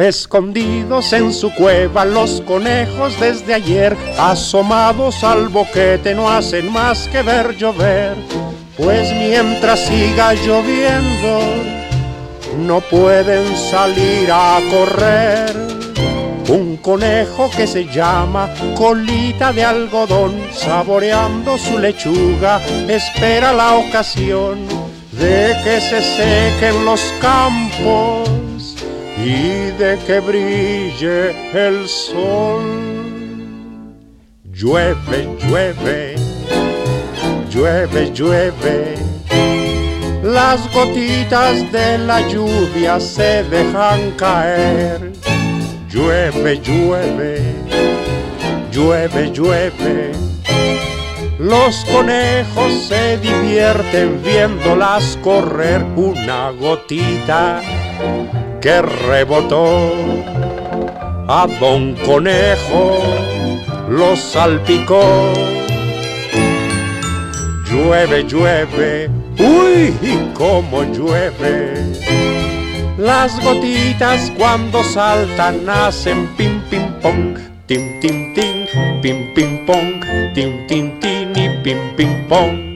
Escondidos en su cueva los conejos desde ayer, asomados al boquete no hacen más que ver llover, pues mientras siga lloviendo no pueden salir a correr. Un conejo que se llama colita de algodón, saboreando su lechuga, espera la ocasión de que se sequen los campos y de que brille el sol. Llueve, llueve, llueve, llueve. Las gotitas de la lluvia se dejan caer. Llueve, llueve, llueve, llueve. Los conejos se divierten viéndolas correr una gotita que rebotó a Don Conejo, lo salpicó. Llueve, llueve, uy, cómo llueve. Las gotitas cuando saltan hacen pim pim pong, tim tim tim, pim pim pong, tim tim tim y pim pim pong.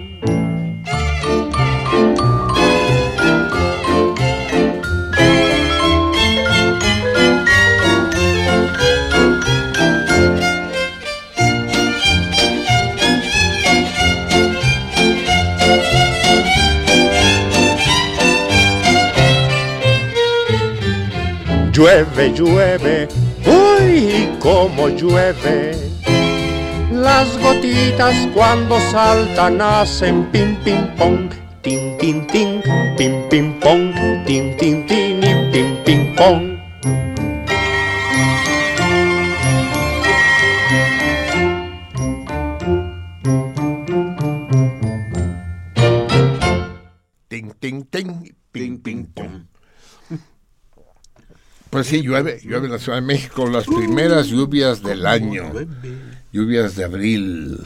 Llueve, llueve, uy, cómo llueve. Las gotitas cuando saltan hacen pim pim pong, tin tin tin, pim pim pong, tin tin tin y pim pim pong. Sí, llueve, llueve en la Ciudad de México, las primeras lluvias del año, lluvias de abril.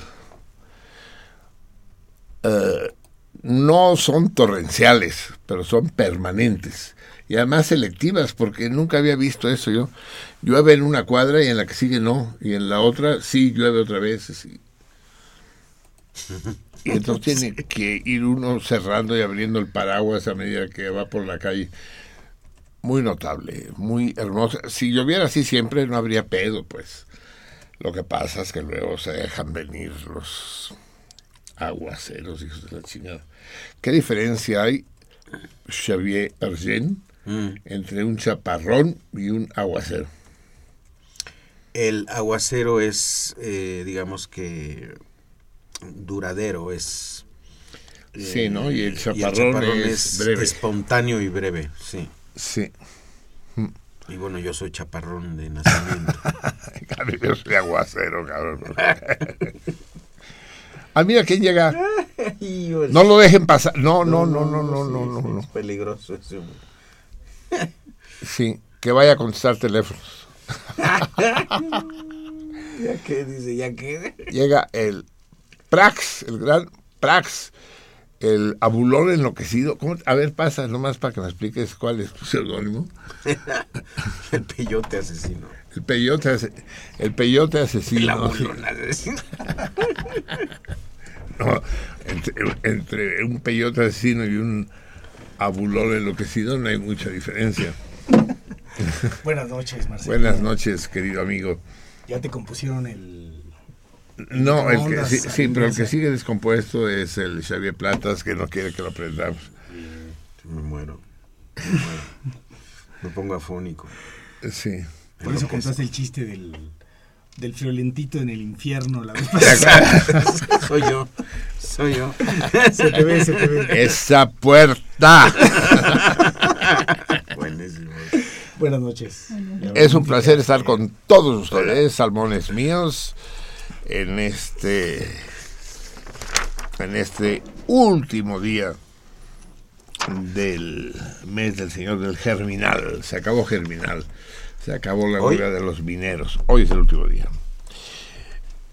Eh, no son torrenciales, pero son permanentes. Y además selectivas, porque nunca había visto eso yo. Llueve en una cuadra y en la que sigue no. Y en la otra sí llueve otra vez. Y entonces tiene que ir uno cerrando y abriendo el paraguas a medida que va por la calle. Muy notable, muy hermosa. Si lloviera así siempre no habría pedo, pues. Lo que pasa es que luego se dejan venir los aguaceros, hijos de la chingada. ¿Qué diferencia hay, Xavier Argen, mm. entre un chaparrón y un aguacero? El aguacero es, eh, digamos que, duradero, es... sí, ¿no? Y el eh, chaparrón, es, breve. espontáneo y breve, sí. Sí. Y bueno, yo soy chaparrón de nacimiento. yo soy aguacero, cabrón. ah, mira quién llega. no lo dejen pasar. No, no, no, no, no, no, no. Es peligroso ese Sí, que vaya a contestar teléfonos. ¿Ya qué? Dice, ¿ya qué? Llega el Prax, el gran Prax el abulón enloquecido. ¿Cómo? A ver, pasa nomás para que me expliques cuál es tu seudónimo. el peyote asesino. El peyote, el peyote asesino. El abulón asesino. no, entre, un peyote asesino y un abulón enloquecido no hay mucha diferencia. Buenas noches, Marcelo. Buenas noches, querido amigo. Ya te compusieron el no, el que, sí, pero el que sigue descompuesto es el Xavier Platas que no quiere que lo aprendamos. Me muero. Me, pongo afónico. Sí. Por eso contaste el chiste del, del friolentito en el infierno la vez soy yo. Soy yo. Se te ve, se te ve. Esa puerta. Buenísimo. Buenas noches. Es un placer estar con todos ustedes, salmones míos en este en este último día del mes del Señor del Germinal. Se acabó Germinal. Se acabó la huelga de los mineros. Hoy es el último día.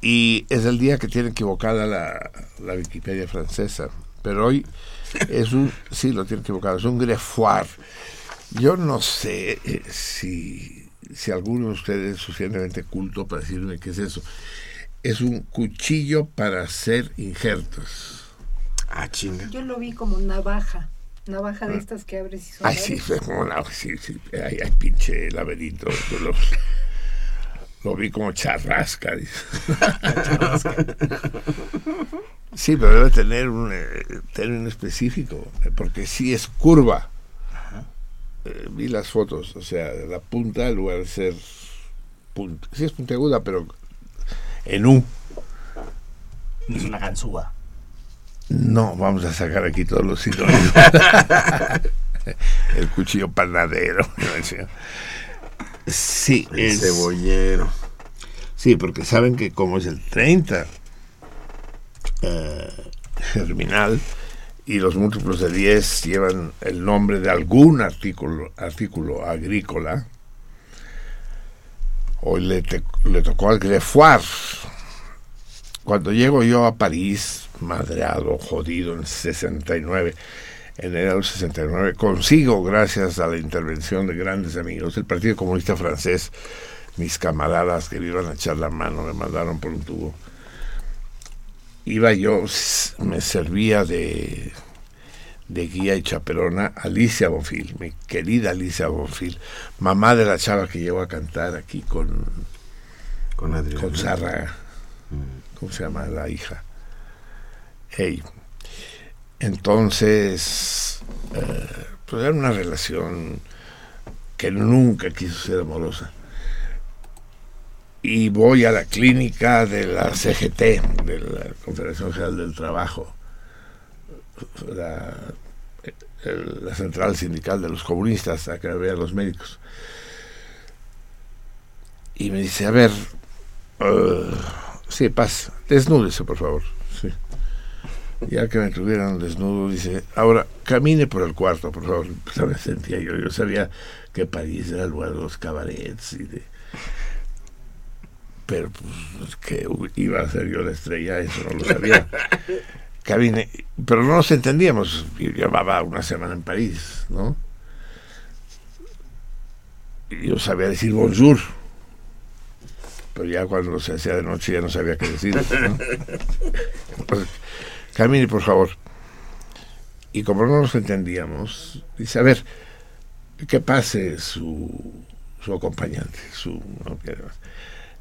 Y es el día que tiene equivocada la, la Wikipedia francesa. Pero hoy es un, sí, lo tiene equivocado, es un greffoir. Yo no sé eh, si, si alguno de ustedes es suficientemente culto para decirme qué es eso es un cuchillo para hacer injertos. Ah, chinga. Yo lo vi como navaja. Navaja de ah. estas que abres y son. Ay, sí, fue como una, sí, sí, ay, ay, pinche laberinto. Lo, lo, vi como charrasca. sí, pero debe tener un eh, término específico, eh, porque sí es curva. Eh, vi las fotos, o sea, la punta, en lugar de ser. Punta, sí es puntiaguda, pero en U. Es una ganzúa. No, vamos a sacar aquí todos los sinónimos. el cuchillo panadero. Sí, el cebollero. Sí, porque saben que como es el 30 eh, germinal y los múltiplos de 10 llevan el nombre de algún artículo, artículo agrícola, Hoy le, tocó al Greffoir. Cuando llego yo a París, madreado, jodido, en 69, en del 69, consigo, gracias a la intervención de grandes amigos del Partido Comunista Francés, mis camaradas que me iban a echar la mano, me mandaron por un tubo. Iba yo, me servía de de guía y chaperona Alicia Bonfil, mi querida Alicia Bonfil, mamá de la chava que llegó a cantar aquí con con, con Sarra, mm. ¿cómo se llama la hija? Hey. Entonces, eh, pues era una relación que nunca quiso ser amorosa. Y voy a la clínica de la CGT, de la Confederación General del Trabajo, la, la central sindical de los comunistas a que vean los médicos. Y me dice, a ver, uh, sí, pasa, desnúdese, por favor. Sí. Ya que me tuvieron desnudo, dice, ahora camine por el cuarto, por favor. Pues me sentía yo, yo sabía que París era el lugar de los cabarets y de... Pero pues que iba a ser yo la estrella, eso no lo sabía. cabine, pero no nos entendíamos. Yo llevaba una semana en París, ¿no? Yo sabía decir bonjour, pero ya cuando se hacía de noche ya no sabía qué decir. ¿no? Camine, por favor. Y como no nos entendíamos, dice, a ver, que pase su, su acompañante, su...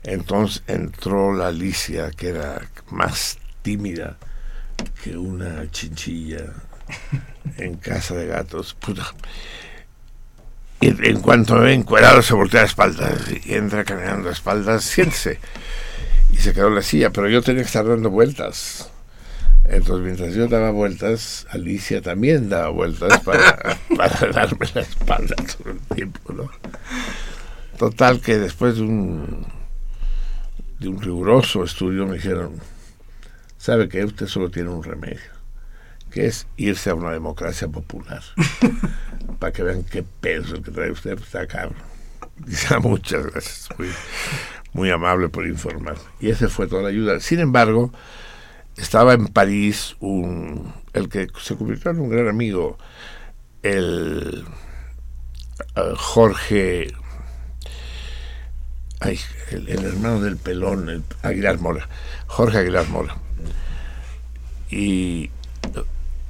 Entonces entró la Alicia, que era más tímida que una chinchilla en casa de gatos. Puta. Y en cuanto me ve encuerado, se voltea a espaldas y entra caminando a espaldas. Siéntese. Y se quedó en la silla, pero yo tenía que estar dando vueltas. Entonces, mientras yo daba vueltas, Alicia también daba vueltas para, para darme la espalda todo el tiempo, ¿no? Total que después de un, de un riguroso estudio me dijeron, sabe que usted solo tiene un remedio, que es irse a una democracia popular, para que vean qué peso el que trae usted, pues está cabrón. Dice, "Ah, muchas gracias, muy, muy amable por informar. Y esa fue toda la ayuda. Sin embargo, estaba en París un, el que se convirtió en un gran amigo, el eh, Jorge, ay, el, el hermano del pelón, el Aguilar Mora, Jorge Aguilar Mora. Y,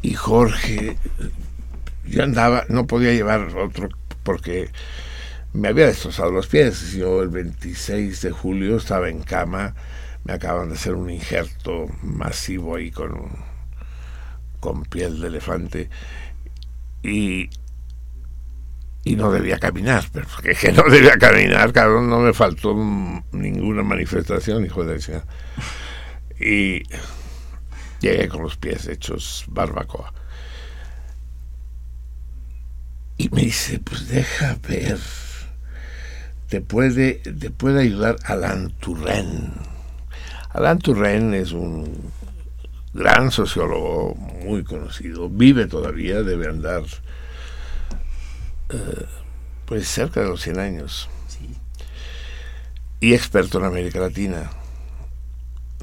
y Jorge yo andaba, no podía llevar otro porque me había destrozado los pies. Yo el 26 de julio estaba en cama, me acaban de hacer un injerto masivo ahí con, con piel de elefante y, y no debía caminar, pero porque que no debía caminar, cabrón, no me faltó ninguna manifestación, hijo de. Y llegué con los pies hechos barbacoa. Y me dice, pues deja ver, te puede, te puede ayudar Alain Touraine. Alain Touraine es un gran sociólogo muy conocido, vive todavía, debe andar eh, pues cerca de los 100 años Sí. y experto en América Latina.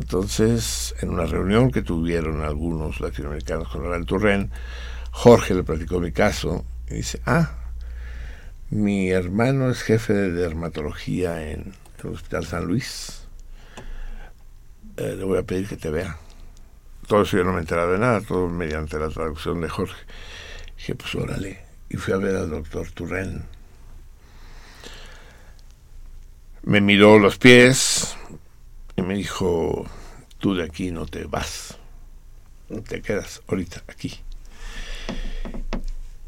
Entonces, en una reunión que tuvieron algunos latinoamericanos con Alain Touraine, Jorge le platicó mi caso y dice, ah, mi hermano es jefe de dermatología en el Hospital San Luis. Eh, le voy a pedir que te vea. Todo eso yo no me he enterado de nada, todo mediante la traducción de Jorge. Dije, pues órale. Y fui a ver al doctor Touraine. Me miró los pies me dijo, tú de aquí no te vas. Te quedas ahorita aquí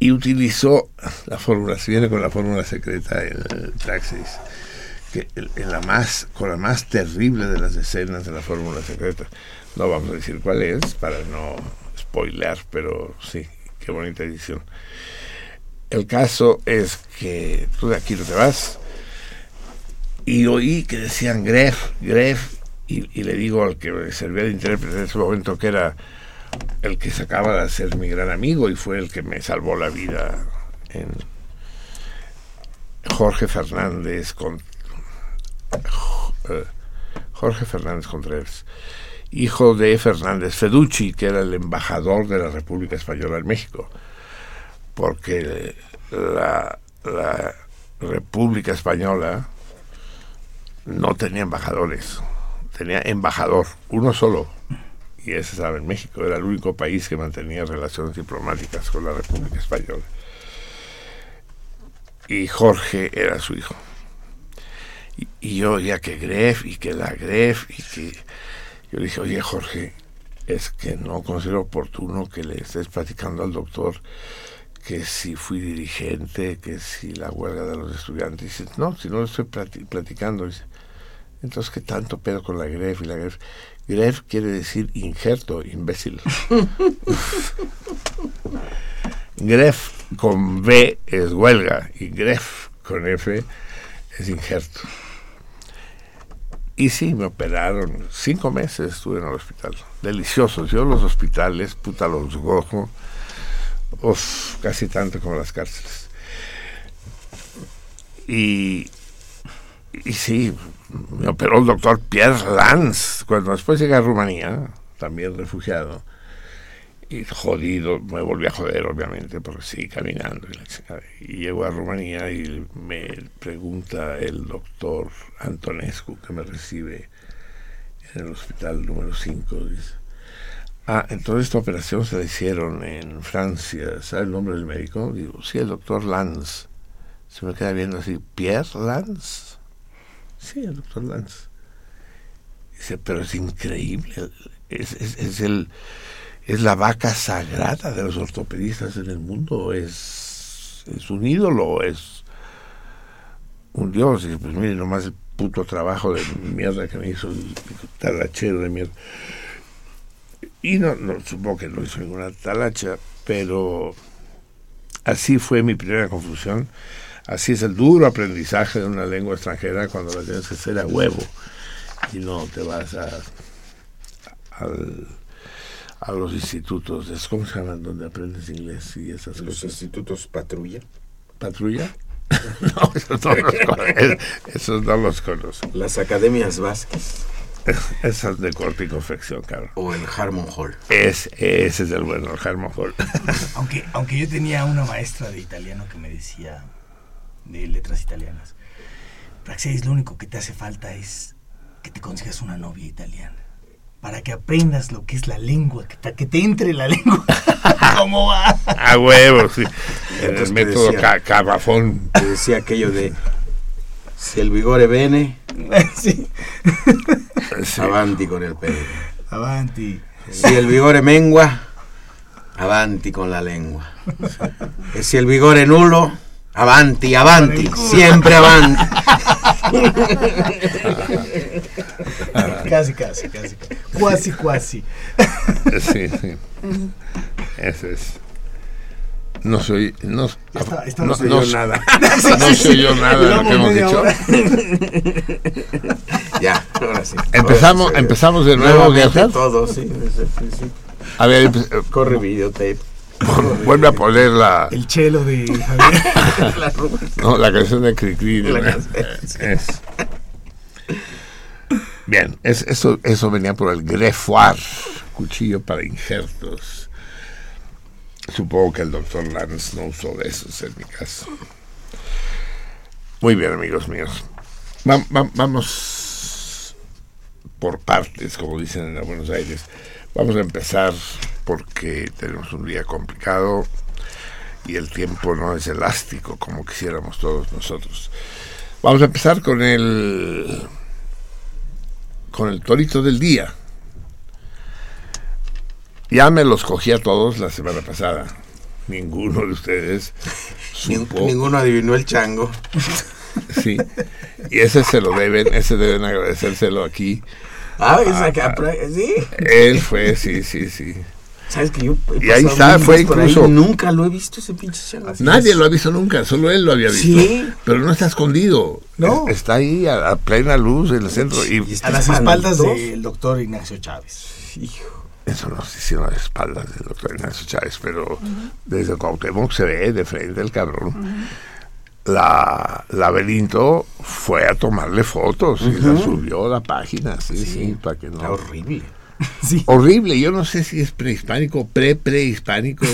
y utilizó la fórmula, si viene con la fórmula secreta el Praxis, que en la más, con la más terrible de las escenas de la fórmula secreta. No vamos a decir cuál es para no spoilear, pero sí, qué bonita edición. El caso es que tú de aquí no te vas. Y oí que decían Gref, Gref, y, y le digo al que me servía de intérprete en ese momento que era el que se acaba de ser mi gran amigo y fue el que me salvó la vida en Jorge Fernández con eh, Jorge Fernández Contreras hijo de Fernández Feducci que era el embajador de la República Española en México porque la República Española no tenía embajadores tenía embajador uno solo y ese estaba en México, era el único país que mantenía relaciones diplomáticas con la República Española. Y Jorge era su hijo. Y, yo oía que Gref y que la Gref y que yo dije, oye Jorge, es que no considero oportuno que le estés platicando al doctor que si fui dirigente, que si la huelga de los estudiantes. Dice, no, si no lo estoy plati- platicando. Dice, entonces, ¿qué tanto pedo con la Gref y la Gref? Gref quiere decir injerto, imbécil. Gref con B es huelga y Gref con F es injerto. Y sí, me operaron. Cinco meses estuve en el hospital. Deliciosos. Yo los hospitales, puta, los gozo. Uf, casi tanto como las cárceles. Y, y sí, me operó el doctor Pierre Lanz. Cuando después llegué a Rumanía, también refugiado, y jodido, me volví a joder obviamente, porque sí, caminando. Y, llego a Rumanía y me pregunta el doctor Antonescu, que me recibe en el hospital número 5, dice, ah, entonces esta operación se la hicieron en Francia, ¿sabe el nombre del médico? Digo, sí, el doctor Lanz. Se me queda viendo así, ¿Pierre Lanz? Sí, el doctor Lanz. Dice, pero es increíble, es, el es la vaca sagrada de los ortopedistas en el mundo, es, es un ídolo, es un dios. Y pues mire nomás el puto trabajo de mierda que me hizo el talachero de mierda. Y no, no supongo que no hizo ninguna talacha, pero así fue mi primera confusión. Así es el duro aprendizaje de una lengua extranjera cuando la tienes que hacer a huevo y no te vas a, al a los institutos, de- ¿cómo se llaman? Donde aprendes inglés y esas Los cosas. institutos patrulla. ¿Patrulla? no, esos no los conozco. Esos no los conozco. Las academias Vázquez Esas de corte y confección, cabrón. o el Harmon Hall. Es, ese es el bueno, el Harmon Hall. Aunque, aunque yo tenía una maestra de italiano que me decía, de letras italianas, Praxeis, lo único que te hace falta es que te consigas una novia italiana. Para que aprendas lo que es la lengua, que, para que te entre la lengua. ¿Cómo va? A huevo, sí. En Entonces, el ¿qué método decía? ca- Cabafón. Te decía aquello de si el vigore bene, sí. Avanti con el pene. Avanti. Si el vigore mengua, avanti con la lengua. Si el vigore nulo, avanti, avanti, siempre avanti. Casi, casi, casi. Cuasi, cuasi. Sí, sí. Ese es. No soy. No, está- está- no, no se no- oyó nada. No se oyó nada de lo que hemos dicho. hora. Ya, ahora sí. Empezamos, Ahora sí. empezamos de nuevo, Nuevamente Gerhard. todo, sí, sí, sí. A ver, Corre videotape. vuelve a poner la, El chelo de Javier. La no, la canción de Cricri. La ¿no? canción, Es- Bien, es, eso, eso venía por el greffoir, cuchillo para injertos. Supongo que el doctor Lance no usó de esos en mi caso. Muy bien, amigos míos. Va- va- vamos por partes, como dicen en Buenos Aires. Vamos a empezar porque tenemos un día complicado y el tiempo no es elástico como quisiéramos todos nosotros. Vamos a empezar con el con el torito del día. Ya me los cogí a todos la semana pasada. Ninguno de ustedes supo. Ninguno adivinó el chango. Sí. Y ese se lo deben, ese deben agradecérselo aquí. Ah, esa capra, sí. Él fue, sí, sí, sí. ¿Sabes que yo he Y ahí está, fue ahí, incluso- nunca lo he visto ese pinche chango. Nadie lo ha visto nunca, solo él lo había visto. Sí. Pero no está escondido. No. Es- Está ahí a, a plena luz en el centro. Y Y está A las espaldas del doctor Ignacio Chávez. Hijo. eso no se hicieron a las espaldas del doctor Ignacio Chávez, pero desde Cuauhtémoc se ve de frente el cabrón. La laberinto fue a tomarle fotos y la subió a la página, sí, sí, para que Está no. horrible. Sí. Horrible, yo no sé si es prehispánico, pre-prehispánico.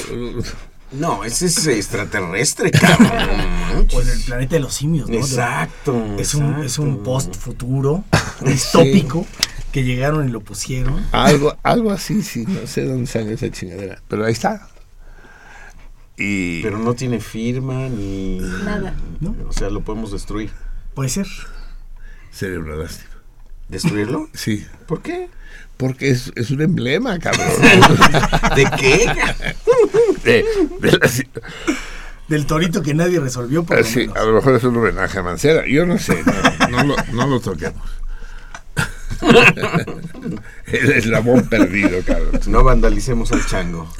No, ese es extraterrestre, cabrón. O en el planeta de los simios, ¿no? Exacto. Es un, es un post futuro distópico que llegaron y lo pusieron. algo, algo así, sí, no sé dónde sale esa chingadera, pero ahí está. Y Pero no tiene firma ni. Nada. ¿No? O sea, lo podemos destruir. Puede ser. sería una lástima. ¿Destruirlo? Sí, ¿Por qué? porque es, es un emblema, cabrón. ¿De qué? de, de la Del torito que nadie resolvió, por lo sí, menos. a lo mejor es un homenaje a Mancera. Yo no sé, no, no lo, no lo toquemos. El eslabón perdido, cabrón. No vandalicemos al chango.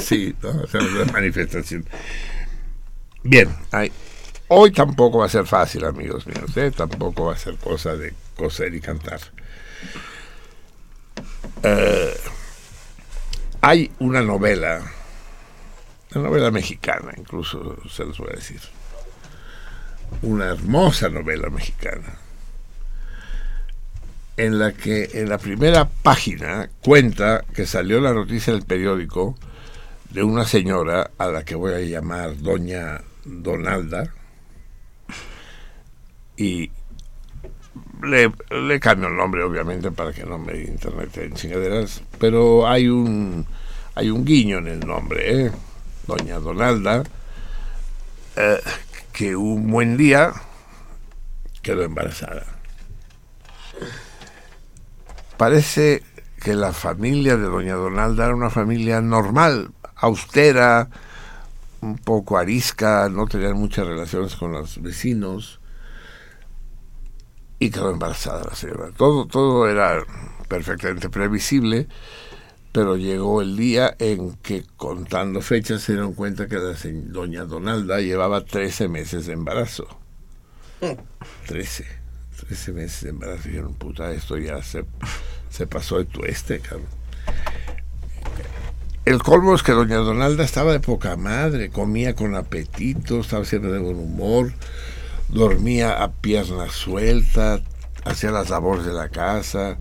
Sí, no, o sea, una manifestación. Bien, ay, hoy tampoco va a ser fácil, amigos míos, ¿eh? tampoco va a ser cosa de coser y cantar. Eh, hay una novela, una novela mexicana, incluso se los voy a decir, una hermosa novela mexicana, en la que en la primera página cuenta que salió la noticia del periódico de una señora a la que voy a llamar doña Donalda y le, cambio el nombre obviamente para que no me internet en chingaderas pero hay un hay un guiño en el nombre ¿eh? doña Donalda eh, que un buen día quedó embarazada parece que la familia de doña Donalda era una familia normal austera un poco arisca no tenían muchas relaciones con los vecinos y quedó embarazada la señora. Todo, todo era perfectamente previsible, pero llegó el día en que contando fechas se dieron cuenta que la doña Donalda llevaba 13 meses de embarazo. 13. 13 meses de embarazo. Dijeron, puta, esto ya se, se pasó de tueste, cabrón. El colmo es que doña Donalda estaba de poca madre, comía con apetito, estaba siempre de buen humor, dormía a pierna suelta, hacía las labores de la casa,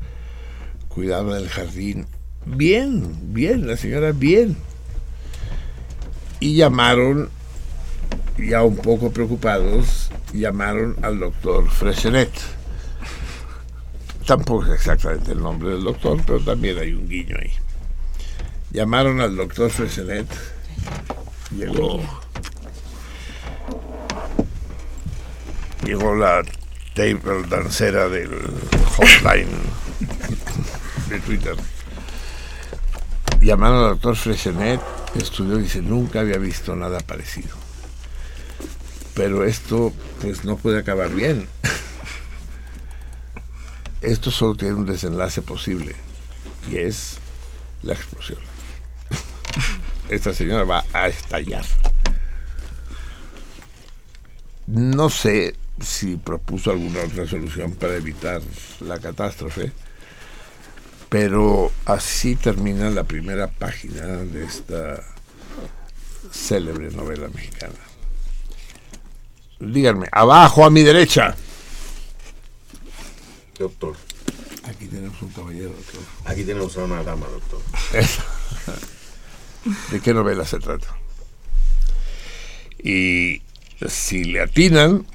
cuidaba del jardín. Bien, bien, la señora bien. Y llamaron, ya un poco preocupados, llamaron al doctor Fresenet. Tampoco es exactamente el nombre del doctor, pero también hay un guiño ahí. Llamaron al doctor Fresenet. Llegó llegó la table dancera del hotline de Twitter. Llamaron al doctor Fresenet, estudió y dice, nunca había visto nada parecido. Pero esto, pues no puede acabar bien. Esto solo tiene un desenlace posible, y es la explosión. Esta señora va a estallar. No sé si propuso alguna otra solución para evitar la catástrofe, pero así termina la primera página de esta célebre novela mexicana. Díganme, abajo a mi derecha. Doctor. Aquí tenemos un caballero. doctor. Aquí tenemos a una dama, doctor. ¿De qué novela se trata? Y si le atinan,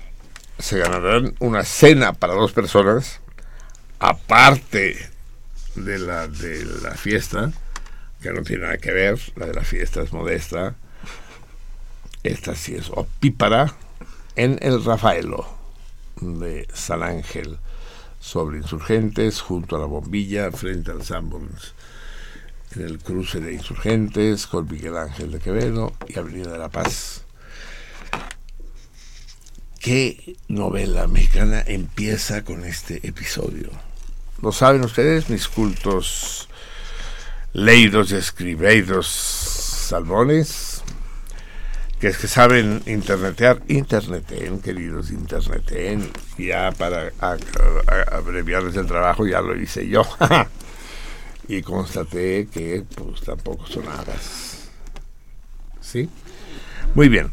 se ganarán una cena para dos personas, aparte de la de la fiesta, que no tiene nada que ver, la de la fiesta es modesta, esta sí es opípara, en el Rafaelo de San Ángel, sobre insurgentes, junto a la bombilla, frente al Sanborns en el cruce de Insurgentes con Miguel Ángel de Quevedo y Avenida de la Paz. ¿Qué novela mexicana empieza con este episodio? ¿Lo saben ustedes, mis cultos leídos y escribeiros salmones? Que es que saben internetear, interneten, queridos, interneten. Ya para abreviarles el trabajo ya lo hice yo. y constaté que pues tampoco son hadas. ¿Sí? Muy bien.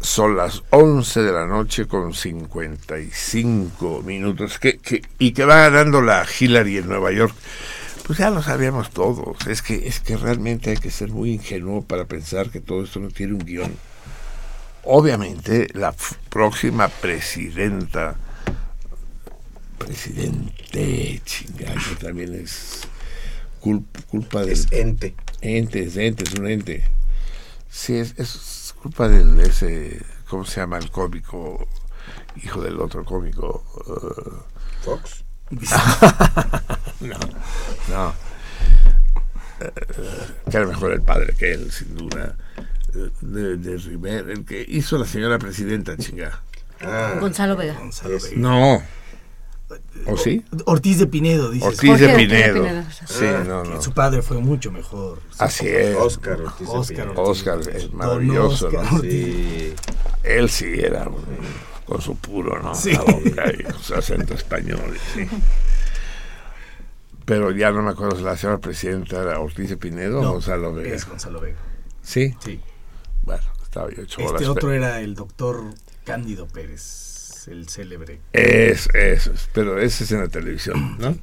Son las 11 de la noche con 55 minutos que, que- y que va ganando la Hillary en Nueva York. Pues ya lo sabíamos todos. Es que, es que realmente hay que ser muy ingenuo para pensar que todo esto no tiene un guion. Obviamente, la próxima presidenta presidente, chingada, también es cul- culpa del Es ente. ente, es ente, es un ente. Sí, es, es culpa del ese, ¿cómo se llama el cómico? Hijo del otro cómico. eh, Fox. no, no. Eh, que era mejor el padre que él, sin duda. Eh, De, de Rivera, el que hizo la señora presidenta, chingada. Ah, Gonzalo Vega. Gonzalo Vega. No. ¿O sí? Ortiz de Pinedo, dices. Ortiz Jorge de Ortiz de Pinedo. Pinedo. Sí, no, no. Su padre fue mucho mejor. Así es. Oscar Ortiz de Oscar Pinedo. Oscar es maravilloso, Oscar ¿no? Ortiz. Sí. Él sí era con su puro, ¿no? Sí. La boca y con su acento español, sí. Pero ya no me acuerdo si la señora presidenta era Ortiz de Pinedo No, o Gonzalo Vega. Es Gonzalo Vega. Sí, Sí. bueno, estaba yo hecho Este otro era el doctor Cándido Pérez. el célebre. Es, eso, es, pero ese es en la televisión, ¿no?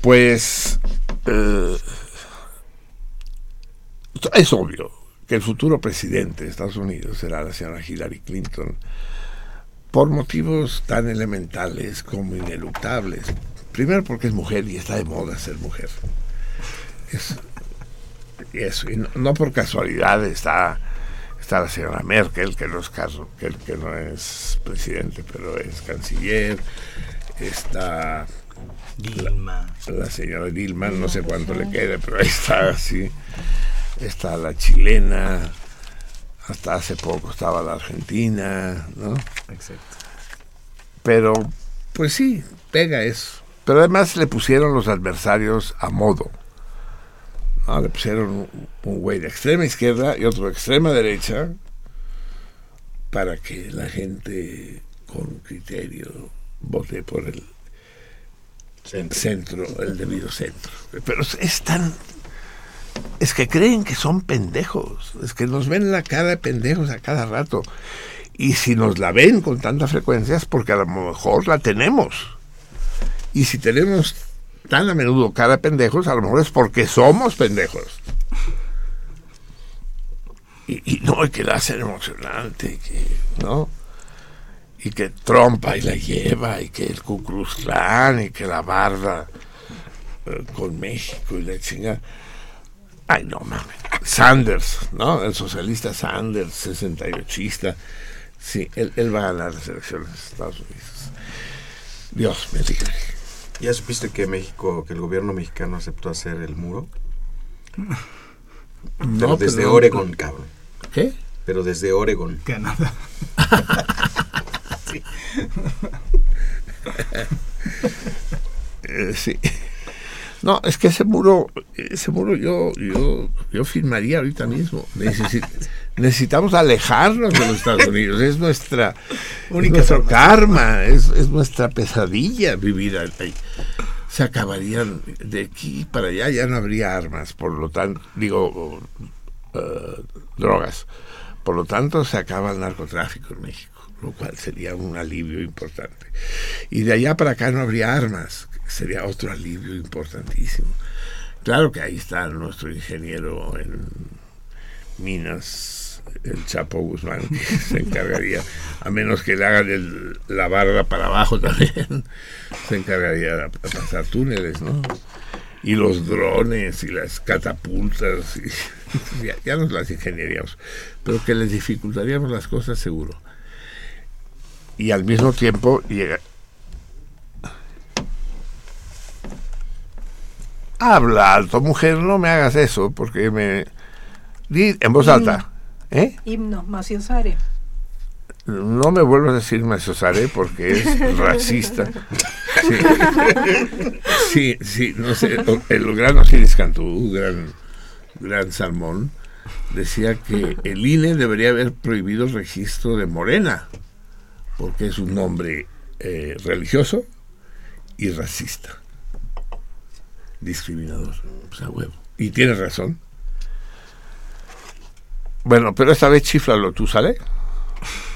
Pues eh, es obvio que el futuro presidente de Estados Unidos será la señora Hillary Clinton por motivos tan elementales como ineluctables. Primero porque es mujer y está de moda ser mujer. Es, y eso, y no, no por casualidad está está la señora Merkel, que no es, caso, que, que no es presidente, pero es canciller, está Dilma. la, la señora Dilma, no sé cuánto le quede, pero ahí está, sí, está la chilena, hasta hace poco estaba la argentina, ¿no? Exacto. Pero, pues sí, pega eso. Pero además le pusieron los adversarios a modo. ¿no? Le pusieron un, un güey de extrema izquierda y otro de extrema derecha para que la gente con criterio vote por el centro, el debido centro. Pero es tan... Es que creen que son pendejos, es que nos ven la cara de pendejos a cada rato. Y si nos la ven con tanta frecuencia es porque a lo mejor la tenemos. Y si tenemos tan a menudo cara de pendejos, a lo mejor es porque somos pendejos. Y, no, y que la hacen emocionante, ¿no? Y que trompa y la lleva, y que el Ku Klux y que la barda eh, con México y la chingada. Ay, no mames. Sanders, ¿no? El socialista Sanders, 68ista. Sí, él, él va a ganar las elecciones de Estados Unidos. Dios me libre. ¿Ya supiste que México, que el gobierno mexicano aceptó hacer el muro? Pero No, desde pero- Oregon, cabrón. ¿Qué? Pero desde Oregon. Canadá. Eh, sí. No, es que ese muro, ese muro yo, yo, yo firmaría ahorita mismo. Necesi- necesitamos alejarnos de los Estados Unidos. Es nuestra, es nuestro karma, es, es nuestra pesadilla vivir ahí. Se acabarían de aquí para allá, ya no habría armas, por lo tanto, digo, eh, drogas. Por lo tanto, se acaba el narcotráfico en México, lo cual sería un alivio importante. Y de allá para acá no habría armas, sería otro alivio importantísimo. Claro que ahí está nuestro ingeniero en minas, el Chapo Guzmán, que se encargaría, a menos que le hagan la barda para abajo también, se encargaría de pasar túneles, ¿no? y los drones y las catapultas, y, ya, ya nos las ingeniaríamos, pero que les dificultaríamos las cosas seguro. Y al mismo tiempo llega... Habla alto, mujer, no me hagas eso, porque me... Di en voz alta, ¿eh? Himno, Maciosare. No me vuelvas a decir Masosare porque es racista. Sí, sí, sí, no sé. El gran Osiris Cantú, gran, gran salmón, decía que el INE debería haber prohibido el registro de Morena porque es un nombre eh, religioso y racista. Discriminador. Pues a huevo. Y tiene razón. Bueno, pero esta vez chiflalo tú, ¿sale?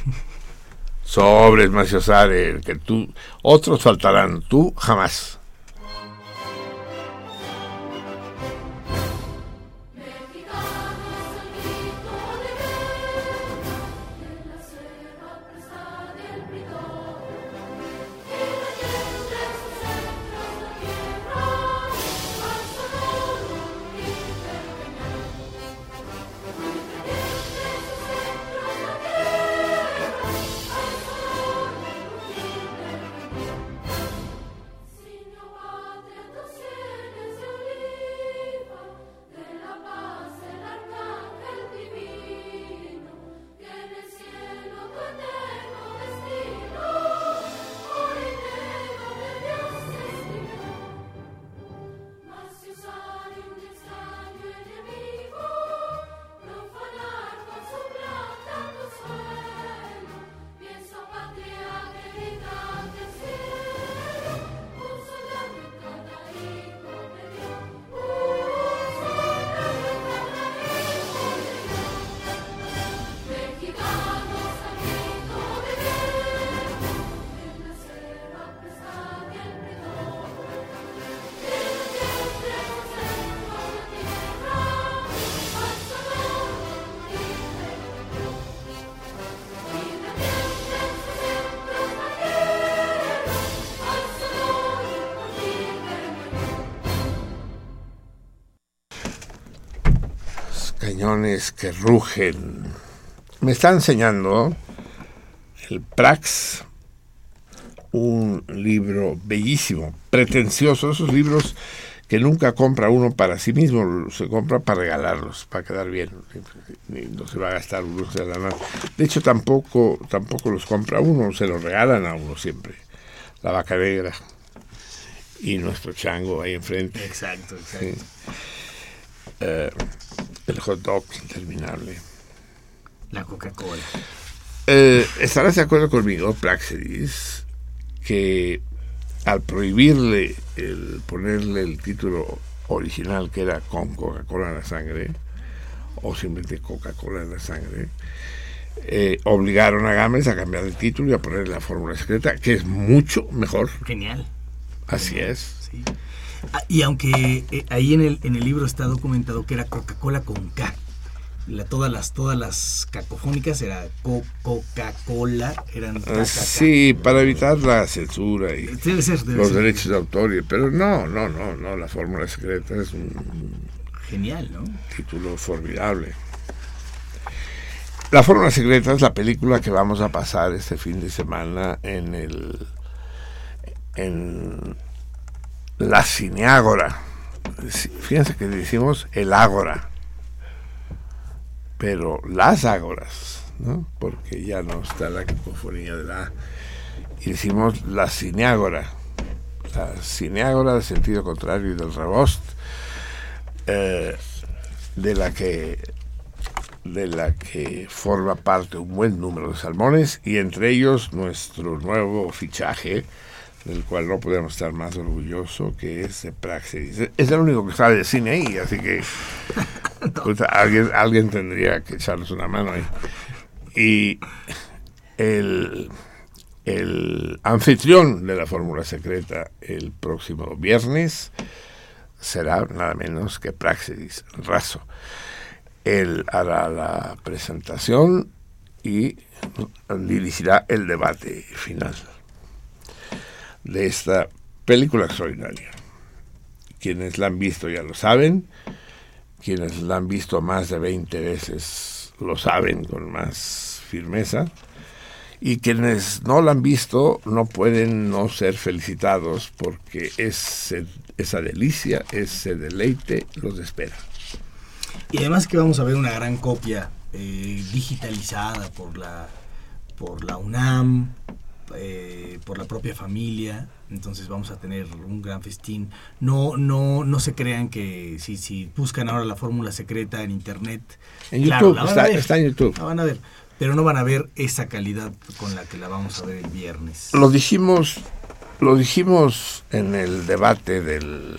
Sobres, Maciosare, que tú, otros faltarán, tú jamás. Que rugen. Me está enseñando el Prax, un libro bellísimo, pretencioso, esos libros que nunca compra uno para sí mismo, se compra para regalarlos, para quedar bien, no se va a gastar uno, se la nada. De hecho, tampoco, tampoco los compra uno, se los regalan a uno siempre. La vaca negra y nuestro chango ahí enfrente. Exacto, exacto. Sí. Eh, el hot dog interminable. La Coca-Cola. Eh, estarás de acuerdo conmigo, Praxedis, que al prohibirle el ponerle el título original que era con Coca-Cola en la sangre, o simplemente Coca-Cola en la sangre, eh, obligaron a Gámez a cambiar el título y a poner la fórmula secreta, que es mucho mejor. Genial. Así es. Sí. Y aunque eh, ahí en el, en el libro está documentado que era Coca-Cola con K. La, todas las todas las cacofónicas era co Coca-Cola, eran Ah. Sí, para evitar la censura y Debe ser, debe los ser. derechos de autor, y- pero no, no, no, no, la fórmula secreta es un Genial, ¿no? título formidable. La Fórmula Secreta es la película que vamos a pasar este fin de semana en el en la Cineágora. Fíjense que decimos el Ágora, pero las Ágoras, ¿no? Porque ya no está la cacofonía de la. Y decimos la Cineágora, la Cineágora del sentido contrario y del rebost, eh, de la que de la que forma parte un buen número de salmones y entre ellos nuestro nuevo fichaje del cual no podemos estar más orgulloso que es Praxis. Es el único que sabe de cine ahí, así que puta, alguien, alguien tendría que echarnos una mano ahí. Y el, el anfitrión de la fórmula secreta el próximo viernes será nada menos que Praxis Razo. Él hará la presentación y dirigirá el debate final de esta película extraordinaria. Quienes la han visto ya lo saben, quienes la han visto más de 20 veces lo saben con más firmeza, y quienes no la han visto no pueden no ser felicitados porque ese, esa delicia, ese deleite los espera. Y además que vamos a ver una gran copia eh, digitalizada por la, por la UNAM, eh, por la propia familia. Entonces vamos a tener un gran festín. No, no, no se crean que si, si buscan ahora la fórmula secreta en internet, En claro, YouTube, la van está, a ver, está en YouTube. la van a ver, pero no van a ver esa calidad con la que la vamos a ver el viernes. Lo dijimos, lo dijimos en el debate del,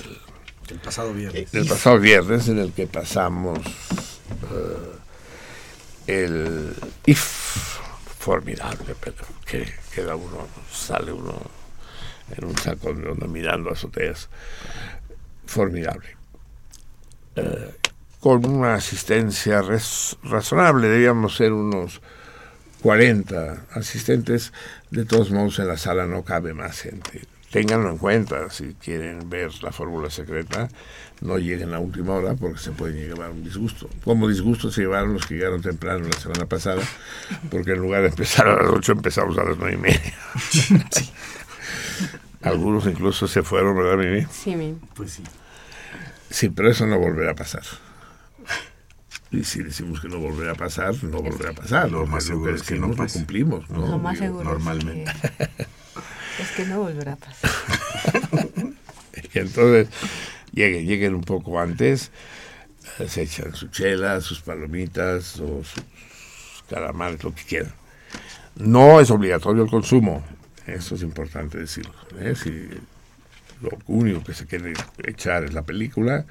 El pasado viernes. del pasado viernes en el que pasamos eh, el IF formidable, pero que queda uno, sale uno en un saco de onda mirando azoteas. Formidable. Eh, con una asistencia res- razonable, debíamos ser unos 40 asistentes, de todos modos en la sala no cabe más gente. Ténganlo en cuenta si quieren ver la fórmula secreta, no lleguen a última hora porque se pueden llevar un disgusto. Como disgusto se llevaron los que llegaron temprano la semana pasada, porque en lugar de empezar a las 8 empezamos a las 9 y media. Algunos incluso se fueron, ¿verdad, Mimi? Sí, mi. Pues sí. Sí, pero eso no volverá a pasar. Y si decimos que no volverá a pasar, no volverá a pasar. Lo más seguro que es que no pase. cumplimos. ¿no? Lo más seguro. normalmente. Es que, es que no volverá a pasar. Y entonces lleguen, lleguen un poco antes, se echan su chela, sus palomitas o sus calamares, lo que quieran. No es obligatorio el consumo, eso es importante decirlo. ¿eh? Lo único que se quiere echar es la película,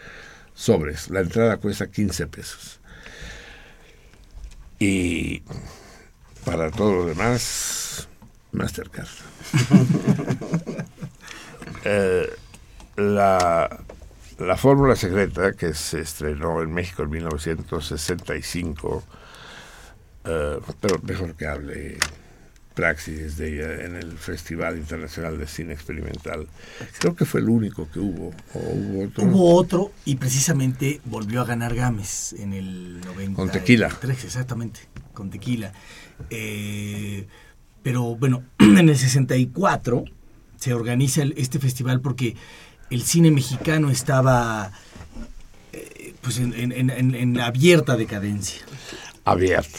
sobres. La entrada cuesta 15 pesos. Y para todo lo demás, Mastercard. Eh, la, la fórmula secreta que se estrenó en México en 1965, eh, pero mejor que hable praxis de ella en el Festival Internacional de Cine Experimental. Creo que fue el único que hubo. ¿O hubo otro? Hubo otro y precisamente volvió a ganar Gámez en el 90. Con Tequila. Exactamente, con tequila. Eh, pero bueno, en el 64 se organiza el- este festival porque el cine mexicano estaba eh, pues en, en- en- en- en abierta decadencia. Abierta.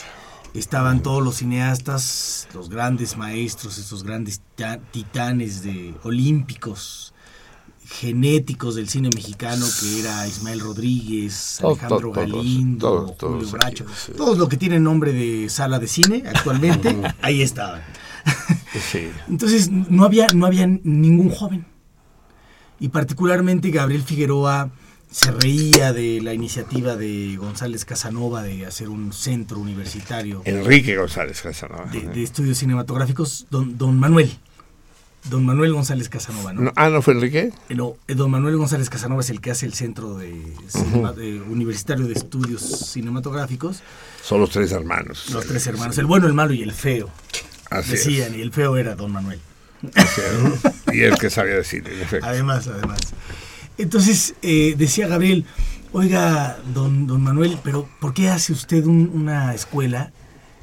Estaban todos los cineastas, los grandes maestros, estos grandes ta- titanes de olímpicos, genéticos del cine mexicano, que era Ismael Rodríguez, Alejandro Galindo, Julio Bracho, todos los que tienen nombre de sala de cine actualmente, ahí estaban. Sí. Entonces no había, no había ningún joven. Y particularmente Gabriel Figueroa se reía de la iniciativa de González Casanova de hacer un centro universitario Enrique González Casanova. de, de estudios cinematográficos, don, don Manuel. Don Manuel González Casanova, ¿no? No, ah, ¿no fue Enrique? No, eh, don Manuel González Casanova es el que hace el centro de cinema- de universitario de estudios cinematográficos. Son los tres hermanos. Los tres hermanos, el bueno, el malo y el feo. Así es. Decían, y el feo era don Manuel. Y el que sabía decir, en efecto. Además, además. Entonces, eh, decía Gabriel, oiga, don, don Manuel, pero ¿por qué hace usted un- una escuela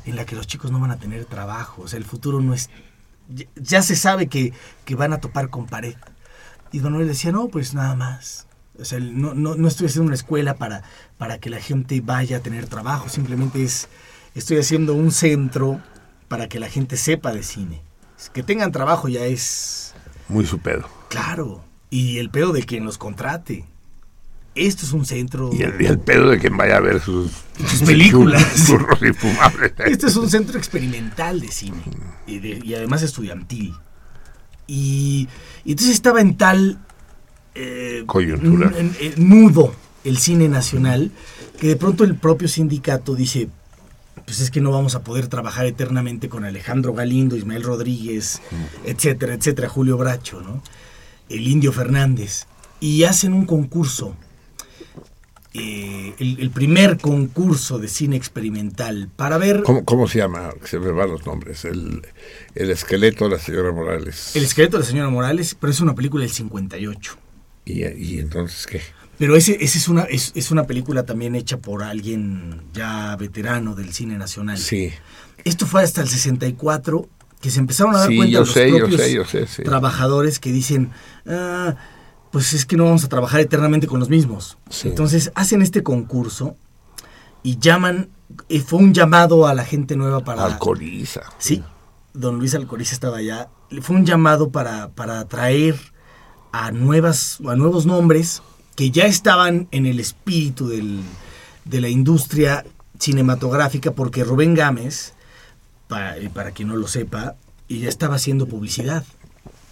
en la que los chicos no van a tener trabajo? O sea, el futuro no es... Ya, ya se sabe que, que van a topar con pared. Y don Manuel decía, no, pues nada más. O sea, no, no, no estoy haciendo una escuela para, para que la gente vaya a tener trabajo, simplemente es, estoy haciendo un centro para que la gente sepa de cine. Que tengan trabajo ya es... Muy su pedo. Claro, y el pedo de quien los contrate. Esto es un centro. Y el, y el pedo de quien vaya a ver sus, Sus películas. Churros infumables. Este es un centro experimental de cine y, de- y además estudiantil. Y, y entonces estaba en tal eh, Coyuntura. nudo el cine nacional que de pronto el propio sindicato dice, pues es que no vamos a poder trabajar eternamente con Alejandro Galindo, Ismael Rodríguez, etcétera, etcétera, Julio Bracho, ¿no? El Indio Fernández. Y hacen un concurso, eh, el, el primer concurso de cine experimental para ver ¿Cómo, ¿Cómo se llama? Se me van los nombres. El, el esqueleto de la señora Morales. El esqueleto de la señora Morales, pero es una película del 58. ¿Y, y entonces qué? Pero ese, ese es, una, es, es una película también hecha por alguien ya veterano del cine nacional. Sí. Esto fue hasta el 64 que se empezaron a dar Sí, cuenta los sé, yo propios sé, yo sé, sí. trabajadores que dicen, "Ah, pues es que no vamos a trabajar eternamente con los mismos. Sí. Entonces hacen este concurso y llaman, eh, fue un llamado a la gente nueva para... Alcoholiza. Sí, don Luis Alcoriza estaba allá. Fue un llamado para, para atraer a, nuevas, a nuevos nombres que ya estaban en el espíritu de la industria cinematográfica, porque Rubén Gámez, para, para quien no lo sepa, ya estaba haciendo publicidad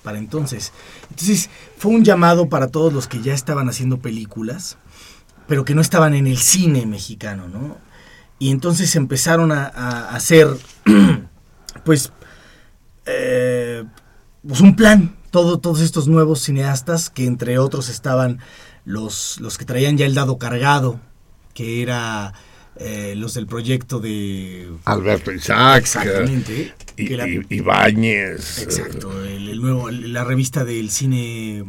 para entonces. Entonces fue un llamado para todos los que ya estaban haciendo películas, pero que no estaban en el cine mexicano, ¿no? Y entonces empezaron a, a hacer, pues, eh, pues un plan. Todo, todos estos nuevos cineastas, que entre otros estaban los, los que traían ya el dado cargado, que era eh, los del proyecto de... Alberto Isaac. Exactamente. Y, que la- y- Ibáñez. Exacto, el, el nuevo, la revista del cine,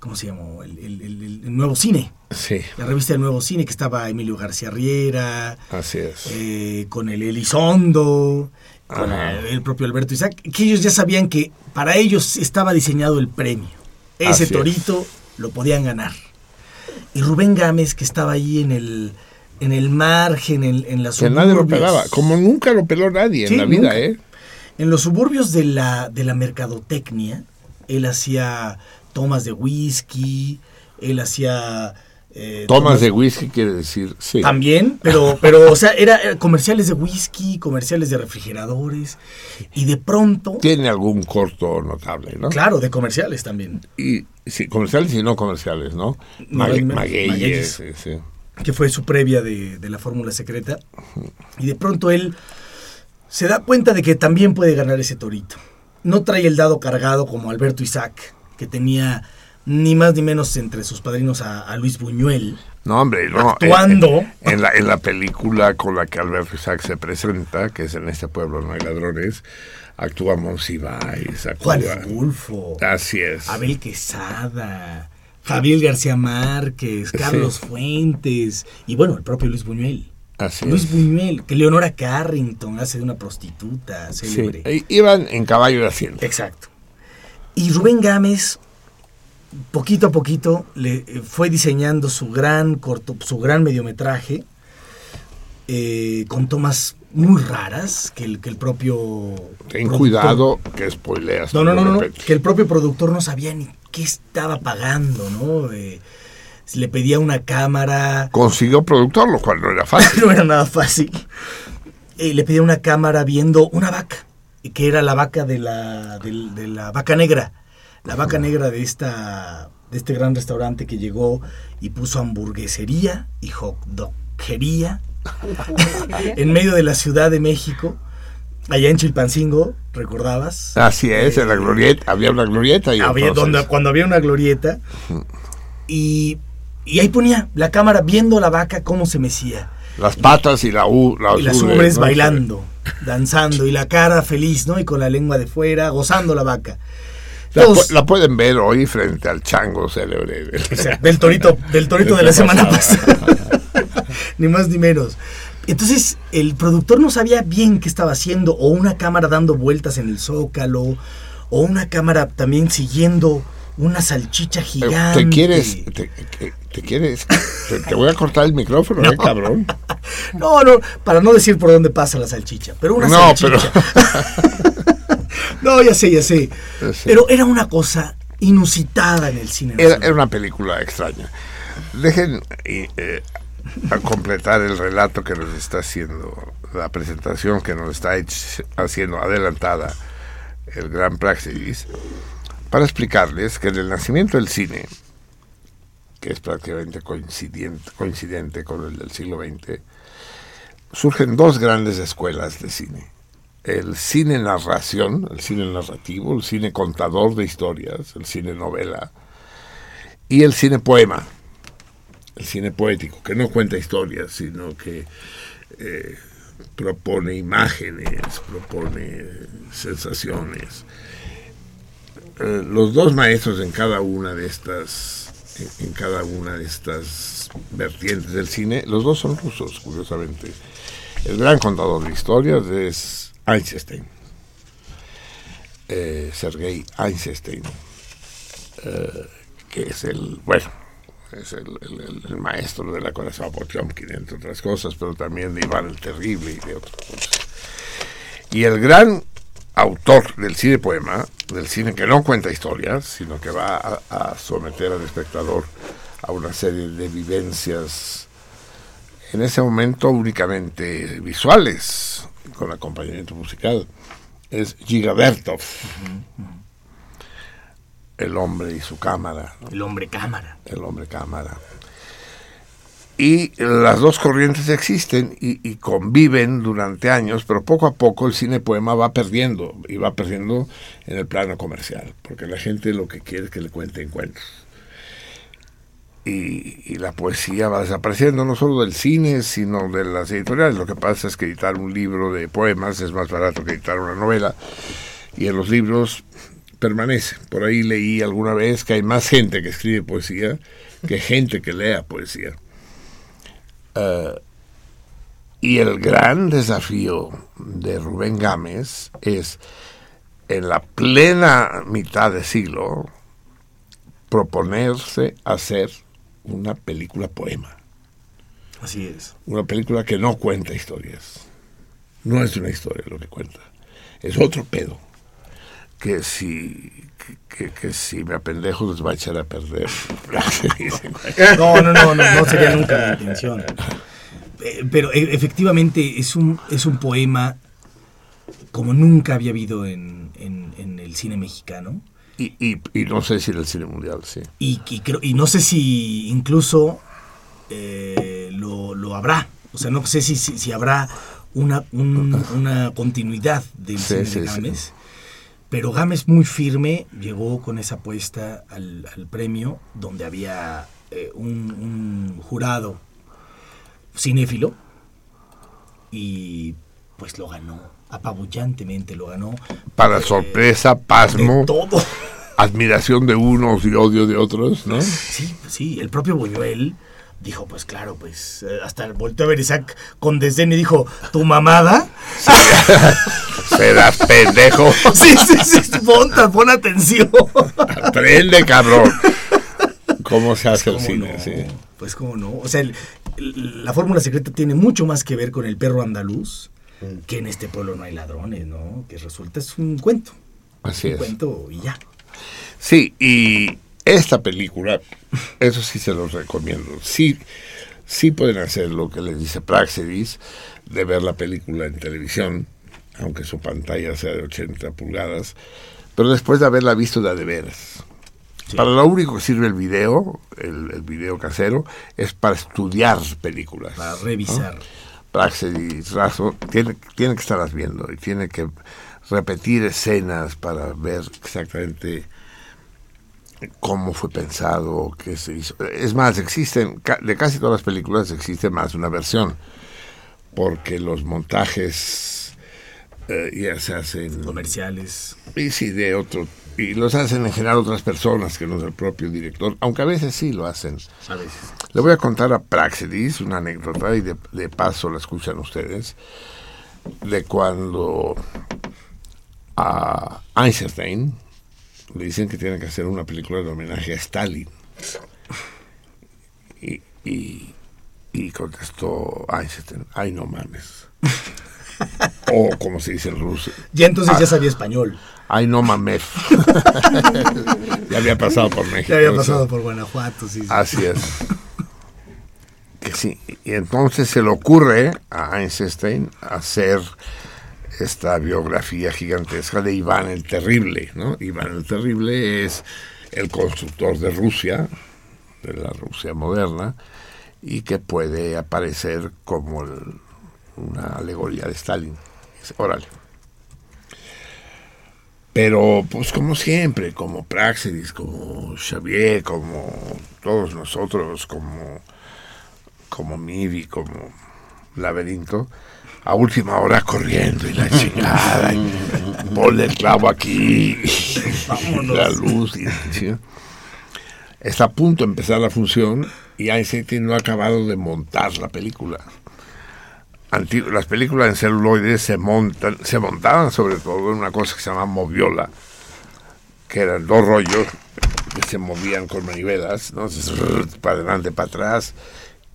¿cómo se llamó? El, el- nuevo cine, eh, Sí, la revista del nuevo cine que estaba Emilio García Riera, así es. eh, con el Elizondo, con el, propio Alberto Isaac, que ellos ya sabían que para ellos estaba diseñado el premio. Ese Así es. torito lo podían ganar. Y Rubén Gámez, que estaba ahí en el, en el margen, en, en las Que nadie lo suburbios. pelaba. Como nunca lo peló nadie Sí, en la vida, nunca. ¿eh? En los suburbios de la, de la mercadotecnia, él hacía tomas de whisky, él hacía... eh, Tomas de whisky quiere decir, sí. También, pero, pero, o sea, era, era comerciales de whisky, comerciales de refrigeradores, y de pronto, Tiene algún corto notable, ¿no? claro, de comerciales también, Y sí, comerciales y no comerciales, ¿no? No, Mague- ma- Magueyes, Magueyes. sí, sí. que fue su previa de, de la fórmula secreta, y de pronto él se da cuenta de que también puede ganar ese torito. No trae el dado cargado como Alberto Isaac, que tenía ni más ni menos entre sus padrinos a, a Luis Buñuel. No, hombre, no. Actuando. En, en- en la, en la película con la que Alberto Isaac se presenta, que es En este pueblo no hay ladrones, actúa Monsiváis, actúa... Juan Fulfo, Así es. Abel Quesada, Javier García Márquez, Carlos Fuentes y bueno, el propio Luis Buñuel. Así Luis es. Buñuel, que Leonora Carrington hace de una prostituta Sí, célebre. iban en caballo de hacienda. Exacto. Y Rubén Gámez, poquito a poquito, le eh, fue diseñando su gran corto, su gran mediometraje, eh, con tomas muy raras que el, que el propio. Ten productor- cuidado que spoileas. No, no, no, no, que el propio productor no sabía ni qué estaba pagando, ¿no? Eh, le pedía una cámara, Consiguió productor, lo cual no era fácil. no era nada fácil. Eh, le pedía una cámara viendo una vaca, que era la vaca de la, de, la vaca negra. La vaca negra de esta de este gran restaurante que llegó y puso hamburguesería y hot doggería en medio de la Ciudad de México, allá en Chilpancingo, ¿recordabas? Así es, en la glorieta. Había una glorieta y Había- entonces- donde, cuando había una glorieta. Y, y ahí ponía la cámara viendo la vaca cómo se mecía. las patas y la U. y las ubres, ubres ¿no? bailando, danzando, y la cara feliz, ¿no? Y con la lengua de fuera, gozando la vaca. La, la pueden ver hoy frente al chango célebre. del- o sea, del torito, del torito de la semana pasada. ni más ni menos. Entonces, el productor no sabía bien qué estaba haciendo, o una cámara dando vueltas en el zócalo, o una cámara también siguiendo una salchicha gigante. ¿Te quieres? Te, te- te quieres? Te, te voy a cortar el micrófono, ¿eh, cabrón? No, no, para no decir por dónde pasa la salchicha, pero una No, salchicha. No, ya sé, ya sé. Sí. Pero era una cosa inusitada en el cine. Era, una película extraña. Dejen eh, eh, a completar el relato que nos está haciendo, la presentación que nos está haciendo adelantada el gran Praxis, para explicarles que en el nacimiento del cine, que es prácticamente coincidente, coincidente con el del siglo XX, surgen dos grandes escuelas de cine. El cine narración, el cine narrativo, el cine contador de historias, el cine novela, y el cine poema, el cine poético, que no cuenta historias, sino que eh, propone imágenes, propone sensaciones. Eh, los dos maestros en cada una de estas, en, en cada una de estas vertientes del cine, los dos son rusos, curiosamente. El gran contador de historias es Einstein, eh, Sergei Einstein, eh, que es el, bueno, es el, maestro de la corazón Potemkin, entre otras cosas, pero también de Iván el Terrible y de otras cosas. Y el gran autor del cine poema, del cine que no cuenta historias, sino que va a, a someter al espectador a una serie de vivencias, en ese momento únicamente visuales, con acompañamiento musical, es Giga Bertov, el hombre y su cámara. ¿no? El hombre cámara. el hombre cámara. Y las dos corrientes existen y, y conviven durante años, pero poco a poco el cine poema va perdiendo, y va perdiendo en el plano comercial, porque la gente lo que quiere es que le cuenten cuentos. Y, la poesía va desapareciendo no solo del cine, sino de las editoriales. Lo que pasa es que editar un libro de poemas es más barato que editar una novela, y en los libros permanece. Por ahí leí alguna vez que hay más gente que escribe poesía que gente que lea poesía. Eh, y el gran desafío de Rubén Gámez es, en la plena mitad de siglo, proponerse hacer una película poema. Así es. Una película que no cuenta historias. No es una historia lo que cuenta. Es otro pedo. Que si, que, que- que si me apendejo les va a echar a perder. No, no, no, no, no sería nunca la intención. Eh, Pero e- efectivamente es un, es un poema como nunca había habido en, en- en el cine mexicano. Y, y, y no sé si en el cine mundial, sí. Y, y creo- y no sé si incluso eh, lo, lo habrá. O sea, no sé si, si, si habrá una, un- una continuidad del Sí, cine de sí. Gámez. Pero Gámez muy firme llegó con esa apuesta al, al premio donde había eh, un, un jurado cinéfilo y pues lo ganó, apabullantemente lo ganó. Para Eh, sorpresa, pasmo, de todo. admiración de unos y odio de otros, ¿no? Sí, sí, el propio Buñuel dijo, pues claro, pues eh, hasta volteó a ver Isaac con desdén y dijo, ¿tu mamada? Serás pendejo. sí, sí, sí, pon, pon atención. Aprende, cabrón. ¿Cómo se hace el ¿Cómo cine? no? Sí. Pues cómo no. O sea, el- el- la fórmula secreta tiene mucho más que ver con el perro andaluz que en este pueblo no hay ladrones, ¿no? Que resulta es un cuento. Así un es. cuento y ya. Sí, y esta película, eso sí se los recomiendo. Sí, sí pueden hacer lo que les dice Praxedis, de ver la película en televisión, aunque su pantalla sea de 80 pulgadas, pero después de haberla visto de veras. Para lo único que sirve el video, el, el video casero, es para estudiar películas. Para revisar. Praxedis, Razo, tiene, tiene que estarlas viendo y tiene que repetir escenas para ver exactamente cómo fue pensado, qué se hizo. Es más, existen, de casi todas las películas existe más una versión, porque los montajes eh, ya se hacen... Comerciales. Y sí, de otro... Y los hacen en general otras personas que no es el propio director, aunque a veces sí lo hacen. A veces. Le voy a contar a Praxedis una anécdota y de, de paso la escuchan ustedes de cuando a Einstein le dicen que tiene que hacer una película de homenaje a Stalin. Y, y, y contestó Einstein, ay no mames. o como se dice en ruso, Ya entonces Ah. ya sabía español. ay no mames. ya había pasado por México. Ya había eso. pasado por Guanajuato, sí. sí. Así es. Que sí. Y entonces se le ocurre a Einstein hacer esta biografía gigantesca de Iván el Terrible, ¿no? Iván el Terrible es el constructor de Rusia, de la Rusia moderna, y que puede aparecer como el- una alegoría de Stalin. Dice, Órale. Pero, pues como siempre, como Praxedis, como Xavier, como todos nosotros, como, como Mivi, como Laberinto, a última hora corriendo y la chingada, y ponle el clavo aquí, y la luz. Y, ¿sí? Está a punto de empezar la función y Einstein no ha acabado de montar la película. Las películas en celuloides se montan, se montaban sobre todo en una cosa que se llama moviola, que eran dos rollos que se movían con manivelas, ¿no? Para adelante, para atrás,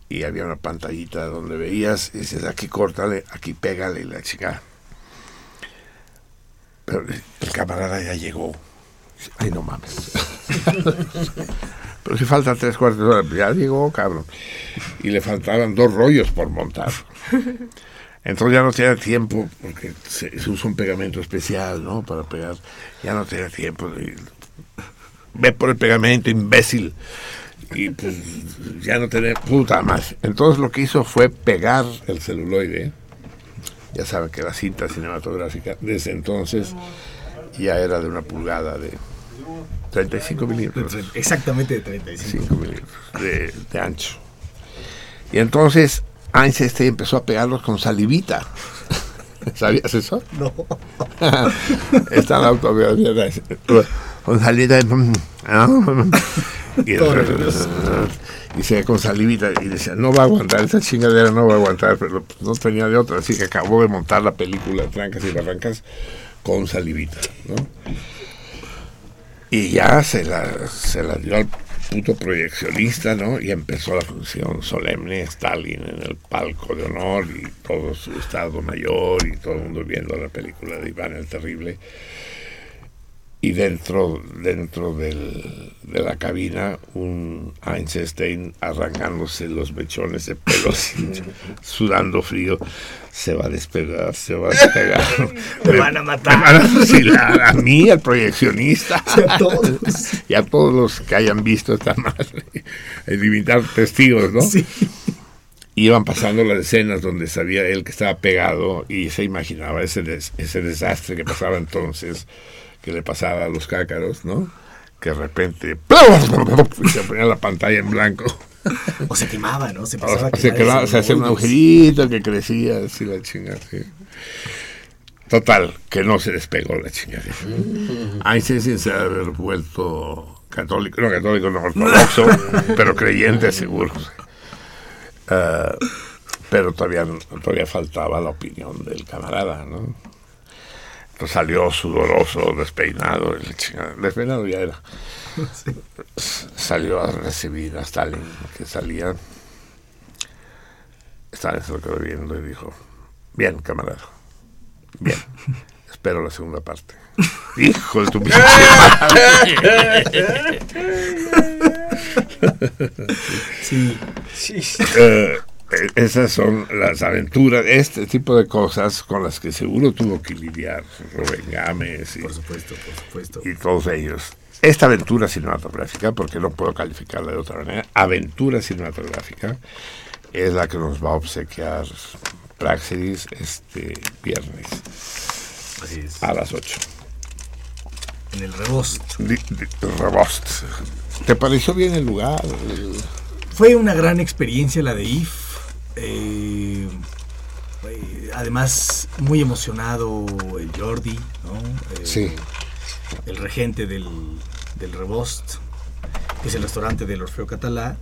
y había una pantallita donde veías, y dices, aquí córtale, aquí pégale, la chica. Pero el camarada ya llegó. Ay, no mames. Pero si faltan tres cuartos de hora, ya llegó, cabrón. Y le faltaban dos rollos por montar. Entonces ya no tenía tiempo, porque se, se usa un pegamento especial, ¿no? Para pegar. Ya no tenía tiempo. de- Ve por el pegamento, imbécil. Y pues ya no tenía puta más. Entonces lo que hizo fue pegar el celuloide. Ya saben que la cinta cinematográfica desde entonces ya era de una pulgada de 35 milímetros. Exactamente de 35. 5 milímetros de, de ancho. Y entonces Einstein empezó a pegarlos con salivita. ¿Sabías eso? No. Está en la autobiografía de. Con salivita. Y, y se con salivita y decía, no va a aguantar, esa chingadera no va a aguantar, pero no tenía de otra, así que acabó de montar la película Trancas y Barrancas con salivita, ¿no? Y ya se la, se la dio al puto proyeccionista, ¿no? Y empezó la función solemne, Stalin en el palco de honor y todo su estado mayor y todo el mundo viendo la película de Iván el Terrible. Y dentro, dentro del- de la cabina, un Einstein arrancándose los mechones de pelo, así, sudando frío, se va a despegar, se va a despegar. Me van a matar. Me van a fusilar a mí, al proyeccionista. A todos. Y a todos los que hayan visto esta madre. Eliminar testigos, ¿no? Sí. iban pasando las escenas donde sabía él que estaba pegado y se imaginaba ese, des- ese desastre que pasaba entonces, que le pasaba a los cácaros, ¿no? Que de repente se ponía la pantalla en blanco. O se quemaba, ¿no? Se O pasaba sea, se, quedaba- se hacía un agujerito que crecía así la chingada. sí. Total, que no se despegó la chingada. Einstein sin se haber vuelto católico, no católico, no ortodoxo, pero creyente seguro. Ah, pero todavía, todavía faltaba la opinión del camarada, ¿no? Salió sudoroso, despeinado, chingada. despeinado ya era. Salió a recibir a Stalin, que salía. Stalin se lo quedó viendo y dijo, bien, camarada, bien, espero la segunda parte. Hijo de tu. Sí. Eh, eh, esas son las aventuras, este tipo de cosas con las que seguro tuvo que lidiar Rubén Gámez y, Por supuesto, por supuesto. y todos ellos. Esta aventura cinematográfica, porque no puedo calificarla de otra manera, aventura cinematográfica, es la que nos va a obsequiar Praxis este viernes Así es. a las 8. En el rebost. Di- di- Rebost. ¿Te pareció bien el lugar? Fue una gran experiencia la de IF. Eh, eh, además, muy emocionado el Jordi, ¿no? Eh, Sí. El regente del, del Rebost, que es el restaurante del Orfeo Catalá.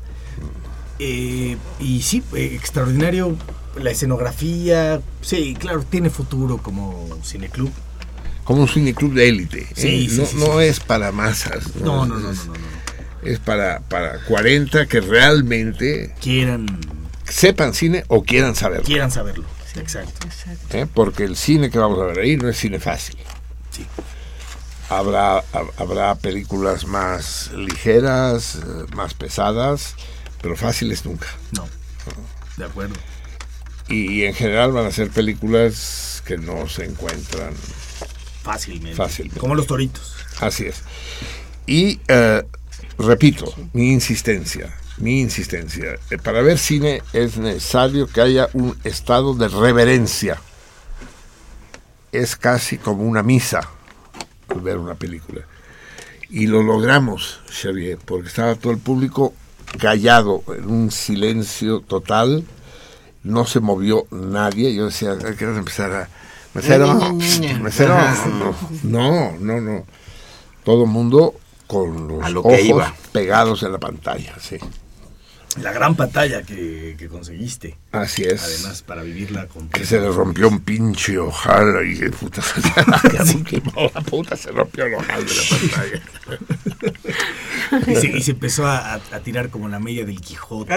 Eh, y sí, extraordinario la escenografía. Sí, claro, tiene futuro como cineclub. Como un cineclub de élite. ¿eh? Sí, no sí, no es para masas. No, no, no, no, Es- no, no. Es para, para 40 que realmente Quieran, sepan cine o quieran saberlo. quieran saberlo. Exacto. Exacto. ¿eh? Porque el cine que vamos a ver ahí no es cine fácil. Sí. Habrá, hab- habrá películas más ligeras, eh, más pesadas, pero fáciles nunca. No. De acuerdo. Y en general van a ser películas que no se encuentran Fácilmente. Fácilmente. Como los toritos. Así es. Y eh, repito, mi insistencia, mi insistencia, eh, para ver cine es necesario que haya un estado de reverencia. Es casi como una misa ver una película. Y lo logramos, Xavier, porque estaba todo el público callado, en un silencio total, no se movió nadie. Yo decía, "Ay, ¿qué vas a empezar a... Mesero, mesero, no, no, no, no. Todo el mundo con los A lo que ojos iba. pegados en la pantalla, sí. La gran pantalla que, que conseguiste. Así es. Además, para vivirla con. que se le rompió un pinche ojal y que puta, casi quemó la puta, se rompió el ojal de la pantalla. Y se, y se empezó a, tirar como la media del Quijote.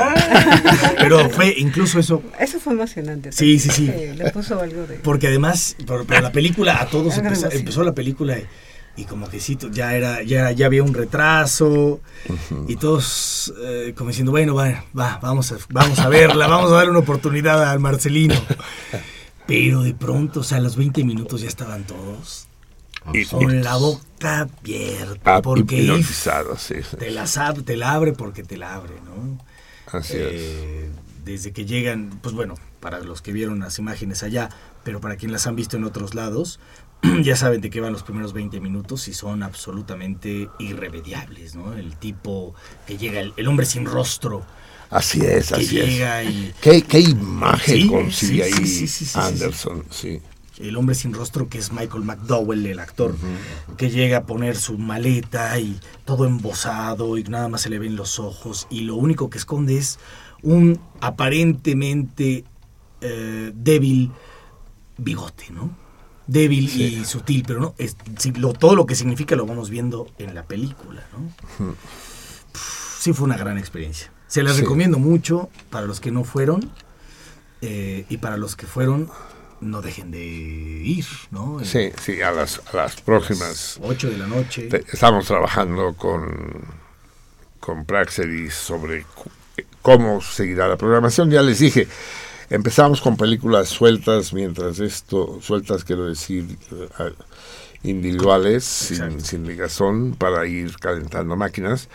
Pero fue incluso eso. Eso fue emocionante. Sí, sí, sí. Le puso algo de... Porque además, por, pero la película, a todos empezó, empezó la película y como que sí, ya era, ya, ya había un retraso y todos eh, como diciendo, bueno, va, va, vamos a, vamos a verla, vamos a darle una oportunidad al Marcelino. Pero de pronto, o sea, a los 20 minutos ya estaban todos Y- con la boca abierta. Ah, Porque If hipnotizado, sí, te, ab- te la abre porque te la abre, ¿no? Así es. Eh, desde que llegan, pues bueno, para los que vieron las imágenes allá, pero para quienes las han visto en otros lados, ya saben de qué van los primeros 20 minutos y son absolutamente irremediables, ¿no? El tipo que llega, el, el hombre sin rostro, Así es, que así es. y ¿Qué, qué imagen Sí, consigue sí, ahí sí, Anderson? Sí. el hombre sin rostro que es Michael McDowell, el actor, que llega a poner su maleta y todo embosado y nada más se le ven los ojos y lo único que esconde es un aparentemente eh, débil bigote, ¿no? Débil y sutil, pero no, es, lo, todo lo que significa lo vamos viendo en la película, ¿no? Pf, Sí fue una gran experiencia. Se las Sí. recomiendo mucho para los que no fueron eh, y para los que fueron, no dejen de ir, ¿no? Sí, sí, a las, a las próximas. 8 de la noche. Te- Estamos trabajando con, con Praxedis sobre cu- cómo seguirá la programación. Ya les dije, empezamos con películas sueltas, mientras esto, sueltas quiero decir, eh, individuales, sin, sin ligazón, para ir calentando máquinas.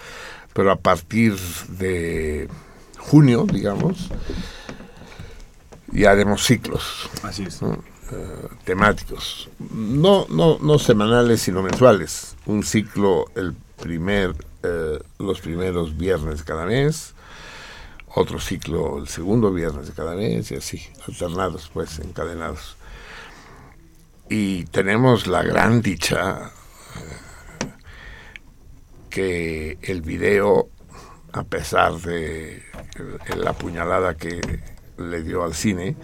Pero a partir de junio, digamos, y haremos ciclos Así es. ¿no? Eh, temáticos, no, no, no semanales, sino mensuales. Un ciclo el primer, eh, los primeros viernes de cada mes, otro ciclo el segundo viernes de cada mes y así, alternados, pues, encadenados. Y tenemos la gran dicha eh, que el video, a pesar de la puñalada que le dio al cine,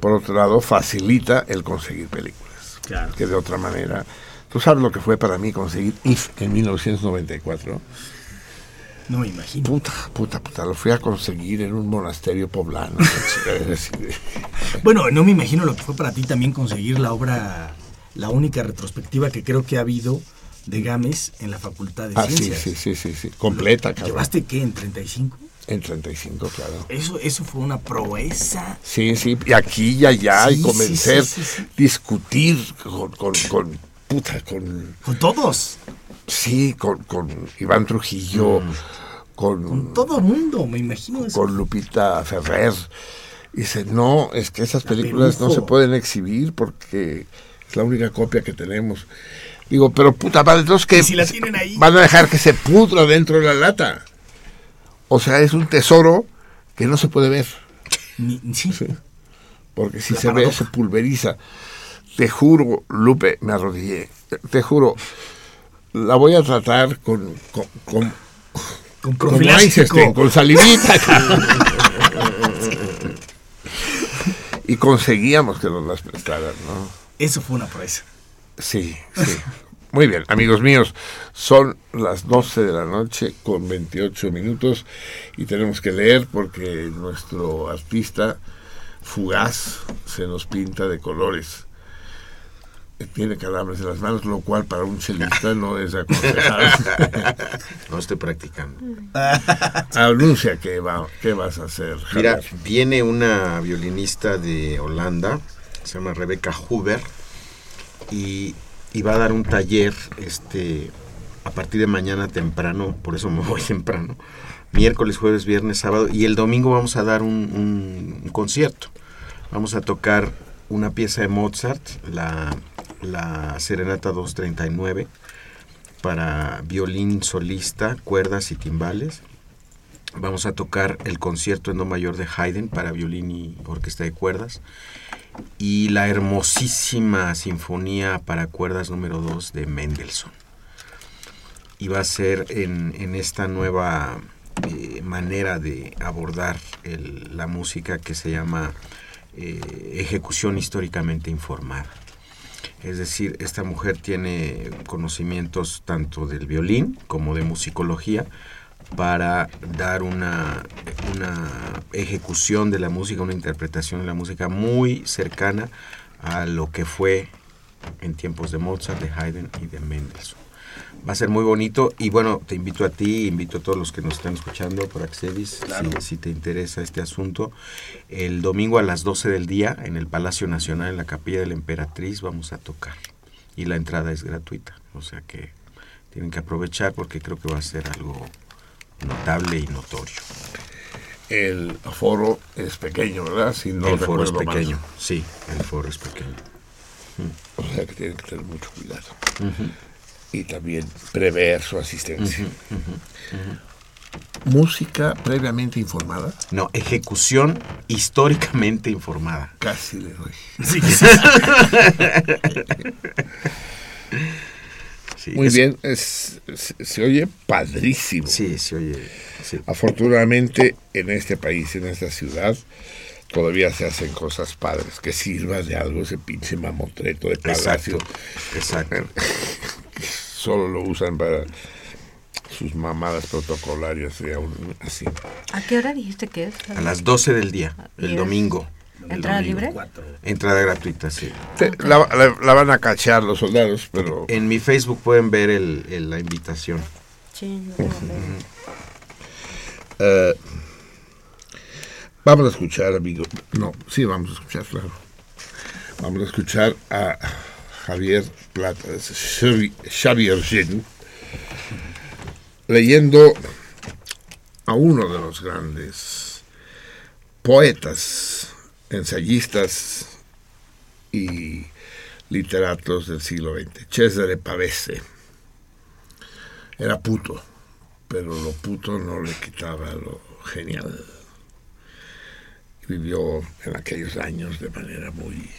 por otro lado, facilita el conseguir películas. Claro. Que de otra manera. Tú sabes lo que fue para mí conseguir IF en 1994. No me imagino. Puta, puta, puta. Lo fui a conseguir en un monasterio poblano. Bueno, no me imagino lo que fue para ti también conseguir la obra, la única retrospectiva que creo que ha habido de Gámez en la Facultad de ah, sí, Ciencias. sí, sí, sí, sí. Completa, cabrón. ¿Llevaste qué? ¿En 35? En 35, claro. Eso, eso fue una proeza. Sí, sí, y aquí y allá, Sí, y sí, sí, sí, sí. discutir con, con, con, puta, con, Con todos. Sí, con, con Iván Trujillo, con, Con todo mundo, me imagino eso. con Lupita Ferrer. Y dice, no, es que esas películas no se pueden exhibir porque es la única copia que tenemos. Digo, pero puta madre, entonces que si la tienen ahí. van a dejar que se pudra dentro de la lata. O sea, es un tesoro que no se puede ver. Ni- sí. Porque si La se ve, se pulveriza. Te juro, Lupe, me arrodillé. Te juro, la voy a tratar con, con, con, Con profiláctico. Einstein, con salivita. y conseguíamos que nos las prestaran, ¿no? Eso fue una proeza. Sí, sí. Muy bien, amigos míos, son las 12 de la noche con 28 minutos y tenemos que leer porque nuestro artista fugaz se nos pinta de colores. Eh, Tiene calambres en las manos, lo cual para un chelista no es aconsejable. No estoy practicando. Anuncia qué, va, qué vas a hacer. Mira, viene una violinista de Holanda, se llama Rebecca Huber, y, y va a dar un taller este, a partir de mañana temprano, por eso me voy temprano, miércoles, jueves, viernes, sábado, y el domingo vamos a dar un, un- un concierto. Vamos a tocar una pieza de Mozart, la, la Serenata 239, para violín solista, cuerdas y timbales. Vamos a tocar el concierto en do mayor de Haydn para violín y orquesta de cuerdas. Y la hermosísima sinfonía para cuerdas número 2 de Mendelssohn. Y va a ser en, esta nueva eh, manera de abordar la música que se llama eh, ejecución históricamente informada. Es decir, esta mujer tiene conocimientos tanto del violín como de musicología para dar una, una ejecución de la música, una interpretación de la música muy cercana a lo que fue en tiempos de Mozart, de Haydn y de Mendelssohn. Va a ser muy bonito y bueno, te invito a ti, invito a todos los que nos están escuchando por Accedis, si, si te interesa este asunto. El domingo a las 12 del día en el Palacio Nacional, en la Capilla de la Emperatriz, vamos a tocar. Y la entrada es gratuita, o sea que tienen que aprovechar porque creo que va a ser algo notable y notorio. El aforo es pequeño, ¿verdad? Si no el foro es pequeño, sí, el foro es pequeño. O sea que tienen que tener mucho cuidado. Y también prever su asistencia. Música previamente informada. No, ejecución históricamente informada. Casi le doy. Sí, sí. Sí, Muy es- bien, es, se, se oye padrísimo. Sí, se oye. sí. Afortunadamente en este país, en esta ciudad, todavía se hacen cosas padres. Que sirva de algo ese pinche mamotreto de palacio. Exacto, exacto. Solo lo usan para sus mamadas protocolarias y aún así. ¿A qué hora dijiste que es? A las 12 del día, el Bien. domingo. ¿Entrada libre? Cuatro. Entrada gratuita, sí. Te- la, la- la van a cachear los soldados, pero En mi Facebook pueden ver el, el- la invitación. Sí, yo tengo que- eh, vamos a escuchar, amigo. No, sí, vamos a escuchar, claro. Vamos a escuchar a Javier Plata, Xavier Gin, leyendo a uno de los grandes poetas ensayistas y literatos del siglo XX. Cesare Pavese era puto, pero lo puto no le quitaba lo genial. Vivió en aquellos años de manera muy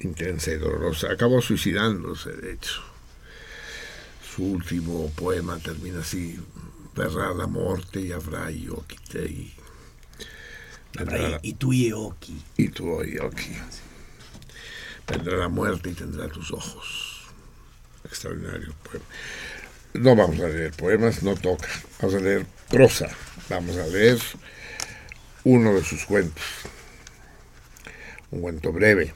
intensa y dolorosa. Acabó suicidándose, de hecho. Su último poema termina así, verrà la morte y habrá io chi te. Vendrá la- Y tú y Oki. y tu occhi. Vendrá la muerte y tendrá tus ojos. Extraordinario poema. No vamos a leer poemas, no toca. Vamos a leer prosa. Vamos a leer uno de sus cuentos. Un cuento breve.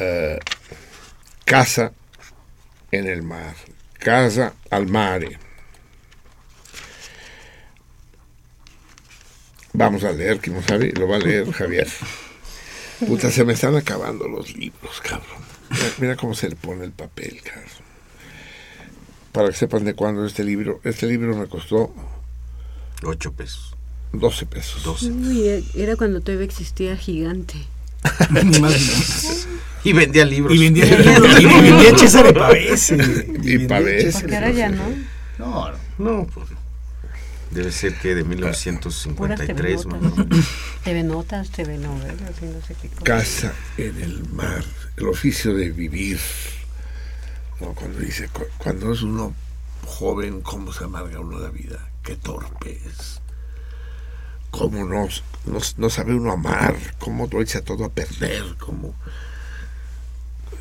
Eh, casa en el mar. Casa al mare. Vamos a leer, ¿quién sabe? Lo va a leer Javier. Puta, se me están acabando los libros, cabrón. Mira, mira cómo se le pone el papel, cabrón. Para que sepan de cuándo es este libro. Este libro me costó Ocho pesos. 12 pesos. 12. Uy, era cuando todavía existía gigante. Más. Y vendía libros. Y vendía libros, y vendía César Pavese. Y Pavese. Porque ahora ya no. No, no. No, pues. Debe ser que de Puras 1953, TV notas. menos. TV Notas, TV Novelas y no sé qué cosa. Casa en el mar. El oficio de vivir. No, cuando dice, cu- cuando es uno joven, cómo se amarga uno la vida. Qué torpe es. Cómo no, no, no sabe uno amar. Cómo lo echa todo a perder. Cómo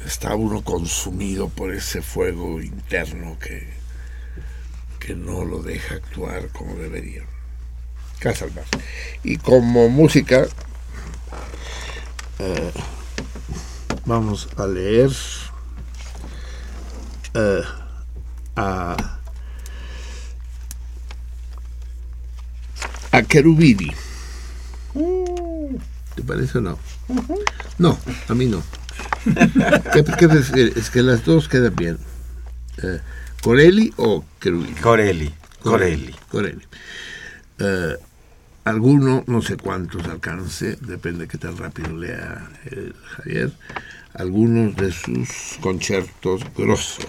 está uno consumido por ese fuego interno que, que no lo deja actuar como debería. Casa al mar. Y como música, eh, vamos a leer eh, a, a Cherubini. ¿Te parece o no? No, a mí no. ¿Qué, qué prefieres? es que las dos quedan bien. Eh, ¿Corelli o Cherubini? Corelli. Corelli. Corelli. Eh, alguno, no sé cuántos alcance, depende de qué tan rápido lea el Javier, algunos de sus conciertos grosos.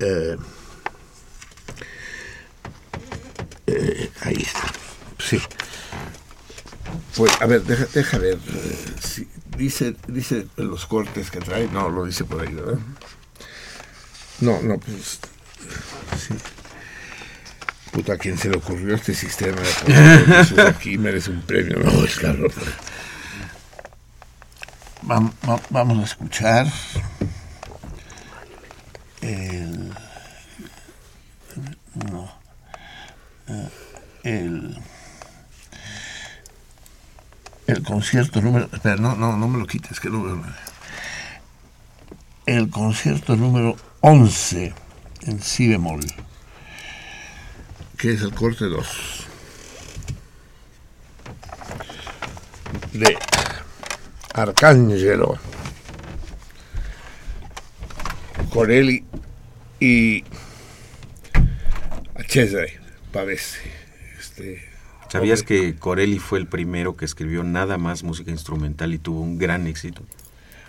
Eh, eh, ahí está. Sí. Pues, a ver, deja, deja ver. eh, si- dice, dice los cortes que trae. No, lo dice por ahí, ¿verdad? No, no, pues. Sí. Puta, ¿a quién se le ocurrió este sistema de aquí? Merece un premio. No, es claro. Vam- va- vamos a escuchar el. No. eh, El. El concierto número. Espera, no, no, no me lo quites, que no veo. El concierto número 11 en si bemol que es el corte 2 de Arcángelo Corelli y Cesare Pavese este, ¿Sabías que Corelli fue el primero que escribió nada más música instrumental y tuvo un gran éxito?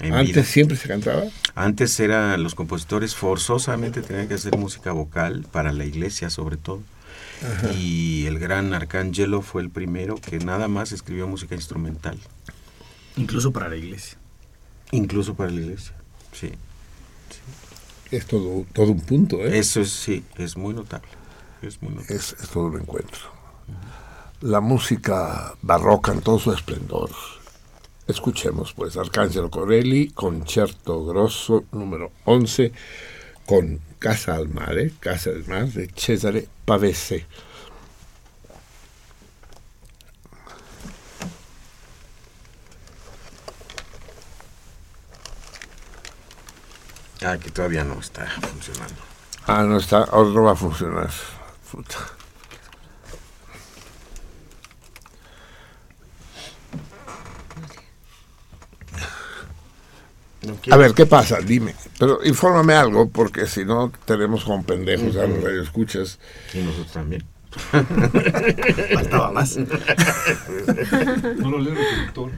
en antes vida? siempre se cantaba Antes era los compositores forzosamente tenían que hacer música vocal para la iglesia sobre todo. Y el gran Arcángelo fue el primero que nada más escribió música instrumental, Incluso para la iglesia. incluso para la iglesia. Sí. es todo, todo un punto ¿eh? Eso es sí, es muy notable. Es muy notable. es, es todo un encuentro. La música barroca en todo su esplendor. Escuchemos pues Arcángelo Corelli, concierto grosso número 11 con Casa al Mare, Casa del Mar de Cesare Pavese. Ah, que todavía no está funcionando. Ah, no está, ahora no va a funcionar. Puta. ¿No A ver, ¿qué pasa? Dime. Pero infórmame algo, porque si no tenemos con pendejos a los radioescuchas. Y nosotros también. Faltaba más. No lo lee el reproductor.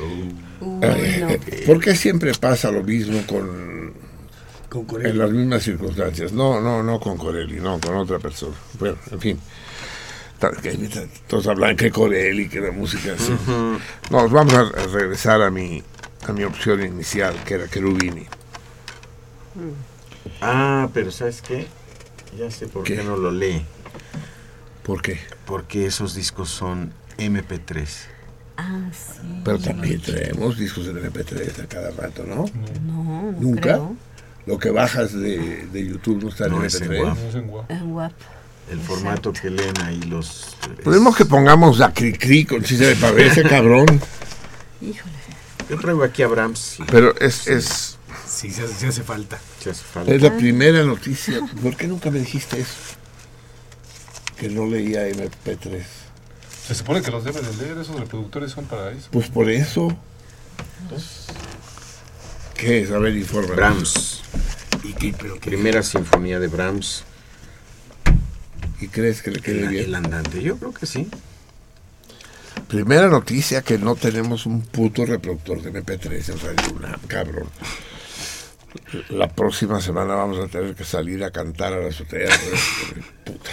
Uy, Eh, no. eh, ¿Por qué siempre pasa lo mismo con Con en Corea. las mismas circunstancias? No, no, no con Corelli, no, con otra persona. Bueno, en fin. Todos hablan que Corelli, que la música así. No, vamos a a regresar a mi, a mi opción inicial, que era Cherubini. Ah, pero ¿sabes qué? Ya sé por qué, ¿Qué? no lo lee. ¿Por qué? Porque esos discos son MP3. Ah, sí. Pero también traemos discos de MP3 a cada rato, ¿no? No, no ¿Nunca? creo. Lo que bajas de, de YouTube no está en No es en MP3. WAV. No es en. En WAP. El formato que leen ahí los... Podemos que pongamos la cri-cri con si se le parece, cabrón. Híjole. Yo traigo aquí a Brahms. sí, Pero es, es, Sí, se hace, se hace falta. si hace falta. es la primera noticia. ¿Por qué nunca me dijiste eso? Que no leía MP3. Se supone que los debe de leer, esos reproductores son para eso. Pues por eso. ¿Qué es? A ver, informe. Brahms. ¿Y qué? Pero qué. Primera sinfonía de Brahms. ¿Y crees que le quede bien? el andante. Yo creo que sí. Primera noticia que no tenemos un puto reproductor de MP3 en Radio UNAM, cabrón. La próxima semana vamos a tener que salir a cantar a la azotea. Puta.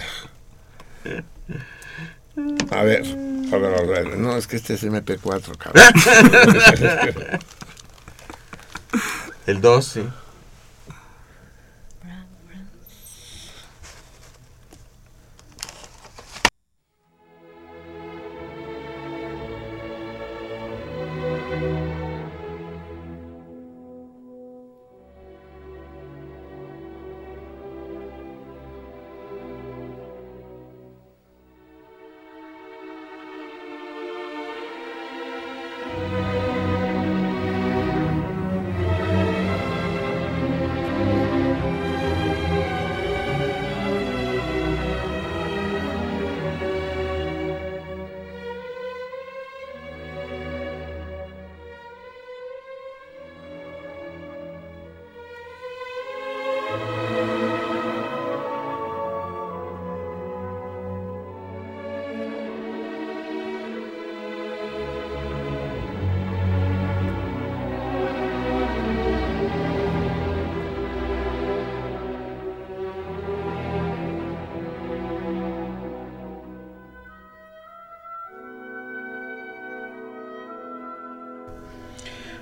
A ver, a ver, a ver. No, es que este es MP4, cabrón. El 2, sí.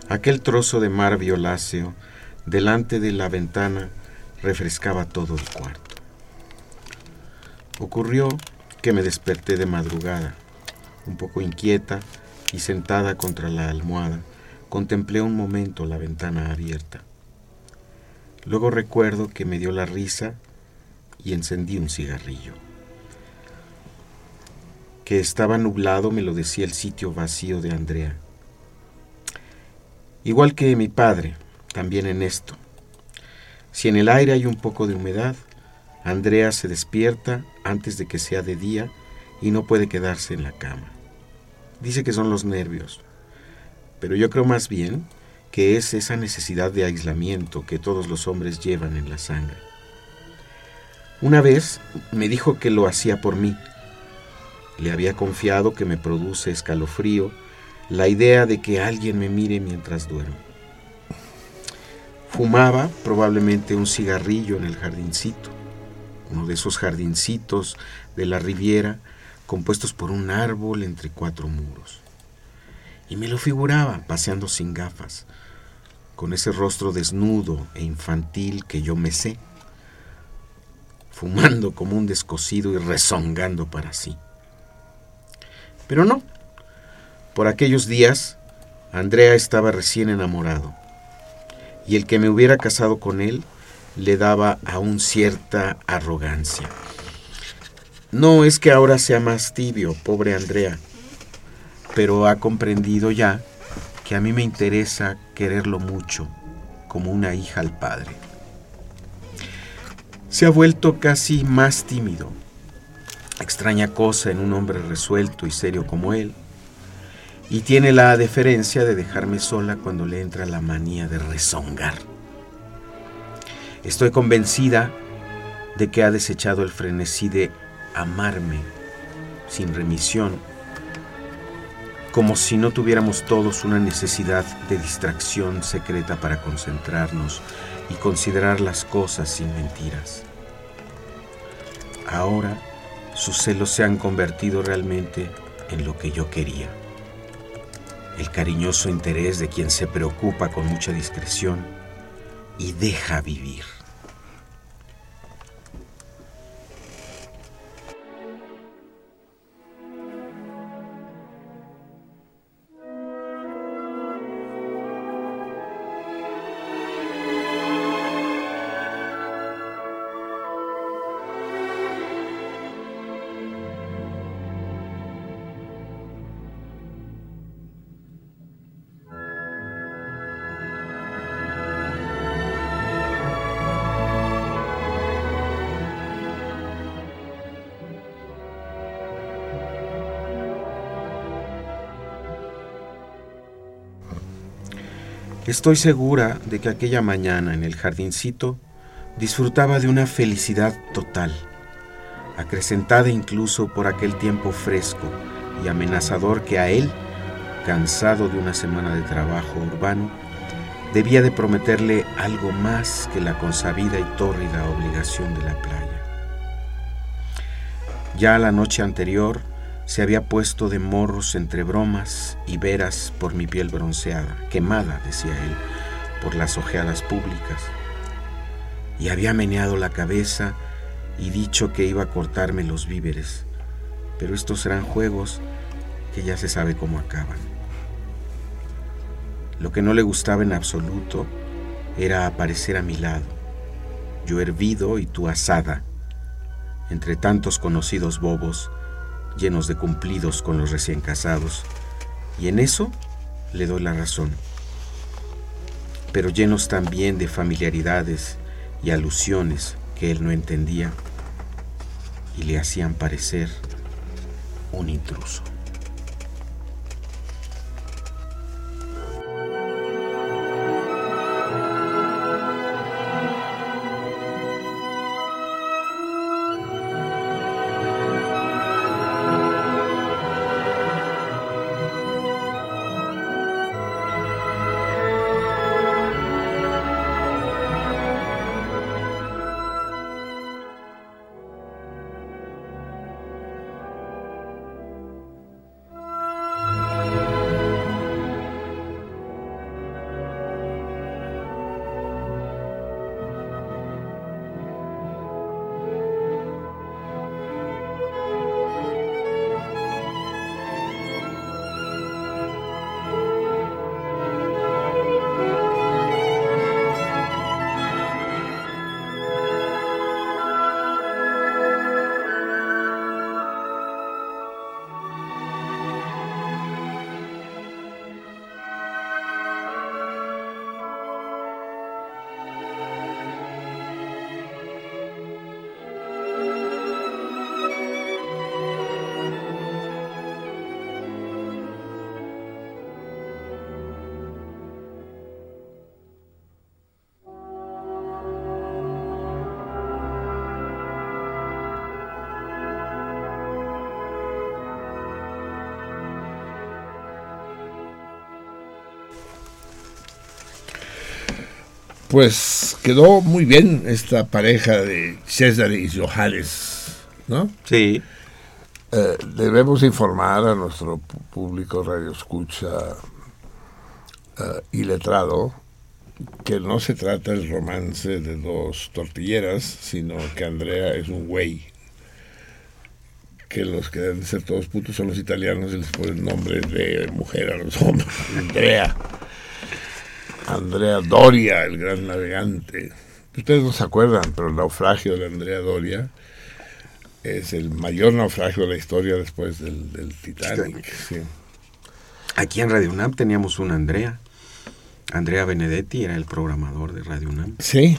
Aquel trozo de mar violáceo delante de la ventana refrescaba todo el cuarto. Ocurrió que me desperté de madrugada, un poco inquieta y sentada contra la almohada, contemplé un momento la ventana abierta. Luego recuerdo que me dio la risa y encendí un cigarrillo. Que estaba nublado me lo decía el sitio vacío de Andrea. Igual que mi padre, también en esto. Si en el aire hay un poco de humedad, Andrea se despierta antes de que sea de día y no puede quedarse en la cama. Dice que son los nervios, pero yo creo más bien que es esa necesidad de aislamiento que todos los hombres llevan en la sangre. Una vez me dijo que lo hacía por mí. Le había confiado que me produce escalofrío la idea de que alguien me mire mientras duermo. Fumaba probablemente un cigarrillo en el jardincito, uno de esos jardincitos de la Riviera compuestos por un árbol entre cuatro muros. Y me lo figuraba paseando sin gafas, con ese rostro desnudo e infantil que yo me sé, fumando como un descosido y rezongando para sí. Pero no, por aquellos días, Andrea estaba recién enamorado, y el que me hubiera casado con él le daba aún cierta arrogancia. No es que ahora sea más tibio, pobre Andrea, pero ha comprendido ya que a mí me interesa quererlo mucho, como una hija al padre. Se ha vuelto casi más tímido, extraña cosa en un hombre resuelto y serio como él, y tiene la deferencia de dejarme sola cuando le entra la manía de rezongar. Estoy convencida de que ha desechado el frenesí de amarme sin remisión, como si no tuviéramos todos una necesidad de distracción secreta para concentrarnos y considerar las cosas sin mentiras. Ahora sus celos se han convertido realmente en lo que yo quería. El cariñoso interés de quien se preocupa con mucha discreción y deja vivir. Estoy segura de que aquella mañana en el jardincito disfrutaba de una felicidad total, acrecentada incluso por aquel tiempo fresco y amenazador que a él, cansado de una semana de trabajo urbano, debía de prometerle algo más que la consabida y tórrida obligación de la playa. Ya la noche anterior, se había puesto de morros entre bromas y veras por mi piel bronceada, quemada, decía él, por las ojeadas públicas. Y había meneado la cabeza y dicho que iba a cortarme los víveres. Pero estos eran juegos que ya se sabe cómo acaban. Lo que no le gustaba en absoluto era aparecer a mi lado, yo hervido y tú asada, entre tantos conocidos bobos, llenos de cumplidos con los recién casados, y en eso le doy la razón, pero llenos también de familiaridades y alusiones que él no entendía y le hacían parecer un intruso. Pues quedó muy bien esta pareja de César y Johannes, ¿no? Sí. Eh, debemos informar a nuestro público radio escucha eh, y letrado que no se trata el romance de dos tortilleras, sino que Andrea es un güey. Que los que deben ser todos putos son los italianos y les ponen nombre de mujer a los hombres. Andrea. Andrea Doria, el gran navegante. Ustedes no se acuerdan, pero el naufragio de Andrea Doria es el mayor naufragio de la historia después del, del Titanic. Sí. Aquí en Radio UNAM teníamos una Andrea. Andrea Benedetti era el programador de Radio UNAM. Sí.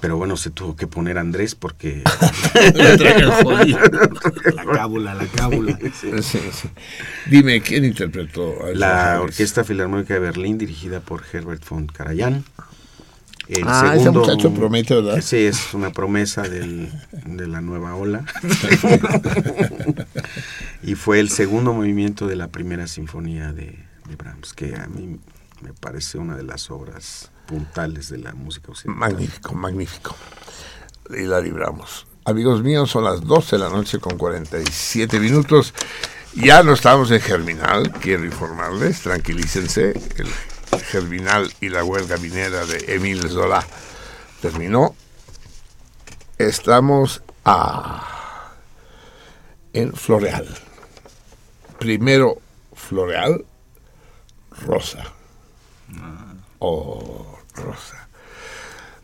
Pero bueno, se tuvo que poner Andrés porque... la cábula, la cábula. Sí, sí. Dime, ¿quién interpretó a La? Orquesta Filarmónica de Berlín, dirigida por Herbert von Karajan. El ah, ese muchacho promete, ¿verdad? Sí, es una promesa del- de la nueva ola. y fue el segundo movimiento de la primera sinfonía de, de Brahms, que a mí me parece una de las obras puntales de la música occidental. Magnífico, magnífico. Y la libramos. Amigos míos, son las 12 de la noche con 47 minutos. Ya no estamos en Germinal, quiero informarles, tranquilícense. El Germinal y la huelga minera de Emile Zola terminó. Estamos a, en Floreal. Primero Floreal, Rosa. Oh, Rosa.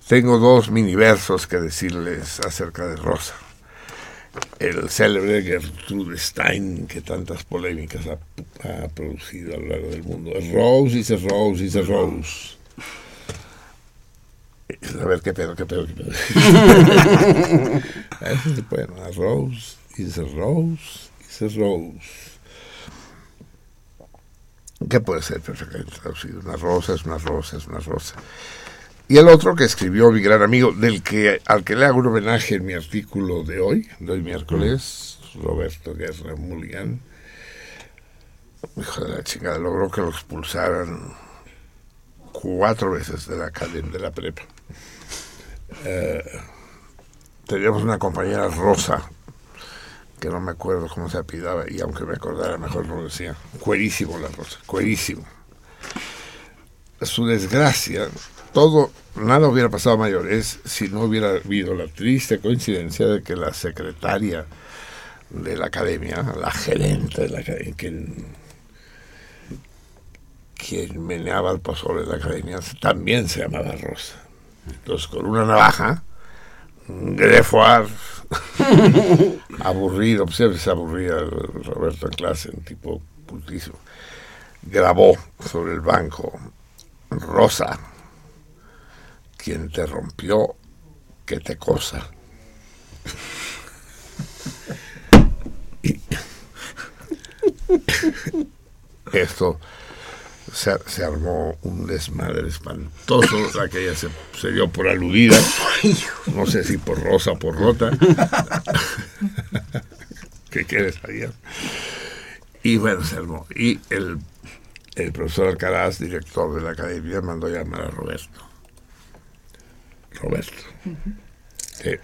Tengo dos miniversos que decirles acerca de Rosa. El célebre Gertrude Stein, que tantas polémicas ha, producido a lo largo del mundo. Rose, a Rose, a Rose. A ver, qué pedo, qué pedo, qué pedo. Ese se puede, ¿no? A Rose, a Rose, a Rose. ¿Qué puede ser perfectamente traducido? Una rosa es una rosa, es una rosa. Y el otro que escribió mi gran amigo, del que al que le hago un homenaje en mi artículo de hoy, de hoy miércoles, Roberto Guerra Mulligan, hijo de la chingada, logró que lo expulsaran cuatro veces de la academia, de la prepa. Eh, teníamos una compañera Rosa, que no me acuerdo cómo se apidaba, y aunque me acordara mejor no lo decía. Cuerísimo la Rosa, cuerísimo. Su desgracia, todo, nada hubiera pasado a mayores si no hubiera habido la triste coincidencia de que la secretaria de la academia, la gerente de la academia, quien, quien meneaba el pozole de la academia, también se llamaba Rosa. Entonces, con una navaja, un grefoir, aburrido, pues siempre se aburría Roberto en clase, un tipo putísimo, grabó sobre el banco, Rosa, quien te rompió, que te cosa. Esto se, se armó un desmadre espantoso, aquella se, se dio por aludida, no sé si por rosa o por rota. ¿Qué quieres saber? Y bueno, se armó. Y el, el profesor Alcaraz, director de la academia, mandó llamar a Roberto. Roberto, te,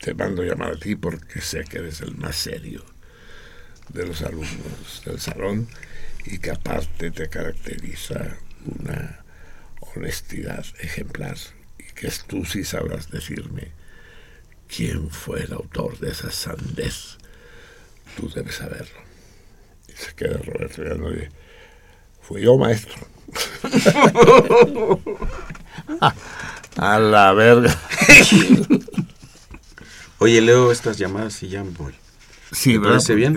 te mando llamar a ti porque sé que eres el más serio de los alumnos del salón y que aparte te caracteriza una honestidad ejemplar y que tú sí sabrás decirme quién fue el autor de esa sandez. Tú debes saberlo. Y se queda Roberto mirando y dice, fui yo maestro. A la verga. Oye, leo estas llamadas y ya me voy. Sí, ¿Te ¿verdad? parece bien?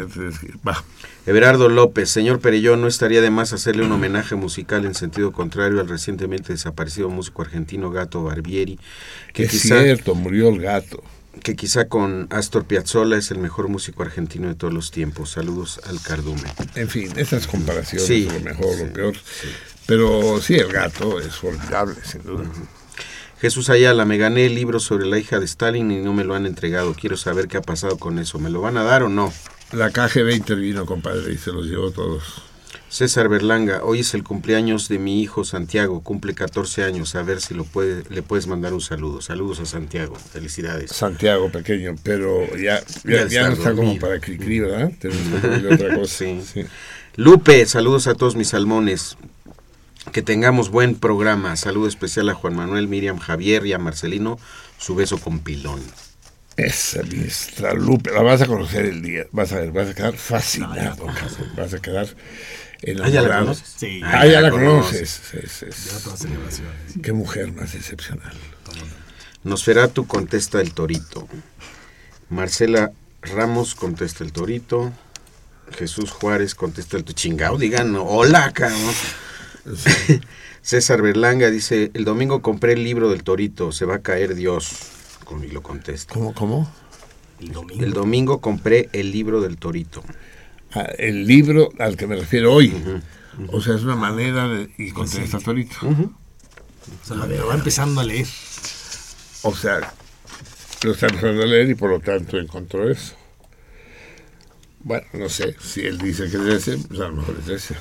Va. Everardo López, señor Perellón, no estaría de más hacerle un homenaje musical en sentido contrario al recientemente desaparecido músico argentino Gato Barbieri, que es quizá, cierto, murió el gato. que quizá con Astor Piazzolla es el mejor músico argentino de todos los tiempos. Saludos al cardumen. En fin, esas comparaciones, Sí, lo mejor, sí, lo peor. Pero sí, el gato es formidable, sin duda. Jesús Ayala, me gané el libro sobre la hija de Stalin y no me lo han entregado. Quiero saber qué ha pasado con eso. ¿Me lo van a dar o no? La KGB intervino, compadre, y se los llevó todos. César Berlanga, hoy es el cumpleaños de mi hijo Santiago, cumple 14 años, a ver si lo puede, le puedes mandar un saludo. Saludos a Santiago, felicidades. Santiago pequeño, pero ya, Ya ya, no está como para cri ¿verdad? Tenemos que otra cosa. Sí. Sí. Lupe, saludos a todos mis salmones. Que tengamos buen programa. Saludo especial a Juan Manuel, Miriam, Javier y a Marcelino. Su beso con pilón. Esa ministra Lupe, la vas a conocer el día. Vas a ver, vas a quedar fascinado. cabrón, vas a quedar Ah, ¿ya la enamorado. conoces? Sí. Ah, ya la conoces. conoces. Es- celebraciones. Qué mujer más excepcional. Nosferatu contesta el torito. Marcela Ramos contesta el torito. Jesús Juárez contesta el torito. Chingao, digan hola, cabrón. César Berlanga dice, el domingo compré el libro del torito, se va a caer Dios. Con- Y lo contesta. ¿Cómo, cómo? El domingo. El domingo compré el libro del torito. Ah, el libro al que me refiero hoy. O sea, es una manera de... Y contesta solito. O sea, lo, lo va empezando a leer. O sea, lo está empezando a leer y por lo tanto encontró eso. Bueno, no sé, si él dice que es ese, pues a lo mejor es ese.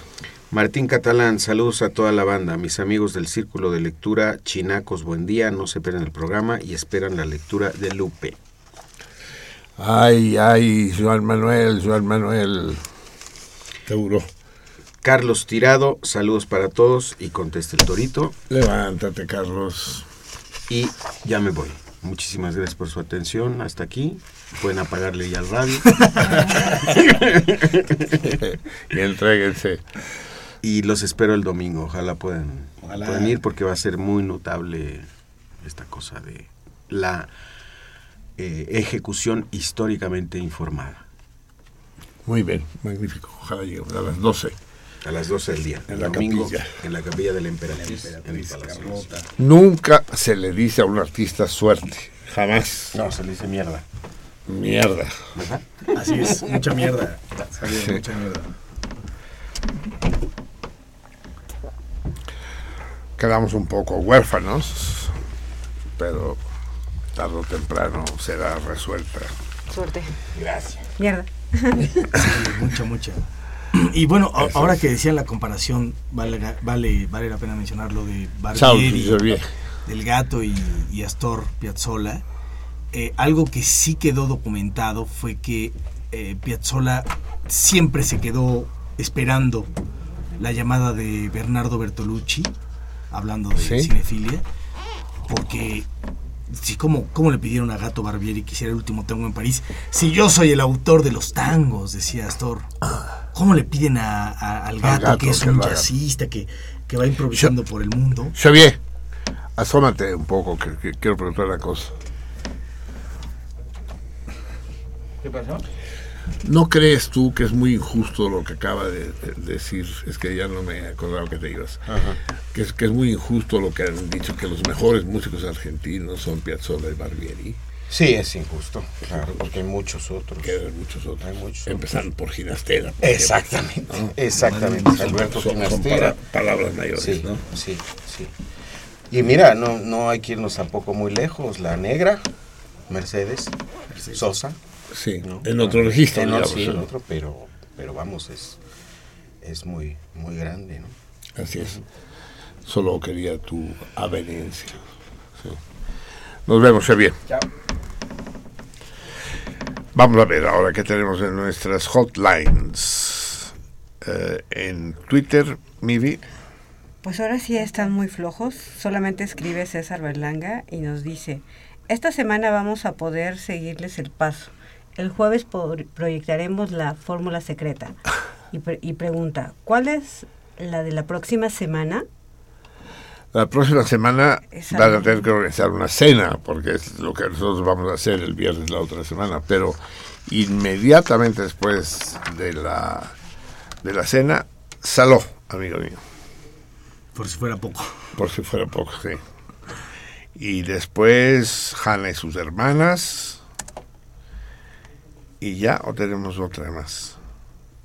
Martín Catalán, saludos a toda la banda, mis amigos del Círculo de Lectura, Chinacos, buen día, no se pierdan el programa y esperan la lectura de Lupe. Ay, ay, Joan Manuel, Joan Manuel. Seguro. Carlos Tirado, saludos para todos y contesta el torito. Levántate, Carlos. Y ya me voy. Muchísimas gracias por su atención. Hasta aquí. Pueden apagarle ya el radio. y entréguense. Y los espero el domingo. Ojalá puedan, Ojalá. puedan ir porque va a ser muy notable esta cosa de la eh, ejecución históricamente informada. Muy bien, magnífico. Ojalá lleguemos a las 12. A las 12 del día. En la domingo, capilla. En la capilla de la emperatriz. en el Palacio. Nunca se le dice a un artista suerte. Jamás. No, se le dice mierda. Mierda. ¿Verdad? Así es, mucha mierda. Javier, Sí. Mucha mierda. Quedamos un poco huérfanos, pero tarde o temprano será resuelta. Suerte. Gracias. Mierda. Mucha, mucha. Y bueno, a- ahora que decían la comparación, vale, vale, vale la pena mencionar lo de Chao, Barbieri, del gato y, y Astor Piazzolla. Eh, algo que sí quedó documentado fue que eh, Piazzolla siempre se quedó esperando la llamada de Bernardo Bertolucci, hablando de ¿Sí? cinefilia, porque sí, ¿cómo, ¿cómo le pidieron a Gato Barbieri que hiciera el último tango en París? Si yo soy el autor de los tangos, decía Astor. ¿Cómo le piden a- a- al gato, gato que es que un jazzista, que, que va improvisando por el mundo? Xavier, asómate un poco, que, que quiero preguntar una cosa. ¿Qué pasó? ¿No crees tú que es muy injusto lo que acaba de, de decir? Es que ya no me acordaba que te ibas. Que es, que es muy injusto lo que han dicho, que los mejores músicos argentinos son Piazzolla y Barbieri. Sí, es injusto, claro, porque hay muchos otros. Que hay muchos otros. Hay muchos Empezando por Ginastera. por Exactamente, exactamente. Alberto son- son Ginastera. para- palabras mayores, Sí, ¿no? sí, sí. Y mira, no, no hay que irnos tampoco muy lejos. La negra, Mercedes, Sosa. Sí, ¿no? en otro registro, En, digamos, sí, en otro, pero, pero vamos, es, es muy, muy grande, ¿no? Así es. Solo quería tu avenencia. Sí. Nos vemos, Xavier. Chao. Vamos a ver ahora qué tenemos en nuestras hotlines. Eh, en Twitter, Mivi. Pues ahora sí están muy flojos. Solamente escribe César Berlanga y nos dice, esta semana vamos a poder seguirles el paso. El jueves por- proyectaremos la fórmula secreta. Y, pre- y pregunta, ¿cuál es la de la próxima semana? La próxima semana van a tener que organizar una cena, porque es lo que nosotros vamos a hacer el viernes la otra semana. Pero inmediatamente después de la, de la cena, saló, amigo mío. Por si fuera poco. Por si fuera poco, sí. Y después Hanna y sus hermanas. Y ya, o tenemos otra más.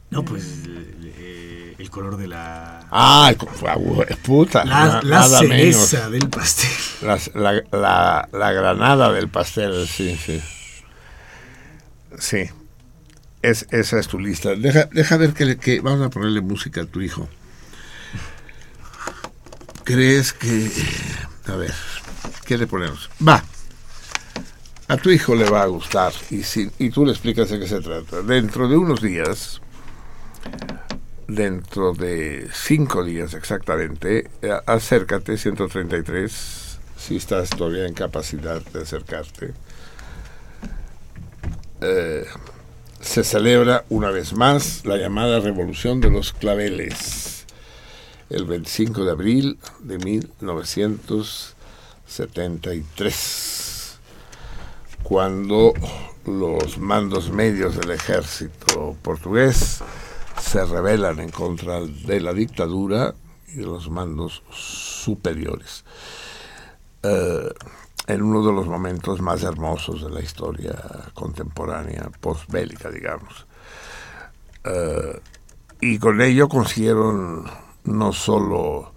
No, pues eh, el color de la... Ah, puta. La, la nada cereza menos. del pastel. Las- La, la- la granada del pastel, sí, sí. Sí. Es, esa es tu lista. Deja, deja ver que, le- que vamos a ponerle música a tu hijo. ¿Crees que... A ver, ¿qué le ponemos? Va. A tu hijo le va a gustar y, si, y tú le explicas de qué se trata. Dentro de unos días, dentro de cinco días exactamente, eh, acércate 133, si estás todavía en capacidad de acercarte. Eh, se celebra una vez más la llamada Revolución de los Claveles, el 25 de abril de 1973, cuando los mandos medios del ejército portugués se rebelan en contra de la dictadura y los mandos superiores. Eh, en uno de los momentos más hermosos de la historia contemporánea, postbélica, digamos. Eh, y con ello consiguieron no solo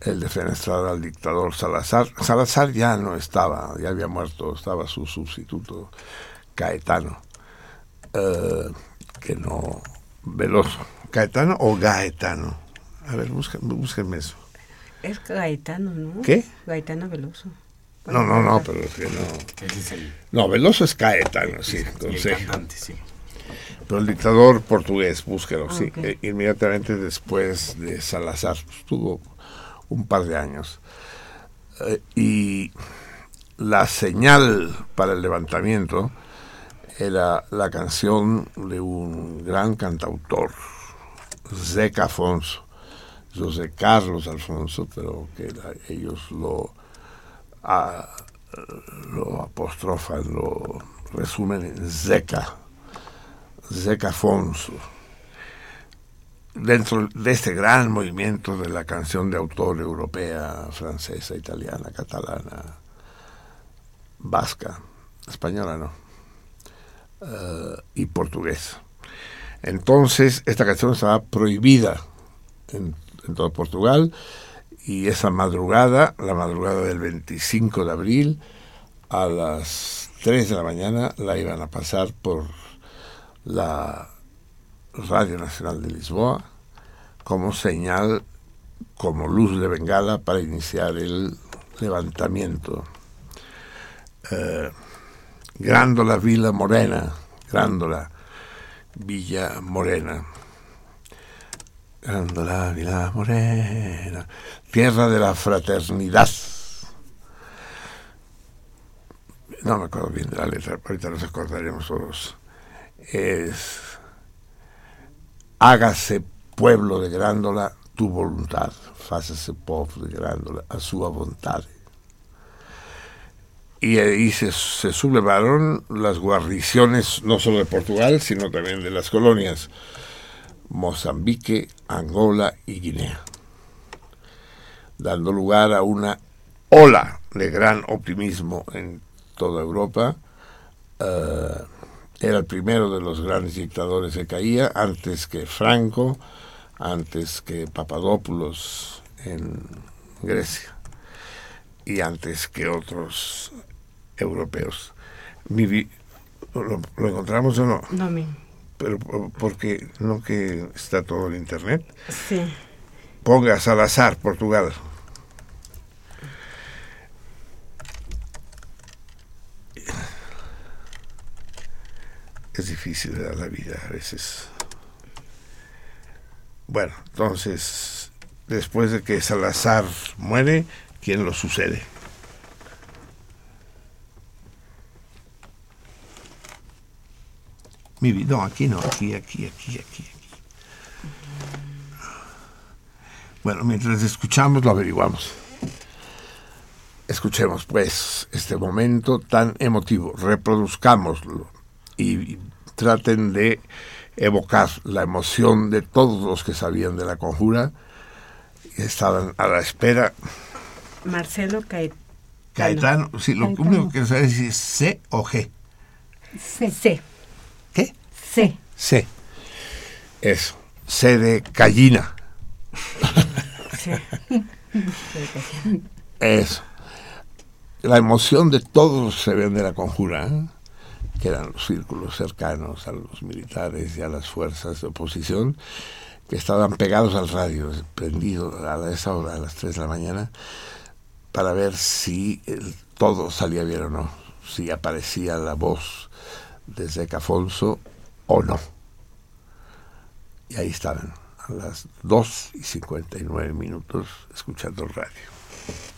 el defenestrar al dictador Salazar. Salazar ya no estaba, ya había muerto, estaba su sustituto Caetano, eh, que no, Veloso. ¿Caetano o Gaetano? A ver, búsquenme, búsquenme eso. Es Gaetano, ¿no? ¿Qué? Gaetano Veloso. No, no, no, pero es que no. Ese es el, No, Veloso es Caetano, sí, con el C. cantante, sí. Pero el dictador portugués, búsquelo, Ah, sí, ok. eh, inmediatamente después de Salazar, estuvo un par de años. Eh, y la señal para el levantamiento era la canción de un gran cantautor, Zeca Afonso, José Carlos Alfonso, pero que ellos lo, ah, lo apostrofan, lo resumen en Zeca. Zeca Afonso. Dentro de este gran movimiento de la canción de autor europea, francesa, italiana, catalana, vasca, española no, eh, y portuguesa. Entonces, esta canción estaba prohibida en, en todo Portugal y esa madrugada, la madrugada del 25 de abril, a las 3 de la mañana la iban a pasar por la Radio Nacional de Lisboa como señal, como luz de bengala para iniciar el levantamiento. Eh, Grándola Vila Morena, Grándola Villa Morena. Grándola Vila Morena, tierra de la fraternidad. No me acuerdo bien de la letra, ahorita nos acordaremos todos. Hágase pueblo de Grándola tu voluntad, fácese povo de Grándola a su voluntad. Y ahí se, se sublevaron las guarniciones no solo de Portugal, sino también de las colonias Mozambique, Angola y Guinea, dando lugar a una ola de gran optimismo en toda Europa. Eh, era el primero de los grandes dictadores que caía, antes que Franco, antes que Papadopoulos en Grecia y antes que otros europeos. Mi vi- ¿Lo, lo encontramos o no? No, mi. Pero por- porque no que está todo en internet. Sí. Ponga Salazar, Portugal. Es difícil ¿verdad? la vida a veces. Bueno, entonces, después de que Salazar muere, ¿quién lo sucede? Mi vi- no, aquí no, aquí, aquí, aquí, aquí, aquí. Bueno, mientras escuchamos lo averiguamos. Escuchemos pues este momento tan emotivo, reproduzcámoslo y traten de evocar la emoción de todos los que sabían de la conjura y estaban a la espera. Marcelo Caetano. Caetano, sí, lo Caetano. único que sabe es si es C o G. C. C. ¿Qué? C. C. Eso. C de gallina. Sí. Eso. La emoción de todos los que se ven de la conjura, ¿eh? Que eran los círculos cercanos a los militares y a las fuerzas de oposición, que estaban pegados al radio, prendidos a esa hora, a las 3 de la mañana, para ver si todo salía bien o no, si aparecía la voz de Zeca Afonso o no. Y ahí estaban, a las 2 y 59 minutos, escuchando el radio.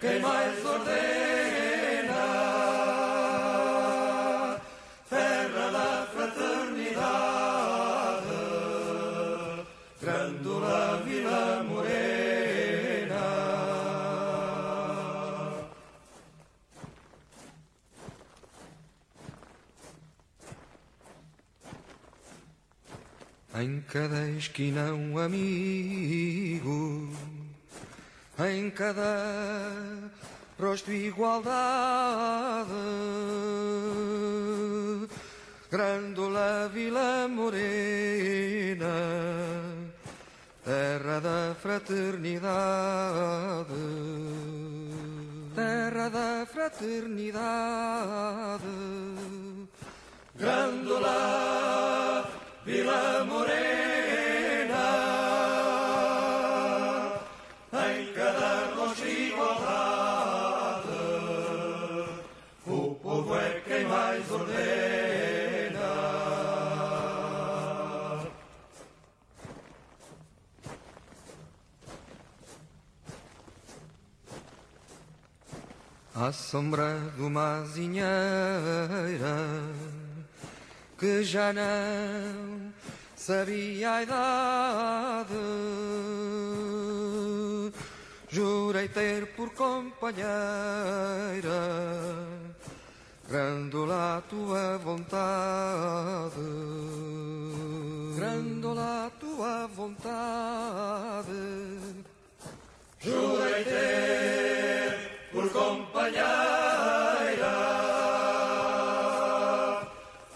quem mais ordena. Terra da fraternidade, Grândola Vila Morena. Em cada esquina um amigo em cada rosto igualdade. Grandola Vila Morena, terra da fraternidade, terra da fraternidade. Grandola Vila Morena, À sombra de uma azinheira que já não sabia a idade. Jurei ter por companheira Grandola tua vontade Grandola tua vontade Jurei ter por companheira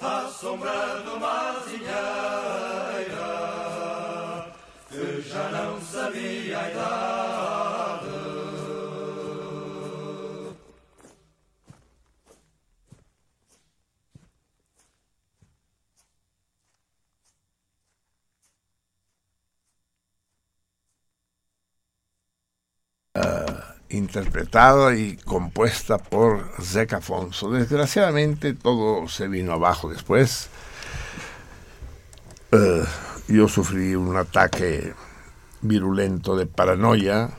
a sombra uma azinheira que já não sabia a idade. Interpretada y compuesta por Zeca Afonso. Desgraciadamente todo se vino abajo después. Eh, yo sufrí un ataque virulento de paranoia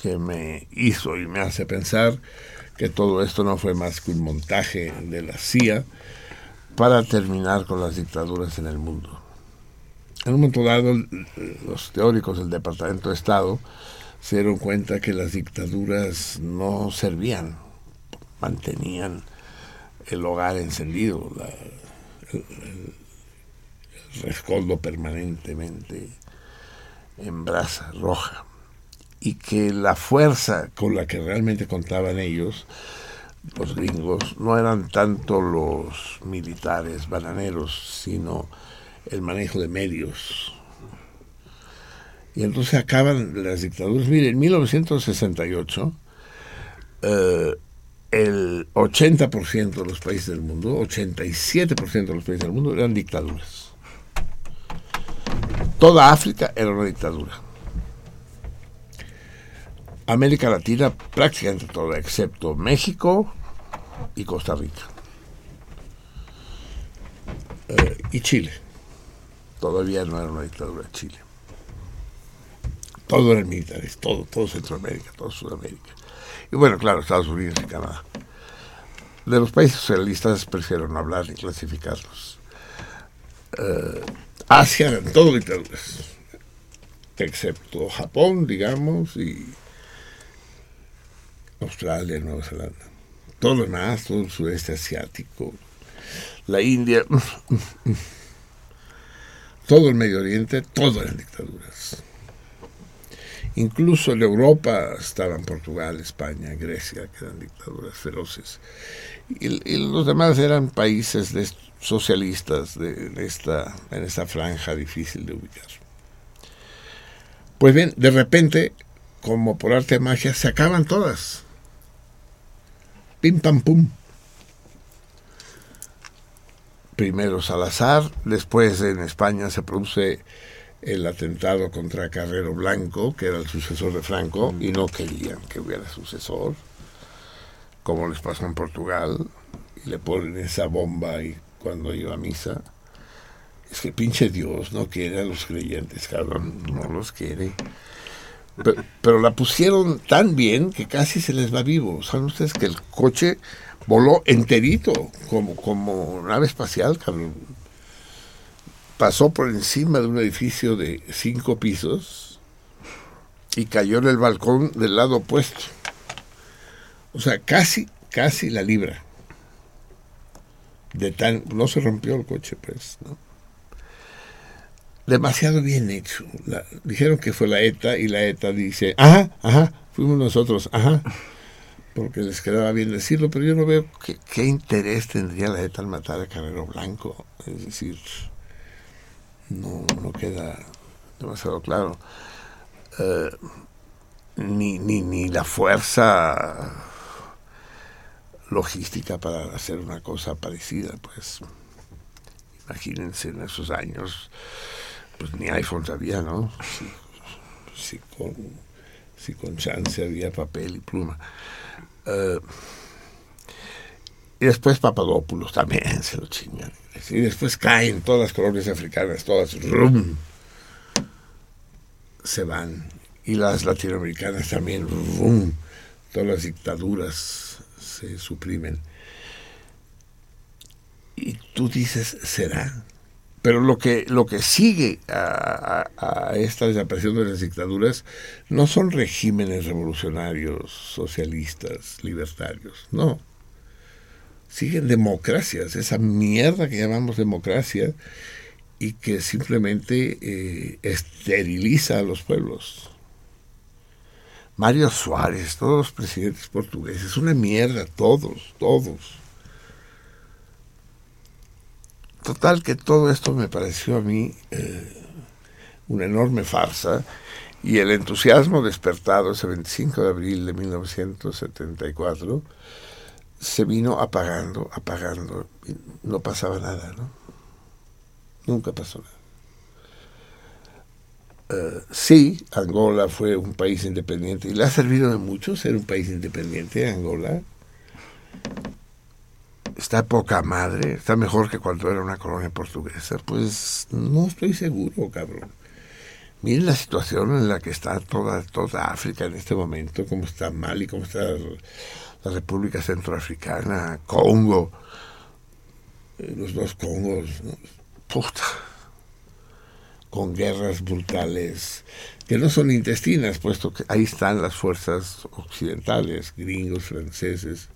que me hizo y me hace pensar que todo esto no fue más que un montaje de la CIA para terminar con las dictaduras en el mundo. En un momento dado, los teóricos del Departamento de Estado se dieron cuenta que las dictaduras no servían, mantenían el hogar encendido, el, el, rescoldo permanentemente en brasa roja, y que la fuerza con la que realmente contaban ellos, los gringos, no eran tanto los militares bananeros, sino el manejo de medios, y entonces acaban las dictaduras. Mire, en 1968, eh, el 80% de los países del mundo, 87% de los países del mundo eran dictaduras. Toda África era una dictadura. América Latina prácticamente toda, excepto México y Costa Rica. Eh, y Chile. Todavía no era una dictadura Chile todo eran militares, todo, todo Centroamérica, todo Sudamérica. Y bueno, claro, Estados Unidos y Canadá. De los países socialistas prefiero no hablar ni clasificarlos. Uh, Asia eran todo dictaduras, excepto Japón, digamos, y Australia, Nueva Zelanda. Todo lo demás, todo el sudeste asiático, la India, todo el Medio Oriente, todo eran dictaduras. Incluso en Europa estaban Portugal, España, Grecia, que eran dictaduras feroces. Y, los demás eran países socialistas esta, en esta franja difícil de ubicar. Pues bien, de repente, como por arte de magia, se acaban todas. Pim pam pum. Primero Salazar, después en España se produce el atentado contra Carrero Blanco, que era el sucesor de Franco, y no querían que hubiera sucesor, como les pasó en Portugal, y le ponen esa bomba y cuando iba a misa. Es que pinche Dios no quiere a los creyentes, cabrón, no los quiere. Pero, pero, la pusieron tan bien que casi se les va vivo. ¿Saben ustedes que el coche voló enterito, como, como nave espacial, cabrón? Pasó por encima de un edificio de cinco pisos y cayó en el balcón del lado opuesto. O sea, casi, casi la libra. De tan, no se rompió el coche, pues, ¿no? demasiado bien hecho. Dijeron que fue la ETA y la ETA dice, ajá, ajá, fuimos nosotros, ajá, porque les quedaba bien decirlo, pero yo no veo qué, qué interés tendría la ETA al matar a Carrero Blanco. Es decir, no, queda demasiado claro. Eh, ni, ni, ni la fuerza logística para hacer una cosa parecida, pues imagínense en esos años, pues ni iPhones había, ¿no? Si, si con, si con chance había papel y pluma. Eh, y después Papadopoulos también se lo chingan. Y después caen todas las colonias africanas, todas, rum, se van. Y las latinoamericanas también, rum, todas las dictaduras se suprimen. Y tú dices, ¿será? Pero lo que, lo que sigue a, a- a esta desaparición de las dictaduras no son regímenes revolucionarios, socialistas, libertarios, no. Siguen democracias, esa mierda que llamamos democracia y que simplemente eh, esteriliza a los pueblos. Mario Suárez, todos los presidentes portugueses, una mierda, todos, todos. Total que todo esto me pareció a mí eh, una enorme farsa y el entusiasmo despertado ese 25 de abril de 1974 se vino apagando, apagando, y no pasaba nada, ¿no? Nunca pasó nada. Eh, sí, Angola fue un país independiente y le ha servido de mucho ser un país independiente, Angola. Está poca madre, está mejor que cuando era una colonia portuguesa. Pues no estoy seguro, cabrón. Miren la situación en la que está toda, toda África en este momento, cómo está Mali, cómo está la República Centroafricana, Congo, eh, los dos Congos, puta, con guerras brutales, que no son intestinas, puesto que ahí están las fuerzas occidentales, gringos, franceses,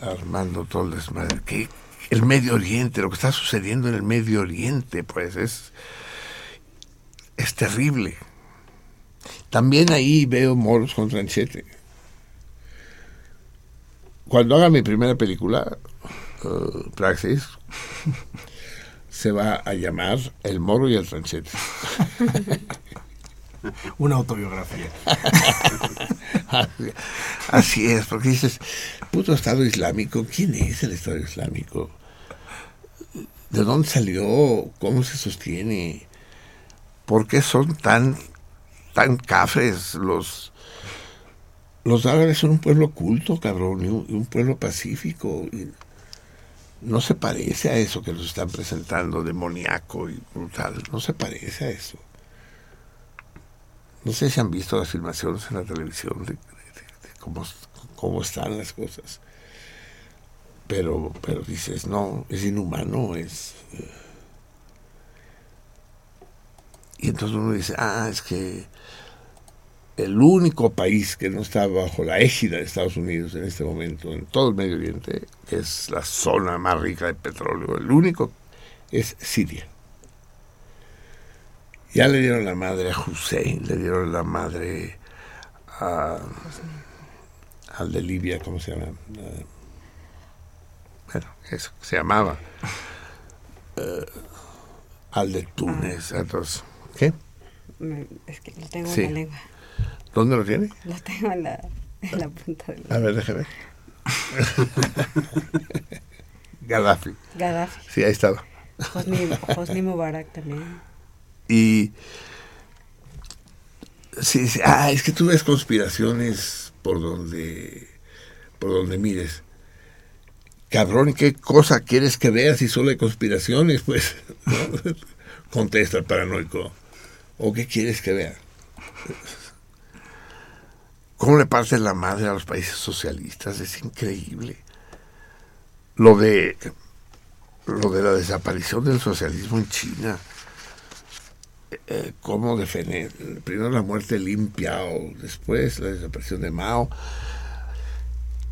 armando todo el desmadre. Que el Medio Oriente, lo que está sucediendo en el Medio Oriente, pues es, es terrible. También ahí veo moros con tranchete. Cuando haga mi primera película, eh, Praxis, se va a llamar El Moro y el Tranchete. Una autobiografía. Así- Así es, porque dices, puto Estado Islámico, ¿quién es el Estado Islámico? ¿De dónde salió? ¿Cómo se sostiene? ¿Por qué son tan, tan cafres los... Los árabes son un pueblo culto, cabrón, y un, pueblo pacífico. no se parece a eso que nos están presentando, demoníaco y brutal. No se parece a eso. No sé si han visto las filmaciones en la televisión de- de cómo, cómo están las cosas. Pero, pero dices, no, es inhumano, es... eh. Y entonces uno dice, ah, es que el único país que no está bajo la égida de Estados Unidos en este momento, en todo el Medio Oriente, que es la zona más rica de petróleo, el único es Siria. Ya le dieron la madre a Hussein, le dieron la madre a, al de Libia, ¿cómo se llama? Ah, bueno, eso, se llamaba. Eh, al de Túnez, entonces, ¿qué? Me- Es que lo tengo Sí. la lengua. ¿Dónde lo tiene? Lo tengo en la, en la punta de la A ver, déjeme. Gaddafi. Gaddafi. Sí, ahí estaba. Hosni, Hosni Mubarak también. Y sí, sí, ah, es que tú ves conspiraciones por donde por donde mires. Cabrón, ¿qué cosa quieres que veas si solo hay conspiraciones? Pues ¿no? contesta el paranoico. ¿O qué quieres que vea? ¿Cómo le parte la madre a los países socialistas? Es increíble. Lo de lo de la desaparición del socialismo en China eh, cómo defender, primero la muerte de Lin Piao, después la desaparición de Mao,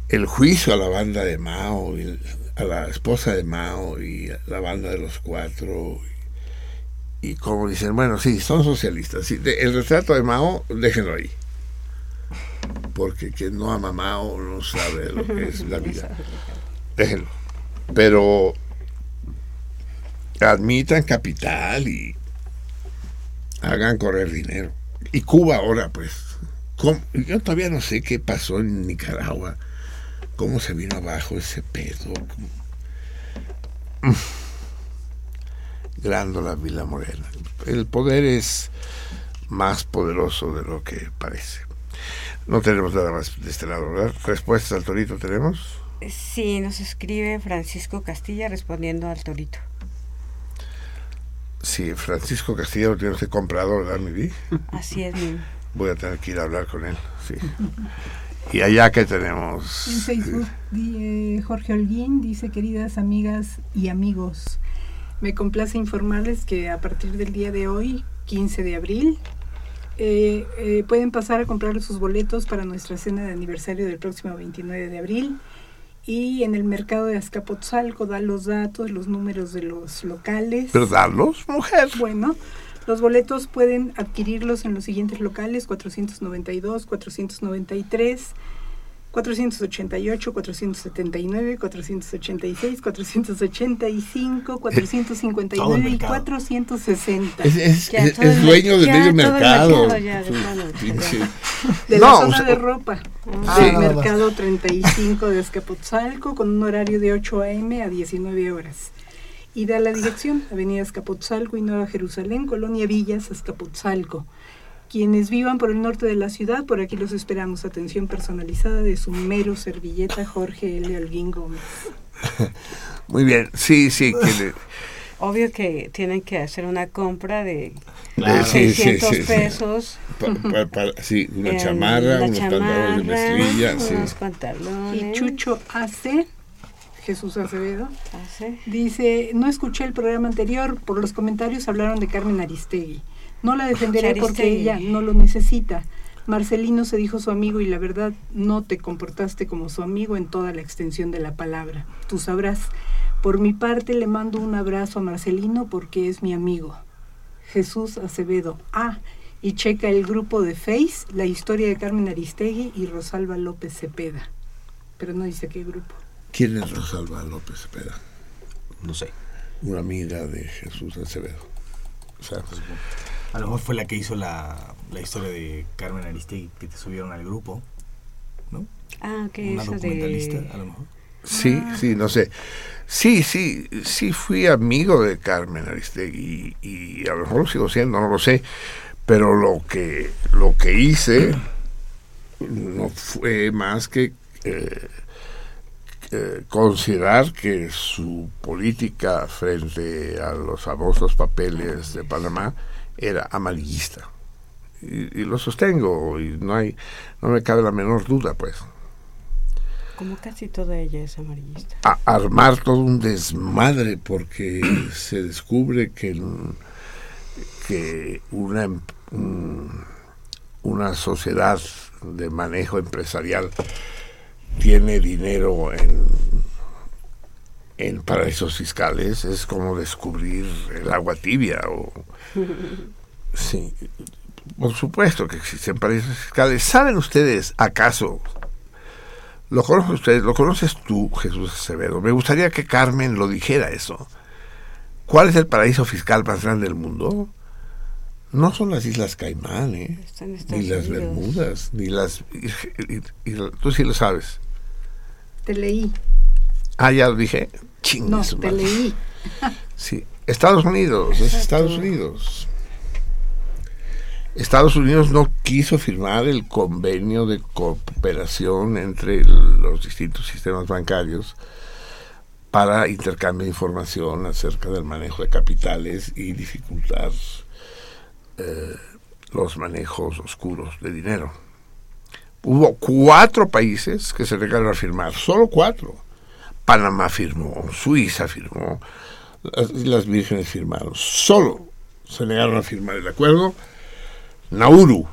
el juicio a la banda de Mao, el- a la esposa de Mao y la banda de los cuatro, y, y dicen, bueno, sí, son socialistas. El retrato de Mao, déjenlo ahí. Porque quien no ama a Mao no sabe lo que es la vida. Déjenlo. Pero admitan capital y hagan correr dinero. Y Cuba ahora, pues. ¿cómo? Yo todavía no sé qué pasó en Nicaragua. ¿Cómo se vino abajo ese pedo? Grándola Vila Morena. El poder es más poderoso de lo que parece. No tenemos nada más de este lado, ¿verdad? ¿Respuestas al torito tenemos? Sí, nos escribe Francisco Castilla respondiendo al torito. Sí, Francisco Castillo lo tiene usted comprado, ¿verdad, mi vi? Así es, mi- Voy a tener que ir a hablar con él, sí. Y allá que tenemos... En Facebook, eh, Jorge Holguín dice, queridas amigas y amigos, me complace informarles que a partir del día de hoy, 15 de abril, eh, eh, pueden pasar a comprar sus boletos para nuestra cena de aniversario del próximo 29 de abril. Y en el mercado de Azcapotzalco da los datos, los números de los locales. ¿Pero darlos, mujer? Bueno, los boletos pueden adquirirlos en los siguientes locales, 492, 493, 488, 479, 486, 485, Todo 459 el y mercado. 460. Es, es- Ya, es- es dueño del medio mercado. de No, la zona de ropa. Ah, del mercado 35 de Escapotzalco con un horario de 8 a.m. a 19 horas. Y da la dirección, Avenida Escapotzalco y Nueva Jerusalén, Colonia Villas, Escapotzalco. Quienes vivan por el norte de la ciudad, por aquí los esperamos. Atención personalizada de su mero servilleta Jorge L. Holguín Gómez. Muy bien, sí, sí. Que le- Obvio que tienen que hacer una compra de Claro. sí, sí, 600 sí, sí. pesos. pa- pa- pa- sí, una en chamarra, la unos pantalones de chamarra, mezclilla. unos pantalones. Y Chucho AC, Jesús Acevedo, Hace- Dice, no escuché el programa anterior, por los comentarios hablaron de Carmen Aristegui. No la defenderé porque ella no lo necesita. Marcelino se dijo su amigo y la verdad no te comportaste como su amigo en toda la extensión de la palabra. Tú sabrás. Por mi parte le mando un abrazo a Marcelino porque es mi amigo. Jesús Acevedo. Ah, y checa el grupo de Face, la historia de Carmen Aristegui y Rosalba López Cepeda. Pero no dice qué grupo. ¿Quién es Rosalba López Cepeda? No sé. Una amiga de Jesús Acevedo. O sea, A lo mejor fue la que hizo la, la historia de Carmen Aristegui que te subieron al grupo, ¿no? Ah, ok, Una eso documentalista, de... a lo mejor. Sí, Ah. sí, no sé. Sí, sí, sí fui amigo de Carmen Aristegui y, y a lo mejor lo sigo siendo, no lo sé. Pero lo que, lo que hice no fue más que eh, eh, considerar que su política frente a los famosos papeles de Panamá era amarillista. Y, y lo sostengo y no hay no me cabe la menor duda pues Como casi toda ella es amarillista. a armar todo un desmadre porque se descubre que, que una, em- un- una sociedad de manejo empresarial tiene dinero en, en paraísos fiscales es como descubrir el agua tibia o sí por supuesto que existen paraísos fiscales saben ustedes acaso lo conocen ustedes, lo conoces tú, Jesús Acevedo. Me gustaría que Carmen lo dijera eso. ¿Cuál es el paraíso fiscal más grande del mundo? No son las Islas Caimán, ¿eh? Ni las Unidos. Bermudas, ni las... y- y- y- tú sí lo sabes. Te leí. Ah, ya lo dije. Chingue No, te leí. Sí, Estados Unidos, es Estados Unidos. Estados Unidos no quiso firmar el convenio de cooperación entre los distintos sistemas bancarios para intercambio de información acerca del manejo de capitales y dificultar eh, los manejos oscuros de dinero. Hubo cuatro países que se negaron a firmar, solo cuatro. Panamá firmó, Suiza firmó, las Islas Vírgenes firmaron, solo se negaron a firmar el acuerdo. Nauru,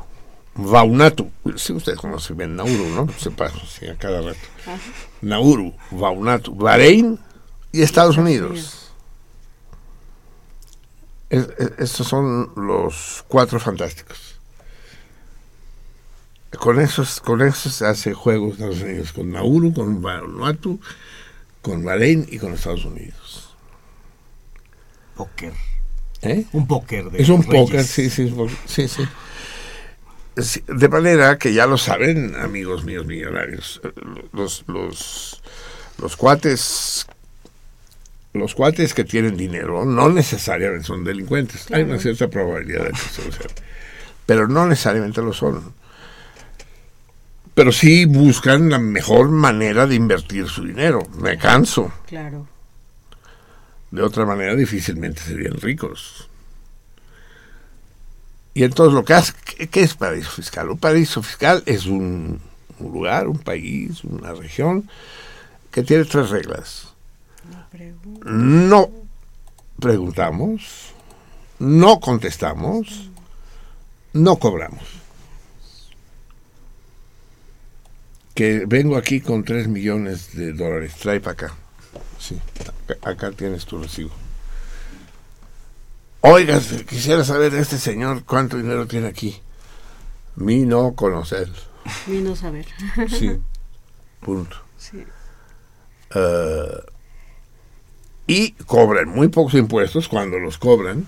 Vaunatu, si ustedes conocen bien Nauru, ¿no? Se pasa sí, a cada rato. Nauru, Vaunatu, Bahrein y Estados Unidos. Es- es- estos son los cuatro fantásticos. Con esos, con esos se hace juegos Estados Unidos, con Nauru, con Vanuatu, con Bahrein y con Estados Unidos. Póker. ¿Eh? Un póker de Es un póker, sí, sí, sí, sí. De manera que ya lo saben, amigos míos millonarios, eh, los, los, los cuates, los cuates que tienen dinero no necesariamente son delincuentes. Hay una cierta probabilidad de que eso lo sean, pero no necesariamente lo son. Pero sí buscan la mejor manera de invertir su dinero. Me canso. Claro. De otra manera, difícilmente serían ricos. Y entonces lo que hace, ¿qué, es paraíso fiscal? Un paraíso fiscal es un, un lugar, un país, una región que tiene tres reglas. No preguntamos, no contestamos, no cobramos. Que vengo aquí con tres millones de dólares, trae para acá. Sí, acá, tienes tu recibo. Oiga, quisiera saber este señor cuánto dinero tiene aquí. Mi no conocer. Mi no saber. Sí. Punto. Sí. Eh, y cobran muy pocos impuestos cuando los cobran.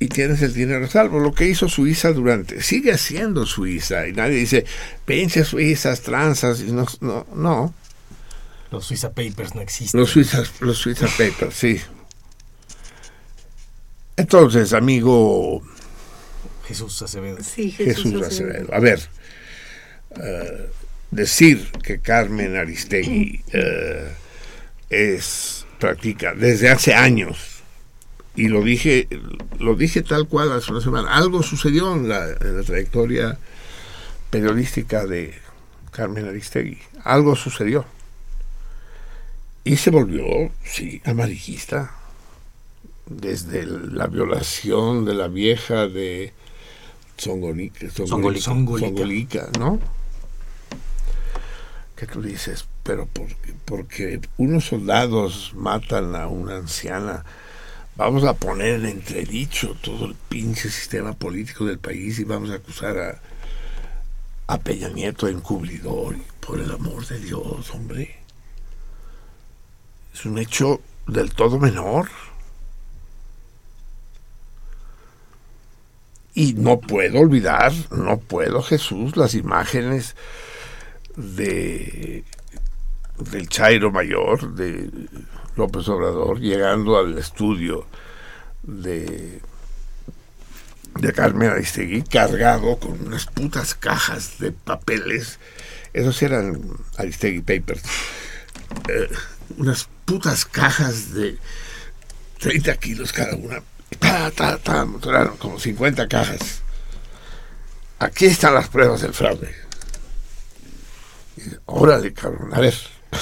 Y tienes el dinero a salvo. Lo que hizo Suiza durante. Sigue haciendo Suiza. Y nadie dice, pinches suizas, tranzas. Y no, no, no. Los Suiza Papers no existen. Los Suizas, los Suiza Papers, sí. Entonces, amigo Jesús Acevedo. Sí, Jesús Acevedo, a ver, eh, decir que Carmen Aristegui eh, es practica desde hace años y lo dije lo dije tal cual hace una semana algo sucedió en la, en la trayectoria periodística de Carmen Aristegui algo sucedió y se volvió sí amarillista desde la violación de la vieja de Zongolica, Zongolica, Zongolica. Zongolica, ¿no? Que tú dices, pero porque, porque unos soldados matan a una anciana, vamos a poner en entredicho todo el pinche sistema político del país y vamos a acusar a, a Peña Nieto de encubridor, por el amor de Dios, hombre. Es un hecho del todo menor. Y no puedo olvidar, no puedo, Jesús, las imágenes de del Chairo Mayor, de López Obrador, llegando al estudio de, de Carmen Aristegui, cargado con unas putas cajas de papeles. Esos eran Aristegui Papers. Eh, unas putas cajas de 30 kilos cada una. Ta, ta, ta, mostraron como 50 cajas. Aquí están las pruebas del fraude. Y Órale, cabrón, a ver.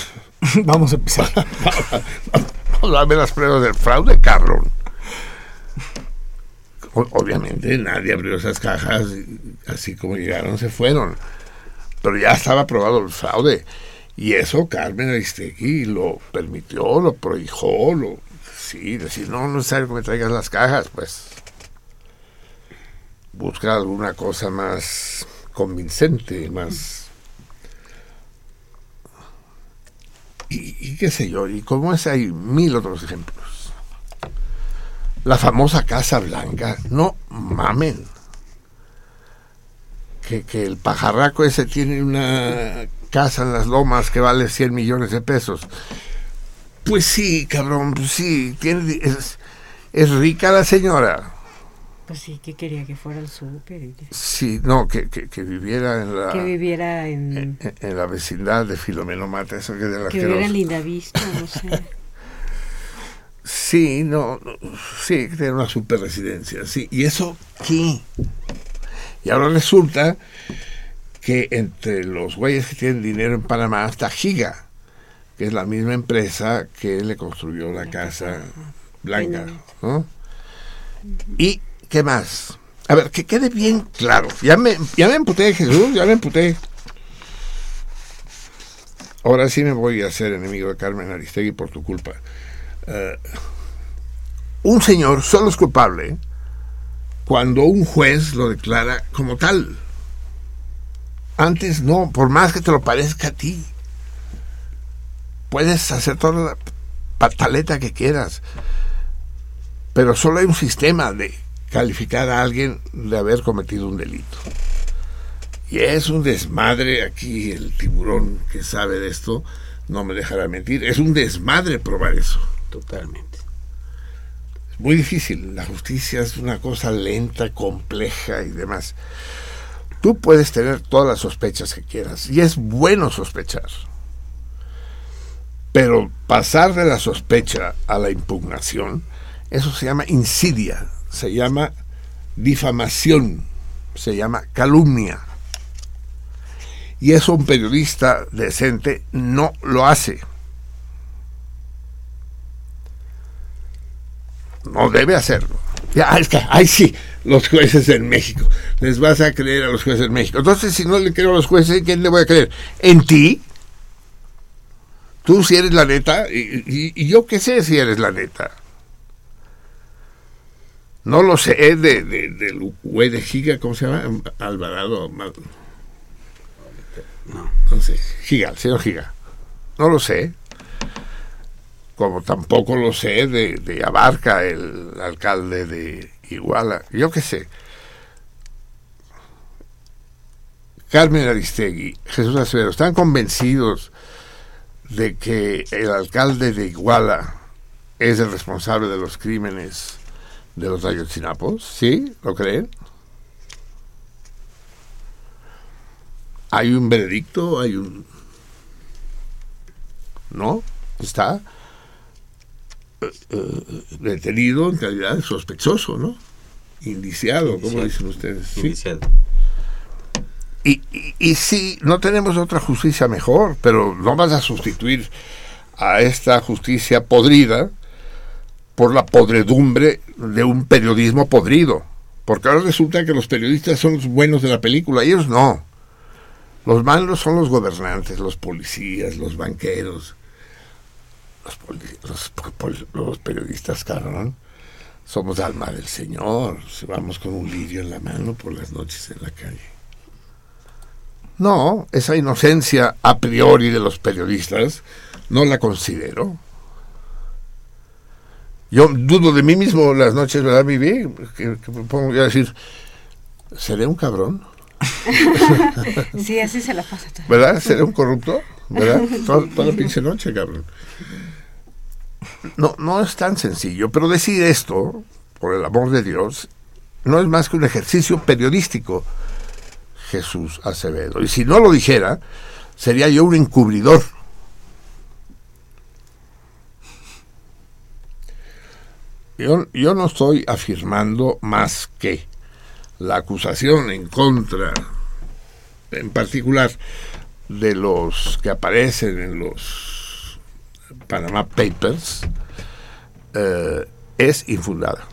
Vamos a empezar. Vamos a ver las pruebas del fraude, cabrón. O- Obviamente nadie abrió esas cajas, así como llegaron se fueron. Pero ya estaba probado el fraude. Y eso Carmen Aristegui lo permitió, lo prohijó, lo... Sí, decir, no, no es necesario que me traigas las cajas, pues. Busca alguna cosa más convincente, más... Y, qué sé yo, y como ese hay mil otros ejemplos. La famosa Casa Blanca, no mamen. Que, que el pajarraco ese tiene una casa en las lomas que vale 100 millones de pesos. Pues sí, cabrón, pues sí, tiene, es, es rica la señora. Pues sí, que quería que fuera al súper Sí, no, que, que, que viviera en la, que viviera en... en, en la vecindad de Filomeno Mata, eso que de la que viviera en Lindavista, no sé. Sí, no, no, sí, que tiene una super residencia, sí. ¿Y eso qué? Y ahora resulta que entre los güeyes que tienen dinero en Panamá está Giga, que es la misma empresa que le construyó la casa blanca, ¿no? ¿Y qué más? A ver, que quede bien claro. Ya me, ya me emputé, Jesús, ya me emputé. Ahora sí me voy a hacer enemigo de Carmen Aristegui por tu culpa. Eh, un señor solo es culpable cuando un juez lo declara como tal. Antes no, por más que te lo parezca a ti. Puedes hacer toda la pataleta que quieras, pero solo hay un sistema de calificar a alguien de haber cometido un delito. Y es un desmadre aquí, el tiburón que sabe de esto no me dejará mentir, es un desmadre probar eso. Totalmente. Es muy difícil, la justicia es una cosa lenta, compleja y demás. Tú puedes tener todas las sospechas que quieras y es bueno sospechar. Pero pasar de la sospecha a la impugnación, eso se llama insidia, se llama difamación, se llama calumnia. Y eso un periodista decente no lo hace. No debe hacerlo. Ya, es que, ay sí, los jueces en México. Les vas a creer a los jueces en México. Entonces, si no le creo a los jueces, ¿en quién le voy a creer? ¿En ti? Tú si eres la neta, y, y- y yo qué sé si eres la neta. No lo sé, de, de, del güey de Giga, ¿cómo se llama? Alvarado. No. no sé, Giga, el señor Giga. No lo sé. Como tampoco lo sé de, Abarca, el alcalde de Iguala. Yo qué sé. Carmen Aristegui, Jesús Acevedo, ¿están convencidos de que el alcalde de Iguala es el responsable de los crímenes de los Ayotzinapos? ¿Sí? ¿Lo creen? ¿Hay un veredicto? ¿Hay un...? ¿No? ¿Está? Eh, detenido en calidad de sospechoso, ¿no? Indiciado, como dicen ustedes. Sí. Indiciado. Y, y, y sí, no tenemos otra justicia mejor, pero no vas a sustituir a esta justicia podrida por la podredumbre de un periodismo podrido. Porque ahora resulta que los periodistas son los buenos de la película, ellos no. Los malos son los gobernantes, los policías, los banqueros, los, los, periodistas, cabrón. Somos alma del Señor. Si vamos con un lirio en la mano por las noches en la calle. No, esa inocencia a priori de los periodistas no la considero. Yo dudo de mí mismo las noches, ¿verdad, Vivi? Que, que me pongo a decir, ¿seré un cabrón? Sí, así se la pasa todo. ¿Verdad? ¿Seré un corrupto? ¿Verdad? Toda, toda la pinche noche, cabrón. No, no es tan sencillo, pero decir esto, por el amor de Dios, no es más que un ejercicio periodístico, Jesús Acevedo. Y si no lo dijera, sería yo un encubridor. Yo, yo no estoy afirmando más que la acusación en contra, en particular, de los que aparecen en los Panama Papers, eh, es infundada.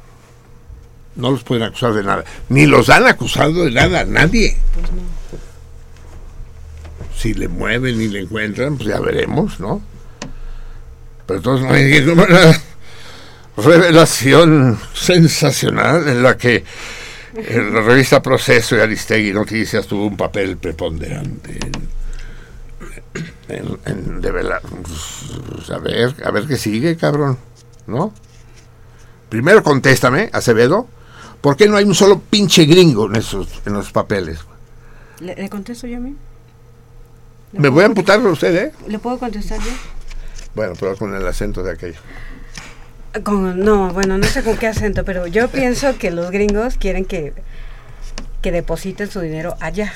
No los pueden acusar de nada. Ni los han acusado de nada, nadie. Si le mueven y le encuentran, pues ya veremos, ¿no? Pero entonces no hay como una revelación sensacional en la que en la revista Proceso y Aristegui Noticias tuvo un papel preponderante en, en, en develar. Pues, a ver, a ver qué sigue, cabrón, ¿no? Primero contéstame, Acevedo, ¿por qué no hay un solo pinche gringo en esos, en los papeles? ¿Le, le contesto yo a mí? ¿Le Me voy a amputar a usted, ¿eh? ¿Le puedo contestar yo? Bueno, pero con el acento de aquello. Con- no, bueno, no sé con qué acento, pero yo pienso que los gringos quieren que, que depositen su dinero allá,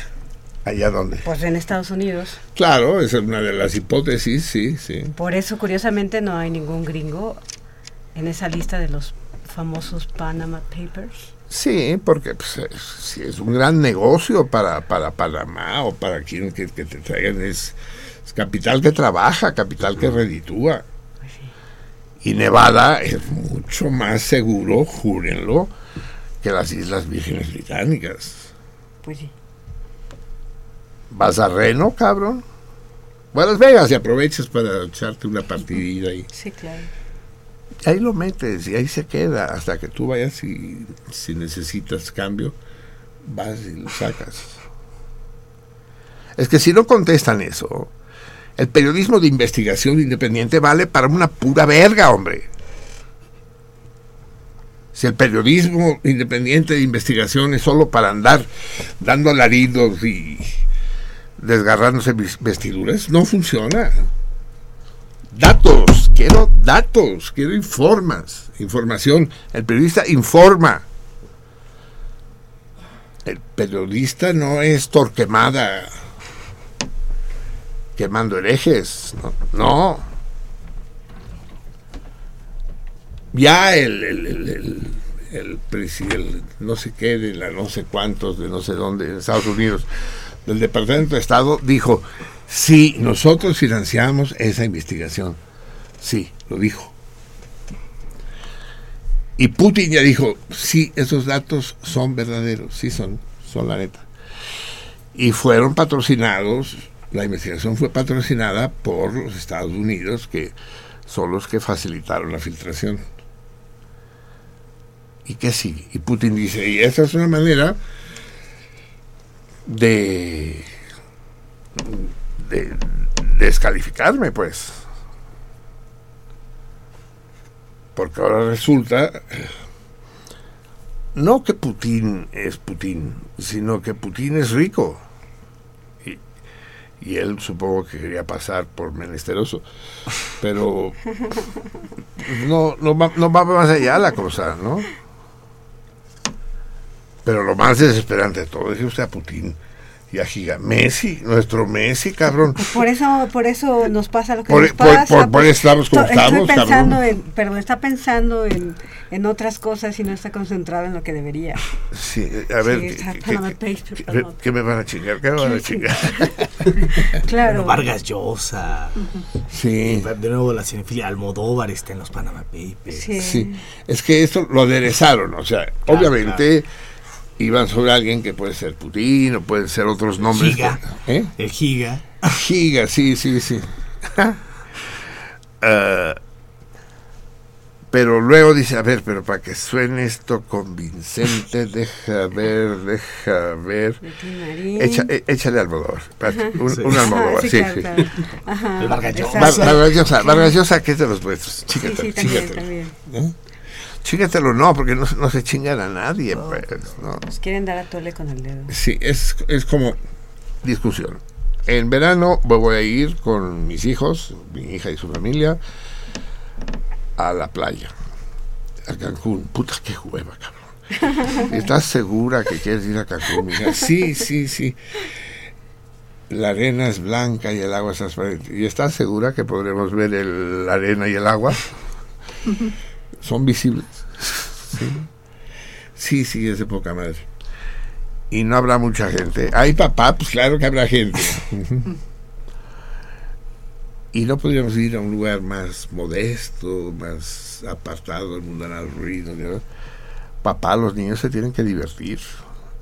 ¿Allá dónde? pues en Estados Unidos. Claro, esa es una de las hipótesis, sí, sí. Por eso, curiosamente, no hay ningún gringo en esa lista de los famosos Panama Papers. Sí, porque pues, es, si es un gran negocio para, para Panamá o para quien que, que te traigan, es, es capital que trabaja, capital que reditúa. Y Nevada es mucho más seguro, júrenlo, que las Islas Vírgenes Británicas. Pues sí. ¿Vas a Reno, cabrón? Voy a Las Vegas y aprovechas para echarte una partidilla ahí. Sí, claro. Ahí lo metes y ahí se queda hasta que tú vayas y si necesitas cambio, vas y lo sacas. Es que si no contestan eso, el periodismo de investigación independiente vale para una pura verga, hombre. Si el periodismo independiente de investigación es solo para andar dando alaridos y desgarrándose vis- vestiduras, no funciona. Datos, quiero datos, quiero informas, información. El periodista informa. El periodista no es torquemada quemando herejes, no. Ya el, el, el, el, el no sé qué, de la no sé cuántos, de no sé dónde, en Estados Unidos, del Departamento de Estado, dijo, sí, nosotros financiamos esa investigación. Sí, lo dijo. Y Putin ya dijo, sí, esos datos son verdaderos, sí son, son la neta. Y fueron patrocinados, la investigación fue patrocinada por los Estados Unidos, que son los que facilitaron la filtración. ¿Y qué sigue? Y Putin dice, y esa es una manera de, de descalificarme, pues. Porque ahora resulta, no que Putin es Putin, sino que Putin es rico. Y, y él supongo que quería pasar por menesteroso. Pero no, no, va, no va más allá la cosa, ¿no? Pero lo más desesperante de todo es que usted a Putin y a Giga. Messi, nuestro Messi, cabrón. Por eso, por eso nos pasa lo que Por- nos pasa. por- por pues, estamos como estamos, Estoy pensando cabrón. en, perdón, está pensando en, en otras cosas y no está concentrado en lo que debería. Sí, a ver, Sí, ¿qué, me van a chingar? ¿Qué me van a chingar? Claro. Bueno, Vargas Llosa. Sí. De nuevo la cinefilia Almodóvar está en los Panama Papers. Sí. Sí, es que esto lo aderezaron, o sea, obviamente iban sobre alguien que puede ser Putin o pueden ser otros nombres. Giga. que- ¿Eh? El Giga. Giga, sí, sí, sí. Ah, pero luego dice, a ver, pero para que suene esto convincente, deja ver, deja ver. Echa, e- échale Almodóvar, un, Sí. un Almodóvar, Ajá, sí, claro, sí. claro. Vargas Llosa. Vargas que es de los nuestros. Sí, Chígatelo, sí, también, chígatelo. también. ¿Eh? Chígatelo no, porque no, no se chingan a nadie, pues, no. Nos quieren dar a tole con el dedo. Sí, es, es como discusión. En verano voy a ir con mis hijos, mi hija y su familia, a la playa, a Cancún. Puta, qué hueva, cabrón. ¿Estás segura que quieres ir a Cancún, mija? Sí, sí, sí. La arena es blanca y el agua es transparente. ¿Y estás segura que podremos ver el- la arena y el agua? ¿Son visibles? Sí, sí, es poca madre y no habrá mucha gente. Ay, papá, pues claro que habrá gente. y no podríamos ir a un lugar más modesto, más apartado del mundanal ruido. ¿no? Papá, los niños se tienen que divertir.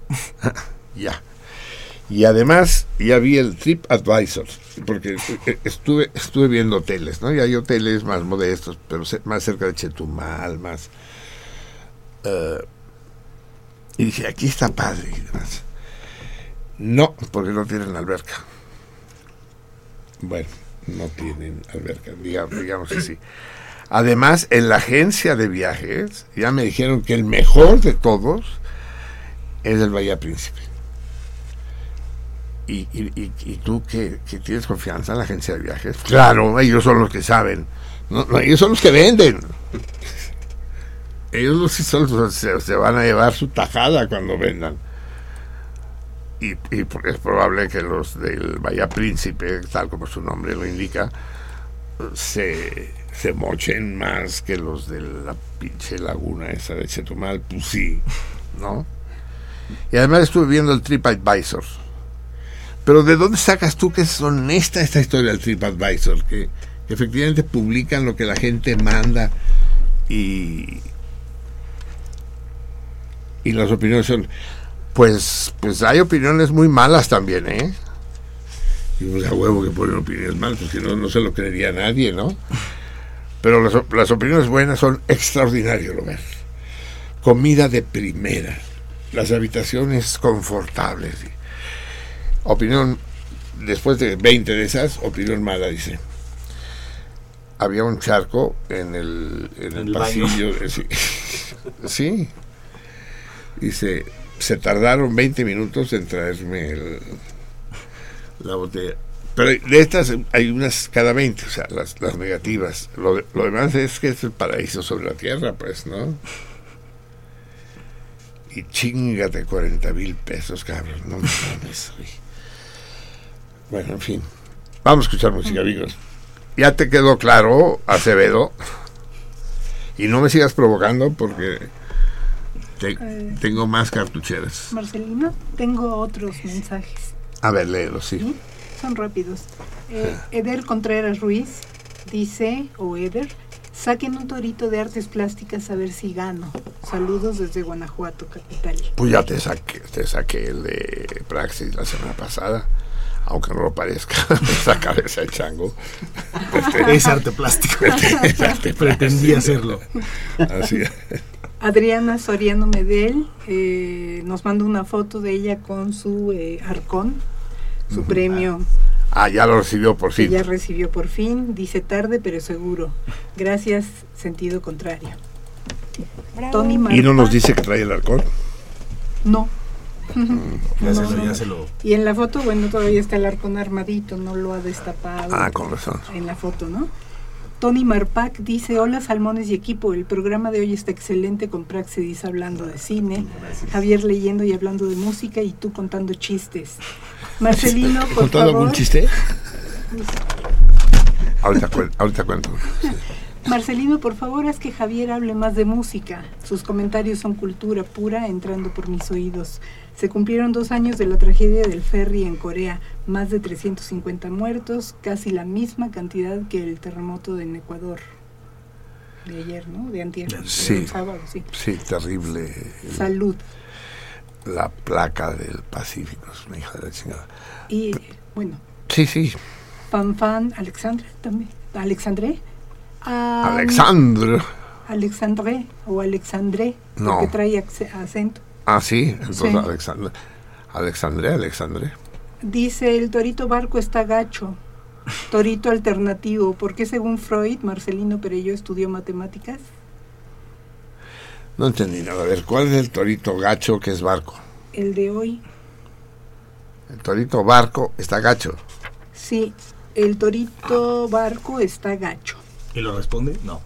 ya. Y además ya vi el Trip Advisor, porque estuve estuve viendo hoteles, ¿no? Y hay hoteles más modestos, pero más cerca de Chetumal, más... eh, y dije, aquí está padre y demás. No, porque no tienen alberca. Bueno, no tienen alberca, digamos, digamos así. Además, en la agencia de viajes ya me dijeron que el mejor de todos es el Bahía Príncipe. ¿Y, tú que, que tienes confianza en la agencia de viajes? Claro, ellos son los que saben. No, ellos son los que venden. Ellos los que son los- se, se van a llevar su tajada cuando vendan. Y, y porque es probable que los del Bahía Príncipe, tal como su nombre lo indica, se, se mochen más que los de la pinche laguna esa de Chetumal. Pues sí, ¿no? Y además estuve viendo el TripAdvisor. Pero ¿de dónde sacas tú que es honesta esta historia del TripAdvisor? Que, que efectivamente publican lo que la gente manda y, y las opiniones son pues pues hay opiniones muy malas también eh y pues a huevo que ponen opiniones malas porque no, no se lo creería nadie no Pero las, las opiniones buenas son extraordinario lugar. Comida de primera. Las habitaciones confortables. Opinión, después de 20 de esas, opinión mala, dice. Había un charco en el, en el, el pasillo. eh, Sí. sí. Dice, se tardaron 20 minutos en traerme el- la botella. Pero de estas hay unas cada 20, o sea, las, las negativas. Lo, de- lo demás es que es el paraíso sobre la tierra, pues, ¿no? Y chingate 40 mil pesos, cabrón. No mames, güey. Bueno, en fin. Vamos a escuchar música, amigos. Ya te quedó claro, Acevedo. Y no me sigas provocando porque te- Eh. tengo más cartucheras. Marcelino, tengo otros mensajes. A ver, léelo, sí. ¿sí? Son rápidos. Eh, Eder Contreras Ruiz dice, o Eder, saquen un torito de artes plásticas a ver si gano. Saludos desde Guanajuato, capital. Pues ya te saqué, te saqué el de Praxis la semana pasada, aunque no lo parezca, esa cabeza de chango. Es arte plástico. Es arte Pretendía plástico. hacerlo. Así es. Adriana Soriano Medel eh, nos manda una foto de ella con su eh, arcón, su premio Ah, ya lo recibió por fin. ya recibió por fin. Dice tarde pero seguro. Gracias, sentido contrario. Tony Y no nos dice que trae el alcohol. No. Ya No, se lo, no. ya se lo. Y en la foto, bueno, todavía está el arcón armadito, no lo ha destapado. Ah, con razón. En la foto, ¿no? Tony Marpac dice, hola Salmones y equipo, el programa de hoy está excelente con Praxedis hablando de cine, Javier leyendo y hablando de música y tú contando chistes. Marcelino, por ¿Contado favor. algún chiste? Ahorita, ahorita cuento. Marcelino, por favor, haz que Javier hable más de música. Sus comentarios son cultura pura entrando por mis oídos. Se cumplieron dos años de la tragedia del ferry en Corea, más de 350 muertos, casi la misma cantidad que el terremoto en Ecuador. De ayer, ¿no? De antier. Sí. Sábado, sí. Sí, terrible. Salud. La placa del Pacífico, es una hija de la chingada. Y, bueno, Sí, sí. Fan Fan, Alexandre también. ¿Alexandre? Ah, Alexandre. Alexandre o Alexandre, No. porque trae acento. Ah, sí. Entonces, Sí. Alexandre. Alexandre, Alexandre. Dice, el torito barco está gacho. Torito alternativo. ¿Por qué según Freud, Marcelino Perello estudió matemáticas? No entendí nada. A ver, ¿cuál es el torito gacho que es barco? El de hoy. El torito barco está gacho. Sí, el torito barco está gacho. ¿Y lo responde? No.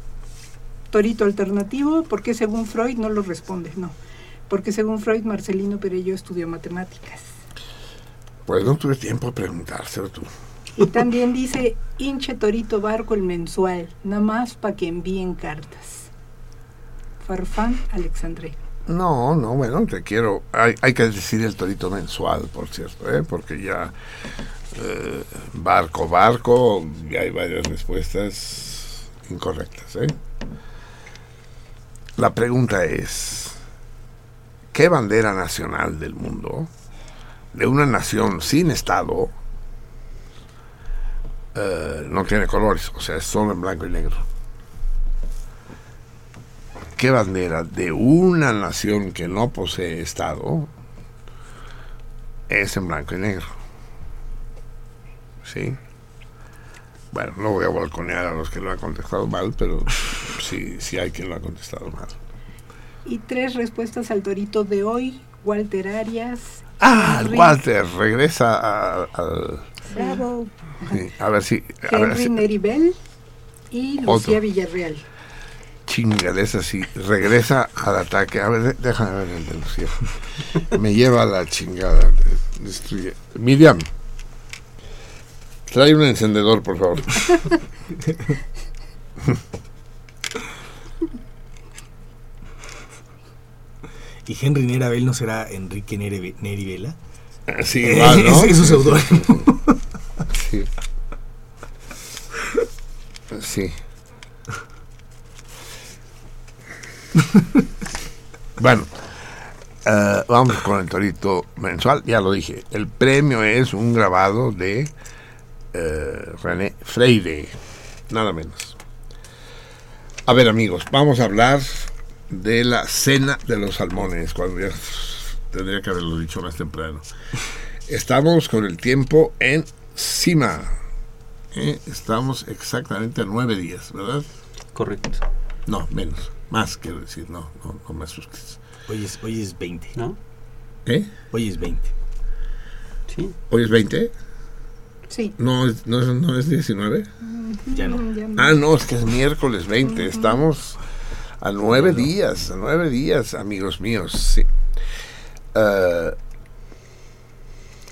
Torito alternativo, ¿por qué según Freud no lo responde? No. Porque según Freud, Marcelino Perello estudió matemáticas. Pues no tuve tiempo de preguntárselo tú. Y también dice, hinche torito barco el mensual, nada más para que envíen cartas. Farfán Alexandre. No, no, bueno, te quiero. Hay, hay que decir el torito mensual, por cierto, ¿eh? porque ya eh, barco, barco, ya hay varias respuestas incorrectas. ¿eh? La pregunta es: ¿qué bandera nacional del mundo, de una nación sin Estado, eh, no tiene colores? O sea, es solo en blanco y negro. ¿Qué bandera de una nación que no posee Estado es en blanco y negro? ¿Sí? Bueno, no voy a balconear a los que lo han contestado mal, pero sí, sí hay quien lo ha contestado mal. Y tres respuestas al torito de hoy. Walter Arias. Ah, Henry- Walter, regresa al... Bravo. sí, a ver si... A ver Henry si Neribel y Lucía Otro. Villarreal. chinga de esa sí, regresa al ataque. A ver, déjame ver el de Lucía. Me lleva a la chingada. Destruye. Miriam, trae un encendedor, por favor. ¿Y Henry Nerabel no será Enrique Nere- Nerivela? Sí, Eh, igual, ¿no? es, es su seudónimo. Sí. Sí. Bueno, eh, vamos con el torito mensual. Ya lo dije. El premio es un grabado de eh, René Freire. Nada menos. A ver amigos, vamos a hablar de la cena de los salmones, cuando ya tendría que haberlo dicho más temprano. Estamos con el tiempo encima. ¿eh? Estamos exactamente a nueve días, ¿verdad? Correcto. No, menos. Más quiero decir, no, no, no me asustes. Hoy es, hoy es 20. ¿No? ¿Eh? Hoy es 20. Sí. ¿Hoy es 20? Sí. ¿No, es- no, es- no es 19? Ya no. Ya no. Ah, no, es que es miércoles 20. Estamos a nueve días, a nueve días, amigos míos. Sí. Eh,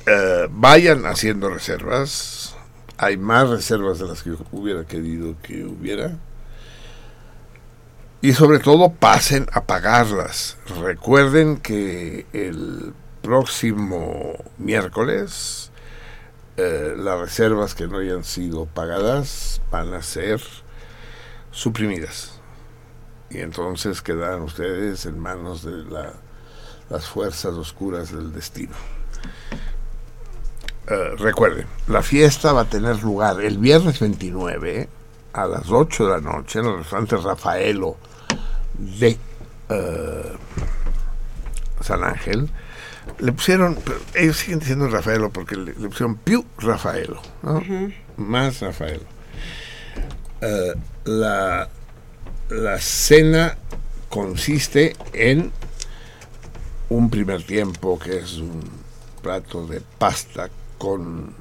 eh, vayan haciendo reservas. Hay más reservas de las que hubiera querido que hubiera. Y sobre todo pasen a pagarlas. Recuerden que el próximo miércoles eh, las reservas que no hayan sido pagadas van a ser suprimidas. Y entonces quedarán ustedes en manos de la- las fuerzas oscuras del destino. Eh, recuerden, la fiesta va a tener lugar el viernes 29 a las 8 de la noche en el restaurante Rafaelo de eh, San Ángel. Le pusieron, ellos siguen diciendo Rafaelo porque le, le pusieron Piu Rafaelo, ¿no? Más Rafaelo. Eh, la, la cena consiste en un primer tiempo que es un plato de pasta con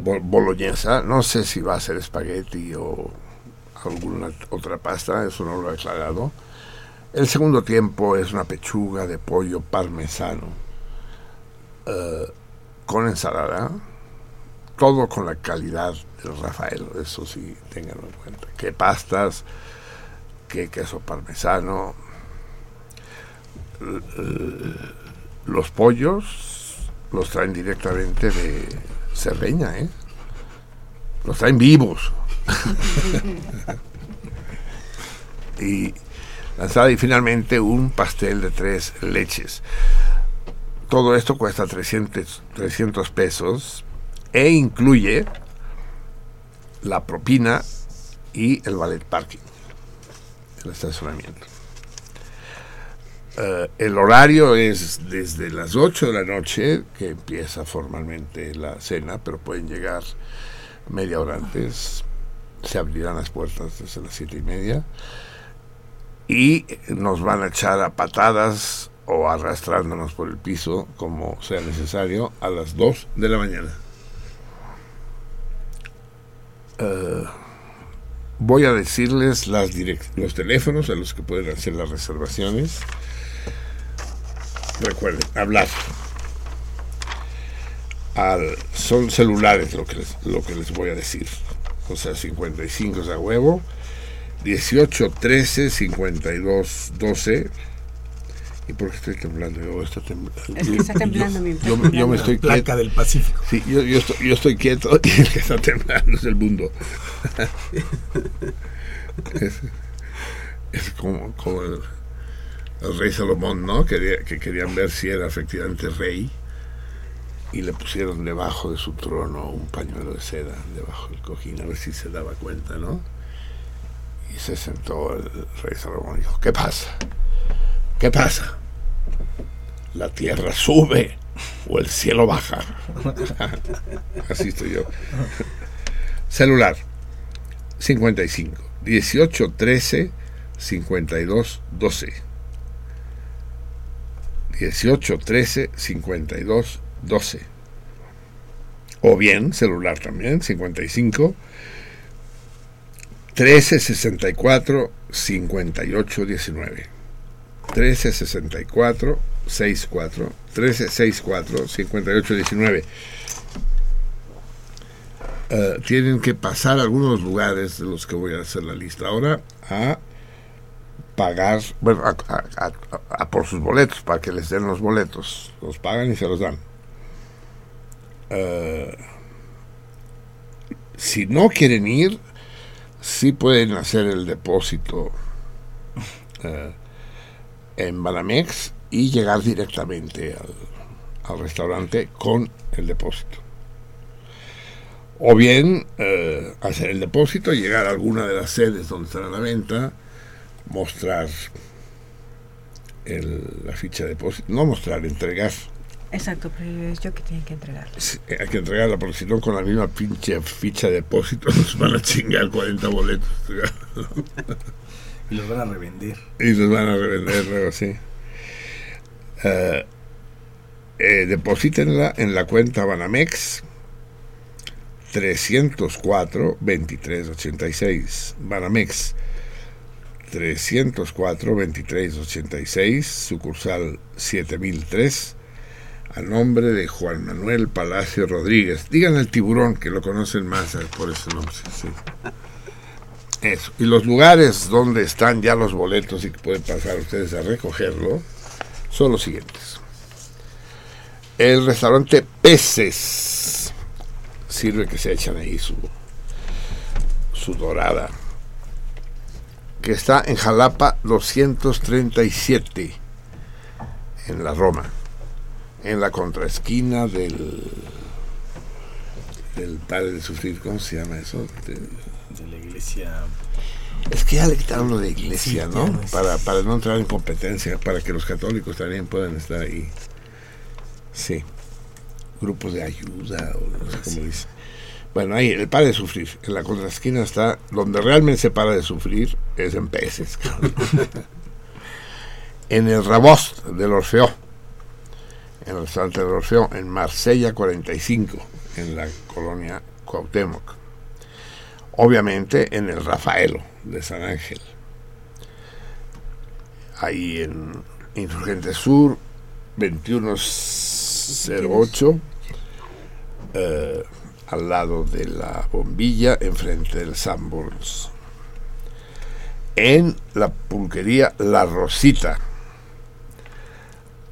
bo- boloñesa. No sé si va a ser espagueti o alguna otra pasta, eso no lo he aclarado. El segundo tiempo es una pechuga de pollo parmesano eh, con ensalada, todo con la calidad Rafael, eso sí, ténganlo en cuenta. Que pastas, que queso parmesano, los pollos los traen directamente de Cerdeña, ¿eh? Los traen vivos. y la ensalada y finalmente un pastel de tres leches. Todo esto cuesta 300, 300 pesos e incluye la propina y el ballet parking, el estacionamiento. Eh, el horario es desde las 8 de la noche, que empieza formalmente la cena, pero pueden llegar media hora antes. Se abrirán las puertas desde las siete y media. Y nos van a echar a patadas o arrastrándonos por el piso, como sea necesario, a las 2 de la mañana. Eh, voy a decirles las los teléfonos a los que pueden hacer las reservaciones. Recuerden, hablar. Al, son celulares lo que, les, lo que les voy a decir. O sea, 55 de a huevo, 18 13 52 12. ¿Y por qué estoy temblando? Yo, está temblando. Es que está temblando, mi yo, yo- yo me estoy Placa quieto. del Pacífico. Sí, yo, yo estoy, yo estoy quieto y el que está temblando es el mundo. es, es como, como el, el rey Salomón, ¿no? Quería, que querían ver si era efectivamente rey y le pusieron debajo de su trono un pañuelo de seda, debajo del cojín, a ver si se daba cuenta, ¿no? Y se sentó el rey Salomón y dijo, ¿qué pasa? ¿Qué pasa? ¿La tierra sube o el cielo baja? Así estoy yo. Celular 55 18 13 52 12 18 13 52 12 o bien celular también 55 13 64 58 19 13 64 64 13 64 58 19 Eh, tienen que pasar a algunos lugares de los que voy a hacer la lista ahora a pagar, bueno, a por sus boletos, para que les den los boletos. Los pagan y se los dan. Eh, si no quieren ir, sí pueden hacer el depósito eh, en Banamex y llegar directamente al, al restaurante con el depósito. O bien eh, hacer el depósito, llegar a alguna de las sedes donde estará la venta, mostrar el- la ficha de depósito, no mostrar, entregar. Exacto, pero es yo que tienen que entregarlo. Sí, Hay que entregarla porque si no con la misma pinche ficha de depósito nos van a chingar 40 boletos. Y los van a revender. Y los van a revender luego, sí. Eh, deposítenla en la cuenta Banamex 304 2386. Banamex 304 2386, sucursal 7003, a nombre de Juan Manuel Palacio Rodríguez. Digan el tiburón, que lo conocen más eh, por ese nombre. sí. Eso. Y los lugares donde están ya los boletos y que pueden pasar ustedes a recogerlo son los siguientes. El restaurante Peces sirve que se echan ahí su, su dorada, que está en Jalapa 237, en la Roma, en la contraesquina del, del Padre de Sufrir, ¿cómo se llama eso? La iglesia. es que ya le quitaron lo de iglesia, Sí, ¿no? ya no es- Para, para no entrar en competencia, para que los católicos también puedan estar ahí. Sí. Grupos de ayuda, o no sé cómo dice. Bueno, ahí, el para de sufrir. En la contraesquina está, donde realmente se para de sufrir, es en peces. en el Rabost del Orfeo. En el restaurante del Orfeo, en Marsella 45, en la colonia Cuauhtémoc obviamente en el Rafaelo de San Ángel. Ahí en Insurgente Sur, 2108, eh, al lado de la bombilla, enfrente del Sanborns. En la pulquería La Rosita.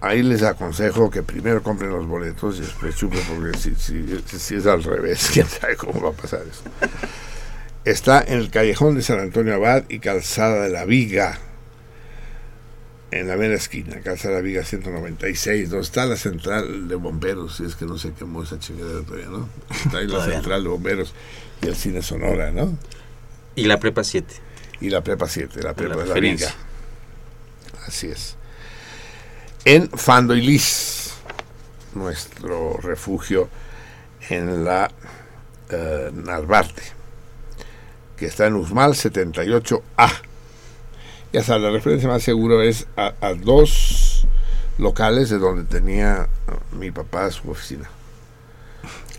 Ahí les aconsejo que primero compren los boletos y después chupen, porque si, si- si es al revés, quién sabe cómo va a pasar eso está en el callejón de San Antonio Abad y Calzada de la Viga, en la mera esquina, Calzada de la Viga 196, donde está la central de bomberos, si es que no se quemó esa chingadera todavía, ¿no? Está ahí la central de bomberos y el cine Sonora, ¿no? Y la prepa 7. Y la prepa 7, la prepa La de la. Viga. Así es. En Fando y Lis, nuestro refugio en la Narvarte, que está en Usmal 78A. Ya sabes, la referencia más seguro es a, a dos locales de donde tenía eh, mi papá su oficina.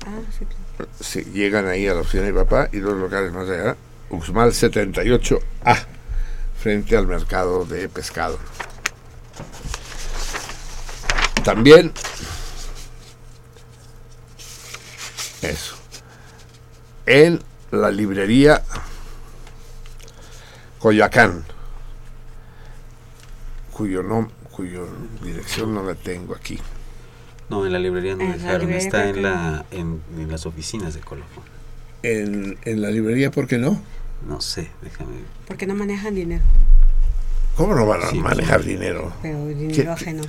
Ah, sí, claro. Sí, llegan ahí a la oficina de mi papá y dos locales más allá, Uxmal 78A, frente al mercado de pescado. También, eso, en la librería Coyoacán, cuyo nom cuyo dirección no la tengo aquí. No, en la librería no dejaron. librería Está en, la, en, en las oficinas de Colofón. En, en la librería, ¿por qué no? No sé, déjame. Porque no manejan dinero, ¿Cómo no van a Sí, manejar pues, dinero? pero dinero ¿Qué- ajeno.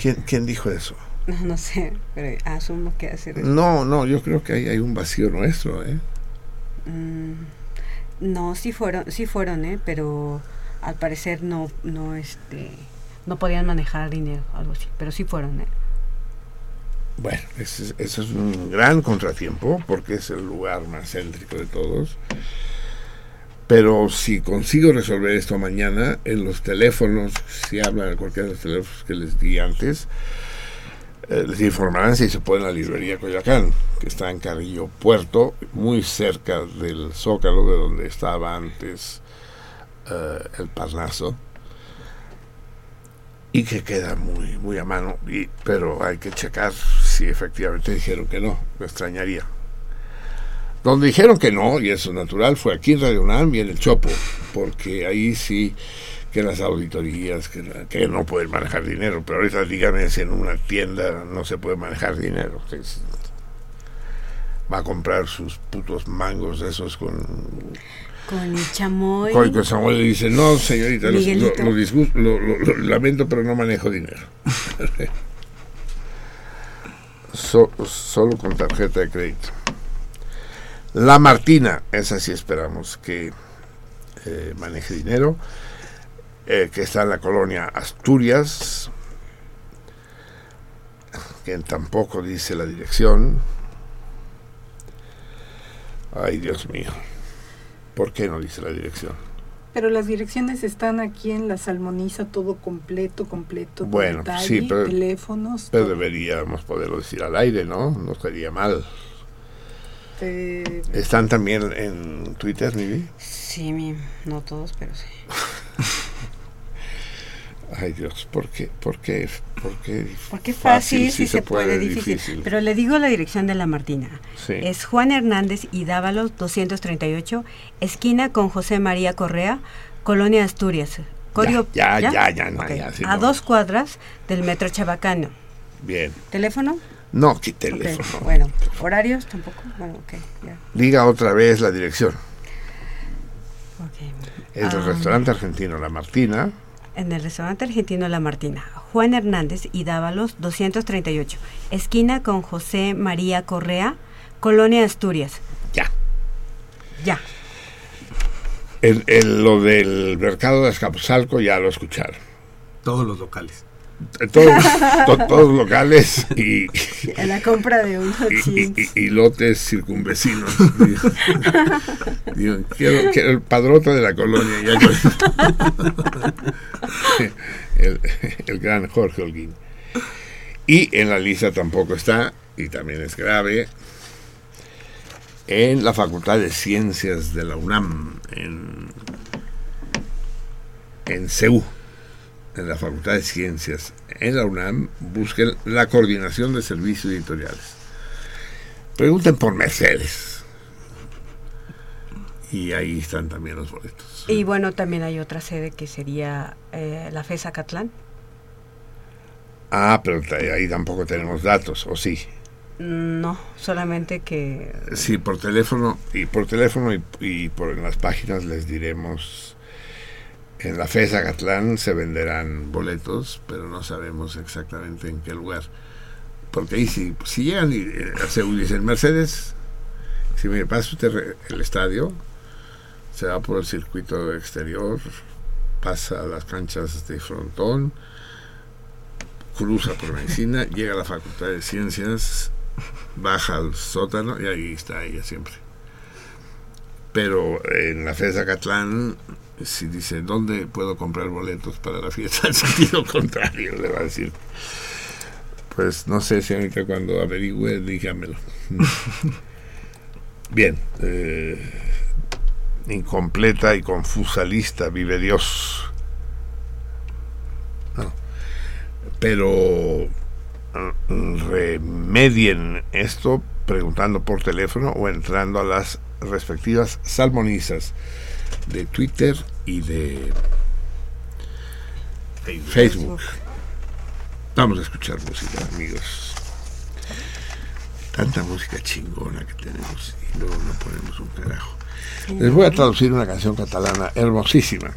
¿Quién, ¿Quién dijo eso? No, no sé, pero asumo que hace No, no, yo creo que ahí hay un vacío nuestro, ¿eh? Mm, no, sí fueron, sí fueron, ¿eh? Pero al parecer no, no, este, no podían manejar dinero, algo así. Pero sí fueron, ¿eh? Bueno, ese es- un gran contratiempo porque es el lugar más céntrico de todos. Pero si consigo resolver esto mañana, en los teléfonos, si hablan a cualquiera de los teléfonos que les di antes, eh, les informarán si se puede en la librería Coyoacán, que está en Carrillo Puerto, muy cerca del Zócalo, de donde estaba antes eh, el Parnaso, y que queda muy, muy a mano, y, pero hay que checar si efectivamente dijeron que no, me extrañaría. Donde dijeron que no, y eso es natural, fue aquí en Radio UNAM y en el Chopo, porque ahí sí que las auditorías, que, la- que no pueden manejar dinero, pero ahorita díganme si en una tienda no se puede manejar dinero. Es- va a comprar sus putos mangos esos con... Con chamoy. con con Samuel le dice, no señorita, lo, Miguelito. lo- lo disgus- lo- lo- lo lamento, pero no manejo dinero. So- solo con tarjeta de crédito. La Martina, esa sí esperamos que eh, maneje dinero, eh, que está en la colonia Asturias, que tampoco dice la dirección. Ay, Dios mío, ¿por qué no dice la dirección? Pero las direcciones están aquí en la Salmoniza, todo completo, completo. Bueno, detalle, sí, pero- teléfonos. Pero todo. deberíamos poderlo decir al aire, ¿no? No estaría mal. Eh, ¿Están también en Twitter, Mimi? Sí, mi, no todos, pero sí. Ay, Dios, ¿por qué? ¿Por qué? ¿Por qué? Porque fácil, sí, sí se, puede, difícil. Pero le digo la dirección de la Martina. Sí. Es Juan Hernández y Dávalos 238, esquina con José María Correa, Colonia Asturias. Código, ya, ya, ya, no, ya, sí, A no. dos cuadras del Metro Chabacano. Bien. ¿Teléfono? No, ¿qué teléfono? Bueno, horarios tampoco. Bueno, ok, ya. Diga otra vez la dirección. Es el Ah. restaurante argentino La Martina. En el restaurante argentino La Martina, Juan Hernández y Dávalos 238, esquina con José María Correa, Colonia Asturias. Ya. Ya. El, el- lo del mercado de Azcapotzalco ya lo escucharon. Todos los locales. Todos, to- todos locales y, En la compra de unos y, jeans. y- y lotes circunvecinos. Digo, digo, quiero, quiero el padrote de la colonia. ya con- el, el gran Jorge Holguín. Y en la lista tampoco está, y también es grave, en la Facultad de Ciencias de la UNAM, en, en CEU, en la Facultad de Ciencias, en la UNAM, busquen la coordinación de servicios editoriales. Pregunten por Mercedes. Y ahí están también los boletos. Y bueno, también hay otra sede que sería eh, la FESA Catlán. Ah, pero ahí tampoco tenemos datos, ¿o sí? No, solamente que... Sí, por teléfono y por teléfono y, y por en las páginas les diremos. En la FESA Catlán se venderán boletos, pero no sabemos exactamente en qué lugar. Porque ahí si, si llegan y eh, Seúl dicen Mercedes, si me pasa el estadio, se va por el circuito exterior, pasa las canchas de frontón, cruza por medicina, llega a la Facultad de Ciencias, baja al sótano y ahí está ella siempre. Pero en la FESA Catlán, si dice, ¿dónde puedo comprar boletos para la fiesta? En sentido contrario, le va a decir. Pues no sé, señorita, cuando averigüe, dígamelo. Bien. eh, incompleta y confusa lista, vive Dios. Pero remedien esto preguntando por teléfono o entrando a las respectivas salmonizas de Twitter y de Facebook. Vamos a escuchar música, amigos. Tanta música chingona que tenemos y luego no ponemos un carajo. Les voy a traducir una canción catalana hermosísima,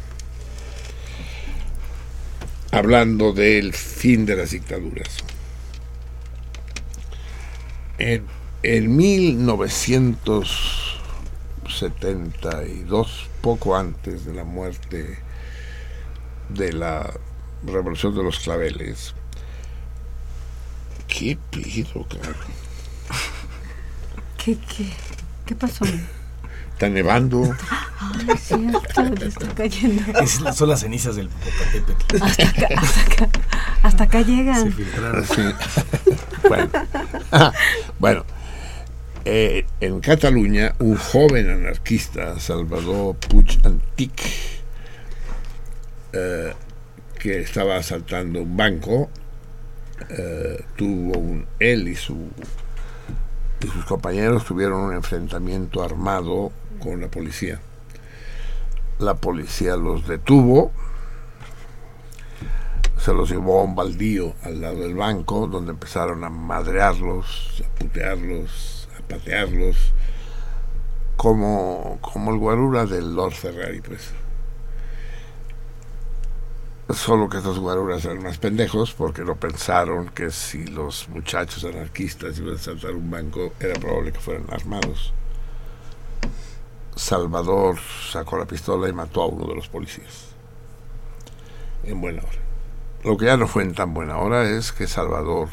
hablando del fin de las dictaduras. En, en 1972, poco antes de la muerte de la Revolución de los Claveles, ¿qué pido, claro? ¿Qué, qué, qué pasó? Está nevando. Ay, es cierto, está cayendo. Es son las cenizas del Popocatépetl. Hasta acá, hasta acá, hasta acá llegan. Se filtraron. Sí. bueno, bueno eh, en Cataluña, un joven anarquista, Salvador Puig Antic, eh, que estaba asaltando un banco, eh, tuvo él y su y sus compañeros tuvieron un enfrentamiento armado con la policía. La policía los detuvo, se los llevó a un baldío al lado del banco, donde empezaron a madrearlos, a putearlos, patearlos, como, como el guarura del Lord Ferrari, pues. Solo que estos guaruras eran más pendejos porque no pensaron que si los muchachos anarquistas iban a saltar un banco era probable que fueran armados. Salvador sacó la pistola y mató a uno de los policías. En buena hora. Lo que ya no fue en tan buena hora es que Salvador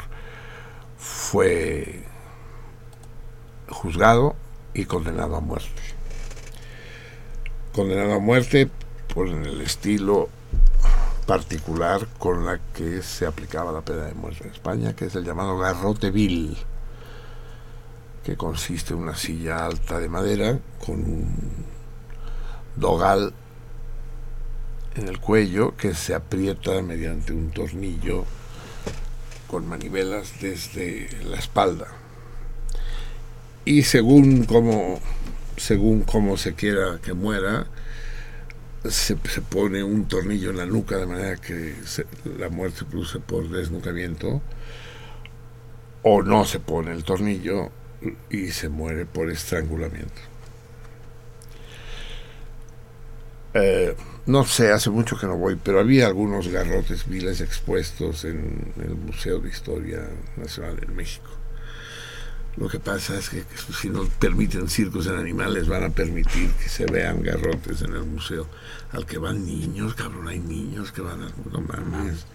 fue juzgado y condenado a muerte. Condenado a muerte por el estilo particular con la que se aplicaba la pena de muerte en España, que es el llamado garrote vil, que consiste en una silla alta de madera con un dogal en el cuello que se aprieta mediante un tornillo con manivelas desde la espalda. Y según como según cómo se quiera que muera, se, pone un tornillo en la nuca de manera que la muerte se produce por desnucamiento o no se pone el tornillo y se muere por estrangulamiento. Eh, no sé, hace mucho que no voy, pero había algunos garrotes viles expuestos en el Museo de Historia Nacional en México. Lo que pasa es que si no permiten circos en animales, van a permitir que se vean garrotes en el museo. Al que van niños, cabrón, hay niños que van a... No mames.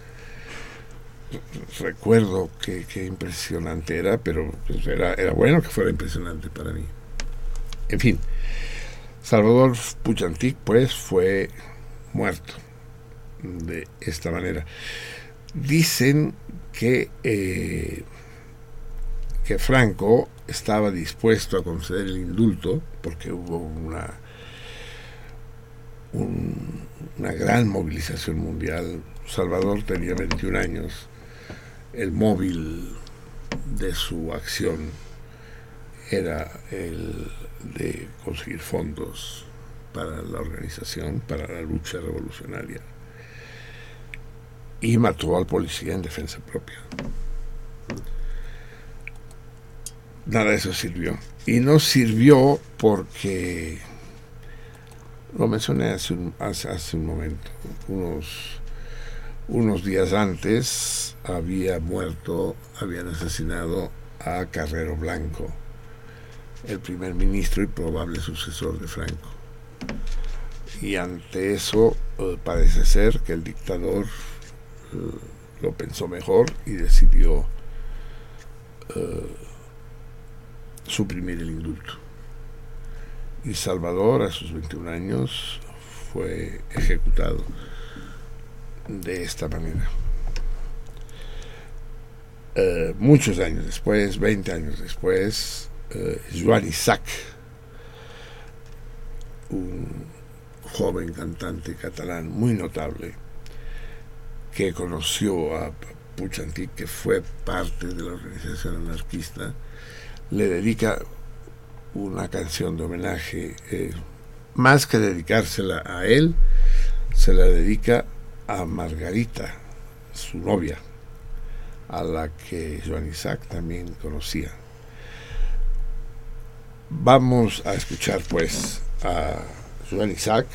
Recuerdo que, que impresionante era, pero pues era, era bueno que fuera impresionante para mí. En fin, Salvador Puchantic, pues, fue muerto de esta manera. Dicen que... Eh, que Franco estaba dispuesto a conceder el indulto porque hubo una un, una gran movilización mundial. Salvador tenía 21 años. El móvil de su acción era el de conseguir fondos para la organización, para la lucha revolucionaria. Y mató al policía en defensa propia nada de eso sirvió. Y no sirvió porque, lo mencioné hace un, momento, unos, unos días antes había muerto, habían asesinado a Carrero Blanco, el primer ministro y probable sucesor de Franco. Y ante eso eh, parece ser que el dictador eh, lo pensó mejor y decidió eh, suprimir el indulto. Y Salvador, a sus 21 años, fue ejecutado de esta manera. Eh, muchos años después, 20 años después, eh, Joan Isaac, un joven cantante catalán muy notable, que conoció a Puchantik, que fue parte de la organización anarquista, le dedica una canción de homenaje, eh, más que dedicársela a él, se la dedica a Margarita, su novia, a la que Joan Isaac también conocía. Vamos a escuchar pues a Joan Isaac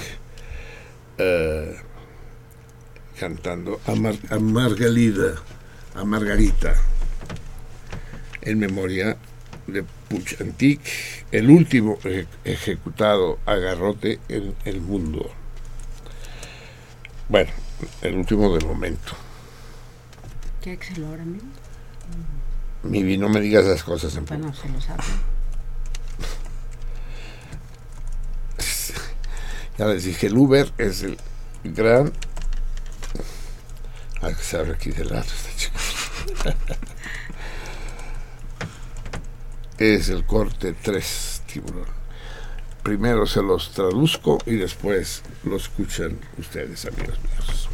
eh, cantando a, a Margalida, a Margarita, en memoria de Puchantic, el último e ejecutado a garrote en el mundo. Bueno, el último del momento. ¿Qué lo ahora mismo? Mivi, no me digas esas cosas en Bueno, se lo sabe. ya les dije, el Uber es el gran... Hay que saber aquí de lado este chico. es el corte 3 tiburón. Primero se los traduzco y después lo escuchan ustedes, amigos míos.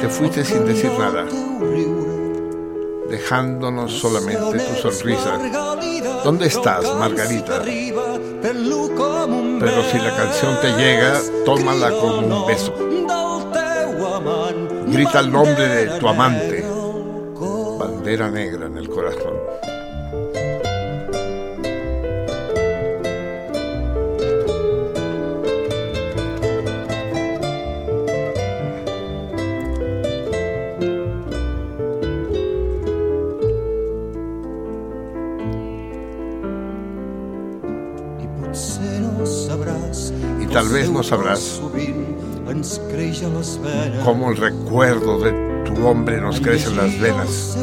Te fuiste sin decir nada. Dejándonos solamente tu sonrisa. ¿Dónde estás, Margarita? Pero si la canción te llega, tómala como un beso. Grita el nombre de tu amante. Bandera negra en el corazón. Sabrás. Cómo el recuerdo de tu hombre nos crece en las venas.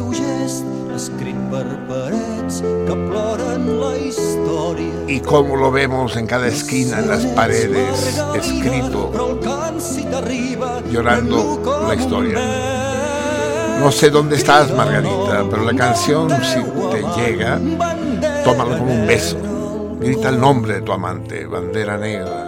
Y cómo lo vemos en cada esquina, en las paredes, escrito, llorando la historia. No sé dónde estás, Margarita, pero la canción, si te llega, tómalo como un beso. Grita el nombre de tu amante, bandera negra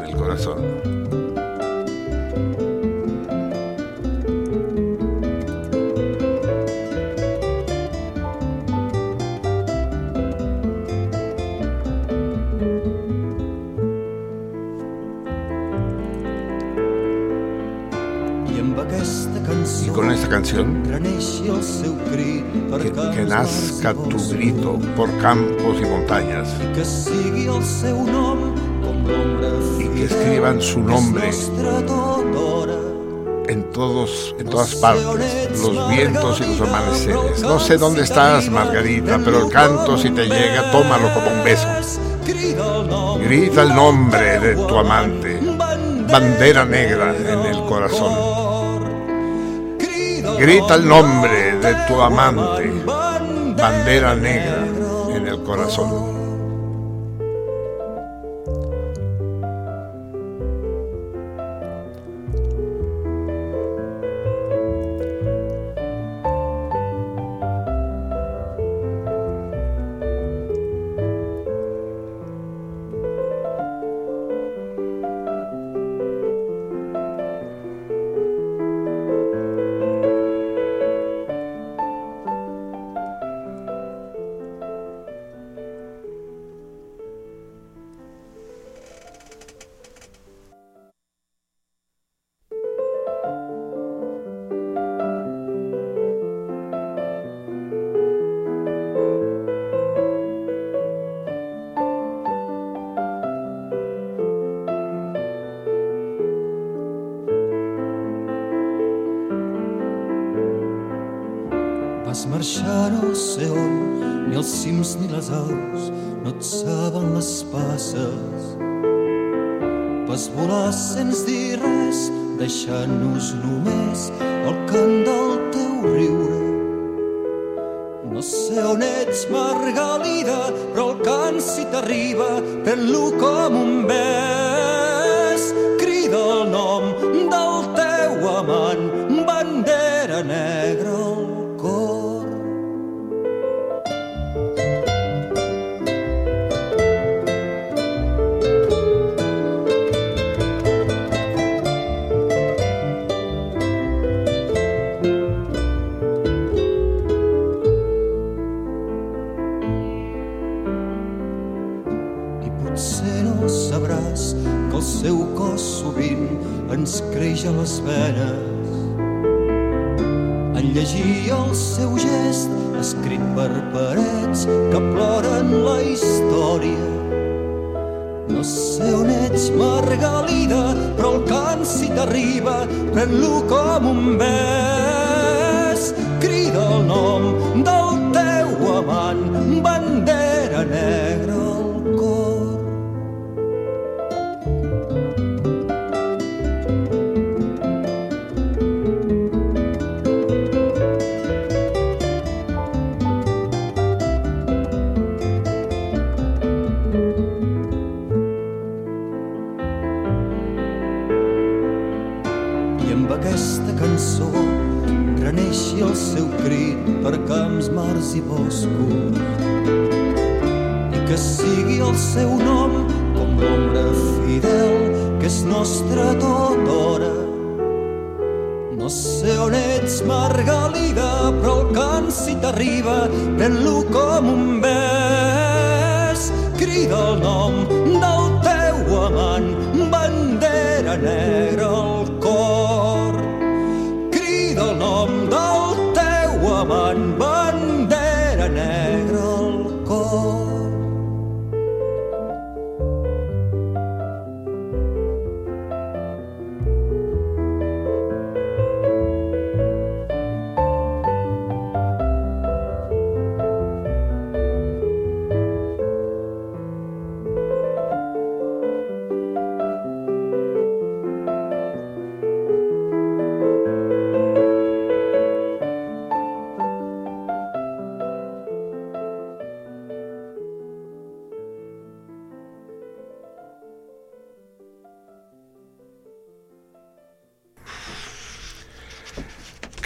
nazca tu grito por campos y montañas, y que escriban su nombre en todos, en todas partes, los vientos y los amaneceres. No sé dónde estás, Margarita, pero el canto si te llega, tómalo como un beso. Grita el nombre de tu amante, bandera negra en el corazón. Grita el nombre de tu amante, bandera negra en el corazón. Marxar no sé on, ni els cims ni les aus no et saben les passes. Vas volar sense dir res, deixant-nos només el cant del teu riure. No sé on ets, Margalida, però el cant si t'arriba, fent-lo com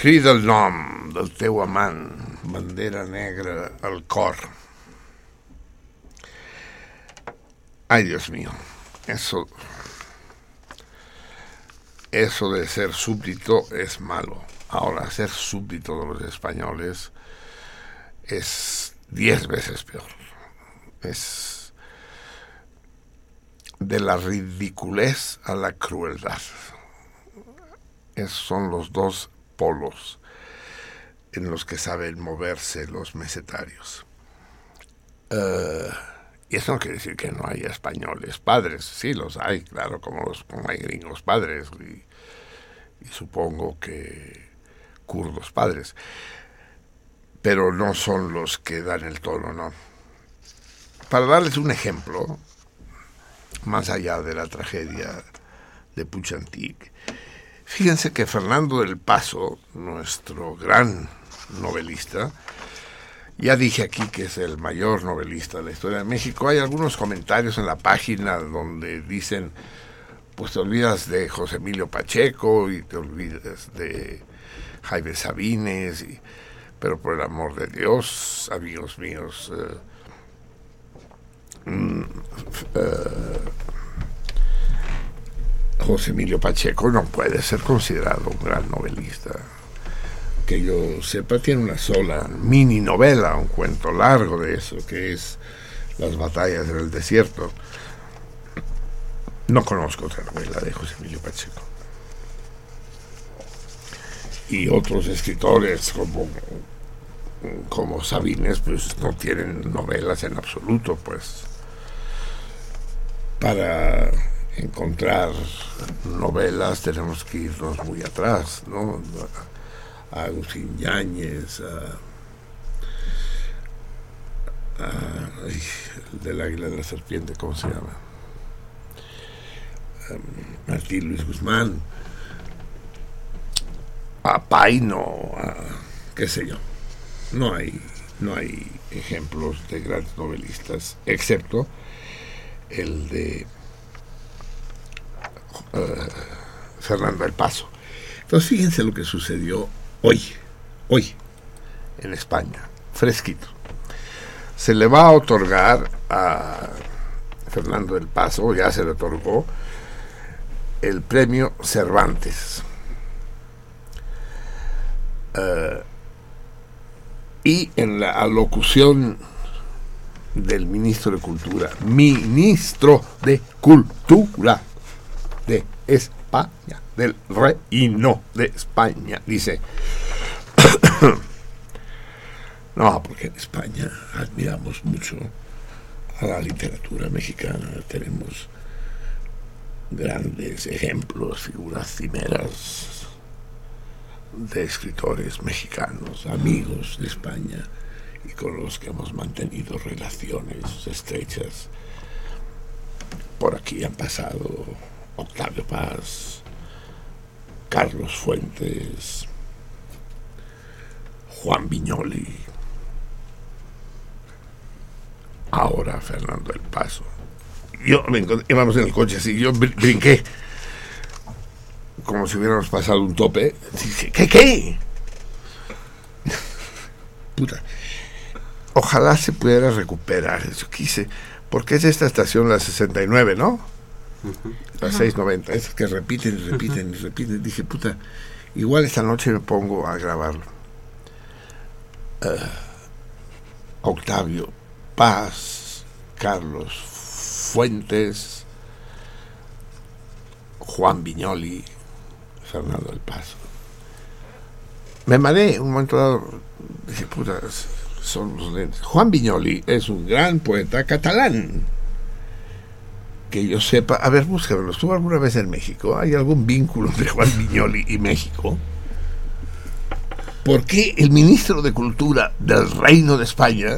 Crida el nom del teu amant, bandera negra al cor. Ay, Dios mío, eso, eso de ser súbdito es malo. Ahora, ser súbdito de los españoles es diez veces peor. Es de la ridiculez a la crueldad. Esos son los dos polos en los que saben moverse los mesetarios. Eh, y eso no quiere decir que no haya españoles padres, sí los hay, claro, como, hay gringos padres y, y supongo que kurdos padres, pero no son los que dan el tono, ¿no? Para darles un ejemplo, más allá de la tragedia de Puchantik, Fíjense que Fernando del Paso, nuestro gran novelista, ya dije aquí que es el mayor novelista de la historia de México. Hay algunos comentarios en la página donde dicen, pues te olvidas de José Emilio Pacheco y te olvidas de Jaime Sabines, pero por el amor de Dios, amigos míos, eh, mm, eh, José Emilio Pacheco no puede ser considerado un gran novelista. Que yo sepa, tiene una sola mini novela, un cuento largo de eso, que es Las batallas del desierto. No conozco otra novela de José Emilio Pacheco. Y otros escritores como, como Sabines, pues no tienen novelas en absoluto, pues. Para encontrar novelas tenemos que irnos muy atrás, ¿no? A Agustín Yáñez, a, a ay, el del águila de la serpiente, ¿cómo se llama? A Martín Luis Guzmán, a Paino, a qué sé yo. No hay, no hay ejemplos de grandes novelistas, excepto el de Fernando del Paso. Entonces fíjense lo que sucedió hoy, hoy, en España, fresquito. Se le va a otorgar a Fernando del Paso, ya se le otorgó, el premio Cervantes. Uh, y en la alocución del ministro de Cultura, ministro de Cultura, de España, del reino de España. Dice, no, porque en España admiramos mucho a la literatura mexicana, tenemos grandes ejemplos, figuras cimeras de escritores mexicanos, amigos de España y con los que hemos mantenido relaciones estrechas. Por aquí han pasado Octavio Paz, Carlos Fuentes, Juan Viñoli, ahora Fernando El Paso. Yo me encontré, íbamos en el coche así, yo br- brinqué, como si hubiéramos pasado un tope. Dije, ¿qué, qué? puta, ojalá se pudiera recuperar. Yo quise, porque es esta estación la 69, ¿no? La 690, esas que repiten y repiten y repiten. Dije, puta, igual esta noche me pongo a grabarlo. Eh, Octavio Paz, Carlos Fuentes, Juan Viñoli, Fernando del Paso. Me mareé un momento dado, dije, puta, son los lentes. Juan Viñoli es un gran poeta catalán. Que yo sepa, a ver, búscamelo. ¿Estuvo alguna vez en México? ¿Hay algún vínculo entre Juan Viñoli y México? ¿Por qué el ministro de Cultura del Reino de España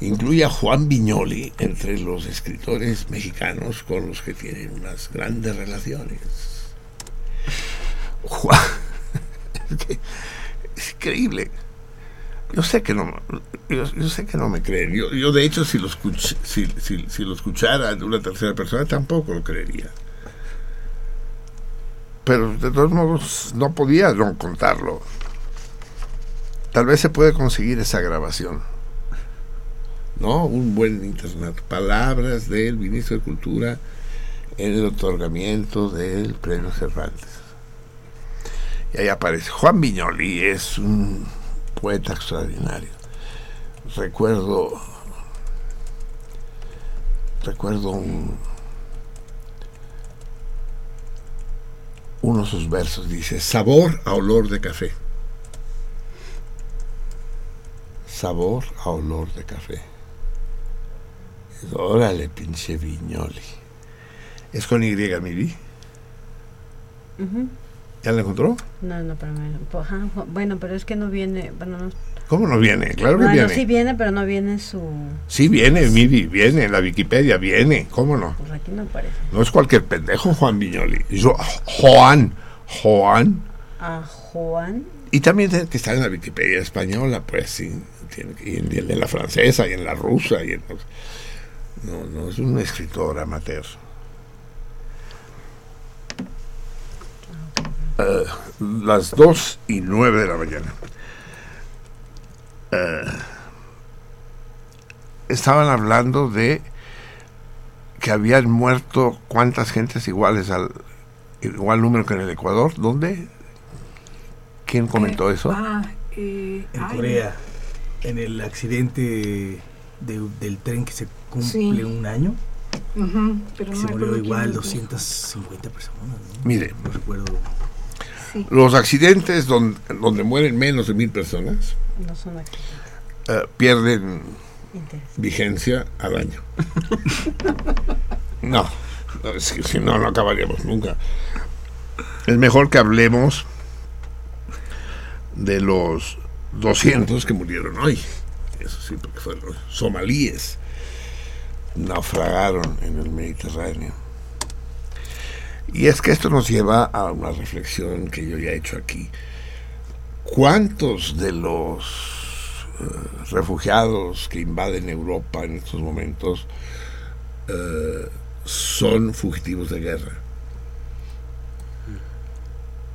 incluye a Juan Viñoli entre los escritores mexicanos con los que tienen unas grandes relaciones? Juan, es increíble. Yo sé que no, yo, sé que no me creen. Yo, yo de hecho, si lo, escuch, si, si, si lo escuchara una tercera persona, tampoco lo creería. Pero de todos modos, no podía no contarlo. Tal vez se puede conseguir esa grabación. ¿No? Un buen internet. Palabras del ministro de Cultura en el otorgamiento del premio Cervantes. Y ahí aparece. Juan Viñoli es un poeta extraordinario. Recuerdo, recuerdo un, uno de sus versos, dice, sabor a olor de café. Sabor a olor de café. Órale, pinche Viñoli. ¿Es con Y, mi vi? Ujú. ¿Ya la encontró? No, no, pero me- pues, bueno, pero es que no viene, bueno, no, ¿Cómo no viene? Claro que bueno, viene. sí viene, pero no viene su, Sí viene, Miri, viene, en la Wikipedia viene, ¿cómo no? pues aquí no aparece. No es cualquier pendejo Juan Viñoli. Yo, Juan, Juan. A Juan, Y también tiene que estar en la Wikipedia española, pues sí. Tiene y en, la francesa, y en la rusa, y en No, no, es un escritor amateur. Eh, las dos y nueve de la mañana. Eh, estaban hablando de que habían muerto cuántas gentes iguales al igual número que en el Ecuador. ¿Dónde? ¿Quién comentó eso? Ah, eh, En ay, Corea, en el accidente de- del tren que se cumple Sí. un año, pero que no se murió igual lo dijo. 250 personas. ¿no? Mire, No recuerdo. Sí. los accidentes donde, donde mueren menos de mil personas no son eh, pierden vigencia al año. No, no, es que si no, no acabaríamos nunca. Es mejor que hablemos de los 200 que murieron hoy. Eso sí, porque fueron los somalíes. Naufragaron en el Mediterráneo. Y es que esto nos lleva a una reflexión que yo ya he hecho aquí. ¿Cuántos de los eh, refugiados que invaden Europa en estos momentos eh, son fugitivos de guerra?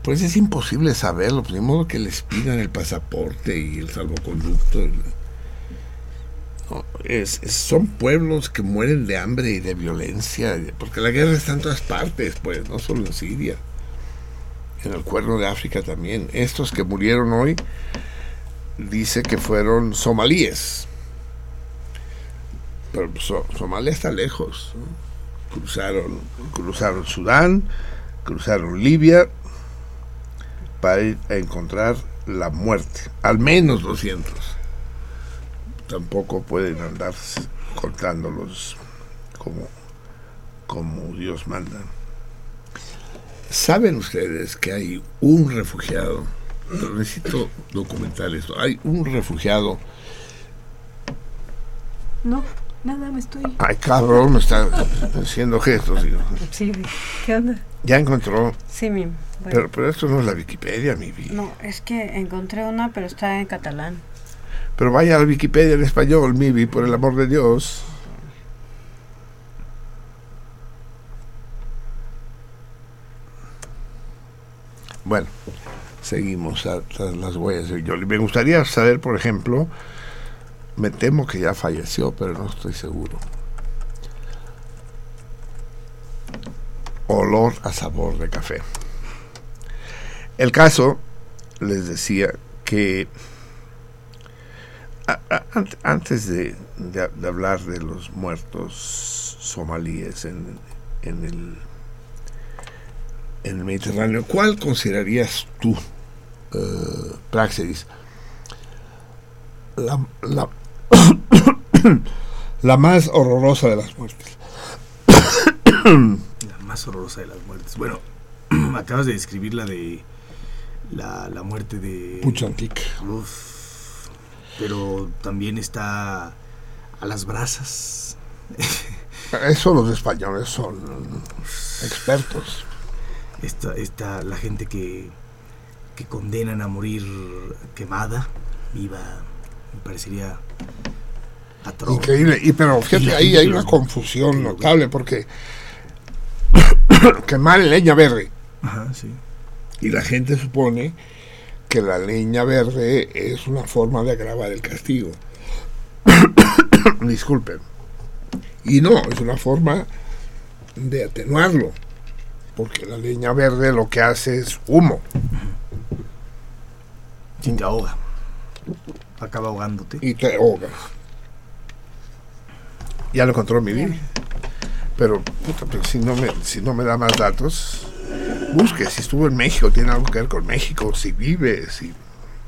Pues es imposible saberlo, pues de modo que les pidan el pasaporte y el salvoconducto. Es- es- son pueblos que mueren de hambre y de violencia, porque la guerra está en todas partes, pues, no solo en Siria, en el cuerno de África también. Estos que murieron hoy, dice que fueron somalíes. Pero pues, So- Somalia está lejos. Cruzaron, cruzaron Sudán, cruzaron Libia para ir a encontrar la muerte. Al menos 200. Tampoco pueden andar contándolos como, como Dios manda. ¿Saben ustedes que hay un refugiado? Pero necesito documentar esto. Hay un refugiado. No, nada, me estoy. Ay, cabrón, me está haciendo gestos. digo. Sí, ¿qué onda? Ya encontró. Sí, mi. bueno. Pero, pero esto no es la Wikipedia, mi vida. No, es que encontré una, pero está en catalán. Pero vaya a Wikipedia en español, Mivi, por el amor de Dios. Bueno, seguimos a- las huellas de Jolie. Me gustaría saber, por ejemplo, me temo que ya falleció, pero no estoy seguro. Olor a sabor de café. El caso, les decía que antes de, de- de hablar de los muertos somalíes en, en el en el Mediterráneo, ¿cuál considerarías tú, eh, Praxedis, la, la, la más horrorosa de las muertes? La más horrorosa de las muertes. Bueno, acabas de describir la de la, la muerte de Puchantik. Uf, pero también está a las brasas. Eso los españoles son expertos. Esta, esta, la gente que, que condenan a morir quemada, viva, me parecería atroz. Increíble. Y pero fíjate, ahí hay una confusión notable porque quemar leña verde. Ajá, sí. Y la gente supone que la leña verde es una forma de agravar el castigo. Disculpen. Y no, es una forma de atenuarlo. Porque la leña verde lo que hace es humo. Sí, te ahoga. Acaba ahogándote. Y te ahogas. Ya lo encontró mi vida. Pero, puta, pero si, no me, si no me da más datos, busque si estuvo en México, tiene algo que ver con México, si vive, si...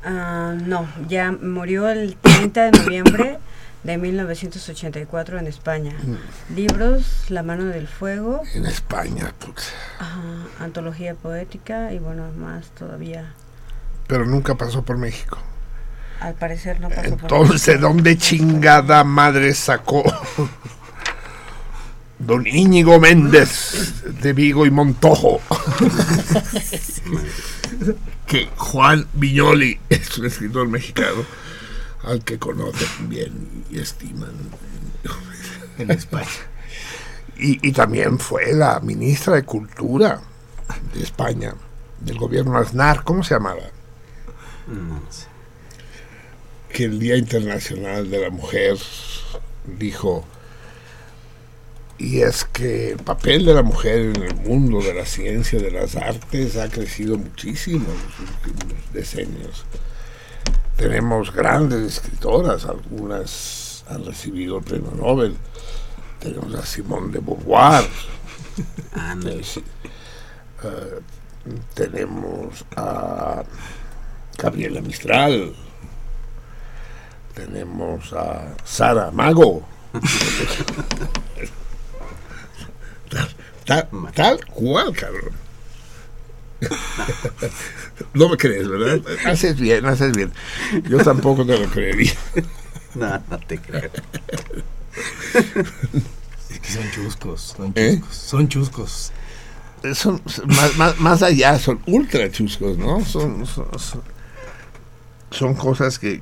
Ah, no, ya murió el 30 de noviembre de 1984 en España. Libros, La mano del fuego, En España, puta. ajá, antología poética y bueno, más todavía. Pero nunca pasó por México. Al parecer no pasó por Entonces, México. ¿dónde chingada madre sacó don Íñigo Méndez de Vigo y Montojo? que Juan Viñoli es un escritor mexicano al que conocen bien y estiman. En España. Y, y también fue la ministra de Cultura de España, del gobierno Aznar, ¿cómo se llamaba? que el Día Internacional de la Mujer dijo, y es que el papel de la mujer en el mundo de la ciencia, de las artes, ha crecido muchísimo en los últimos decenios. Tenemos grandes escritoras, algunas han recibido el premio Nobel. Tenemos a Simone de Beauvoir. Eh, tenemos a Gabriela Mistral. Tenemos a Sara Mago. tal, tal- cual, cabrón. no me crees, ¿verdad? Haces bien, haces bien. Yo tampoco te lo creería. No, no te creo. Es que son chuscos, son ¿Eh? chuscos. Son chuscos. Son, son más, más, más allá, son ultra chuscos, ¿no? Son, son, son- son cosas que...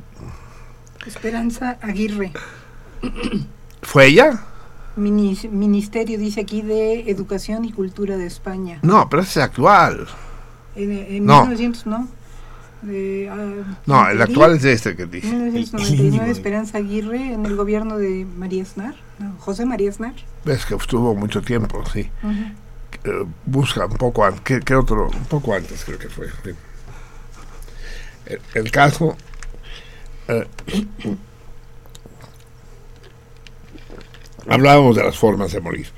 Esperanza Aguirre, ¿Fue ella? Minis- Ministerio, dice aquí, de Educación y Cultura de España. No, pero es actual. En, en No. 1900, ¿no? De, ah, No, el actual es este que dije. 1999, Esperanza Aguirre en el gobierno de María Aznar, no, José María Aznar. Ves que estuvo mucho tiempo, sí. Eh, busca un poco antes, ¿qué, qué otro? Un poco antes creo que fue. El, el caso... eh, hablábamos de las formas de morir.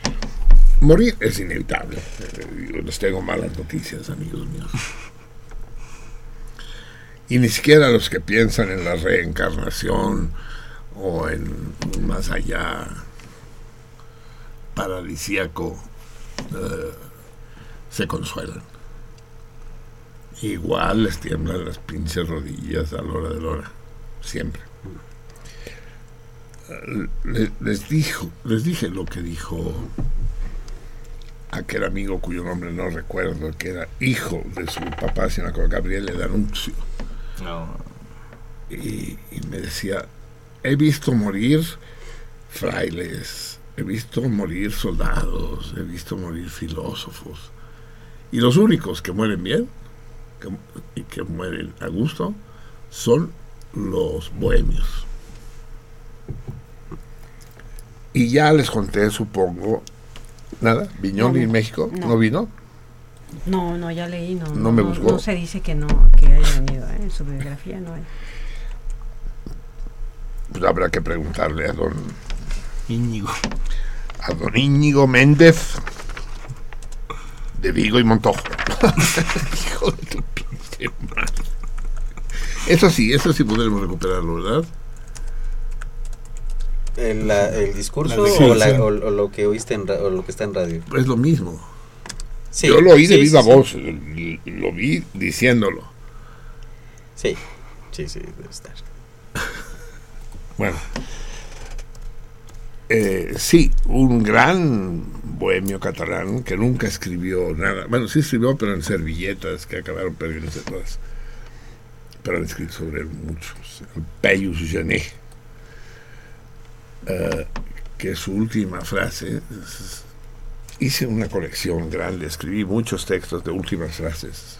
Morir es inevitable. Eh, les tengo malas noticias, amigos míos. Y ni siquiera los que piensan en la reencarnación o en un más allá paradisíaco eh, se consuelan. Igual les tiemblan las pinches rodillas a la hora de la hora, siempre. Le- Les, dijo, les dije lo que dijo aquel amigo cuyo nombre no recuerdo, que era hijo de su papá, no acuerdo, Gabriel D'Annunzio. Y, y me decía, he visto morir frailes, he visto morir soldados, he visto morir filósofos. Y los únicos que mueren bien que, y que mueren a gusto son los bohemios. Y ya les conté, supongo, nada, Viñoli No, en México, no. ¿no vino? No, no, ya leí, no. No me buscó. No se dice que no, que haya venido, ¿eh? En su biografía no hay. Pues habrá que preguntarle a don, Íñigo. a don Íñigo Méndez de Vigo y Montojo. Hijo de tu pinche madre. Eso sí, eso sí podremos recuperarlo, ¿verdad? ¿El, la- el discurso La o, la- o- o lo que oíste en o lo que está en radio? Es lo mismo. Sí, Yo lo oí de sí, viva sí, voz, lo, vi diciéndolo. Sí, sí, sí, debe estar. Bueno. Eh, sí, un gran bohemio catalán que nunca escribió nada. Bueno, sí escribió, pero en servilletas que acabaron perdiéndose todas. Pero han escrito sobre él muchos. El Peyus Genet. Eh, que su última frase. es- hice una colección grande, escribí muchos textos de últimas frases.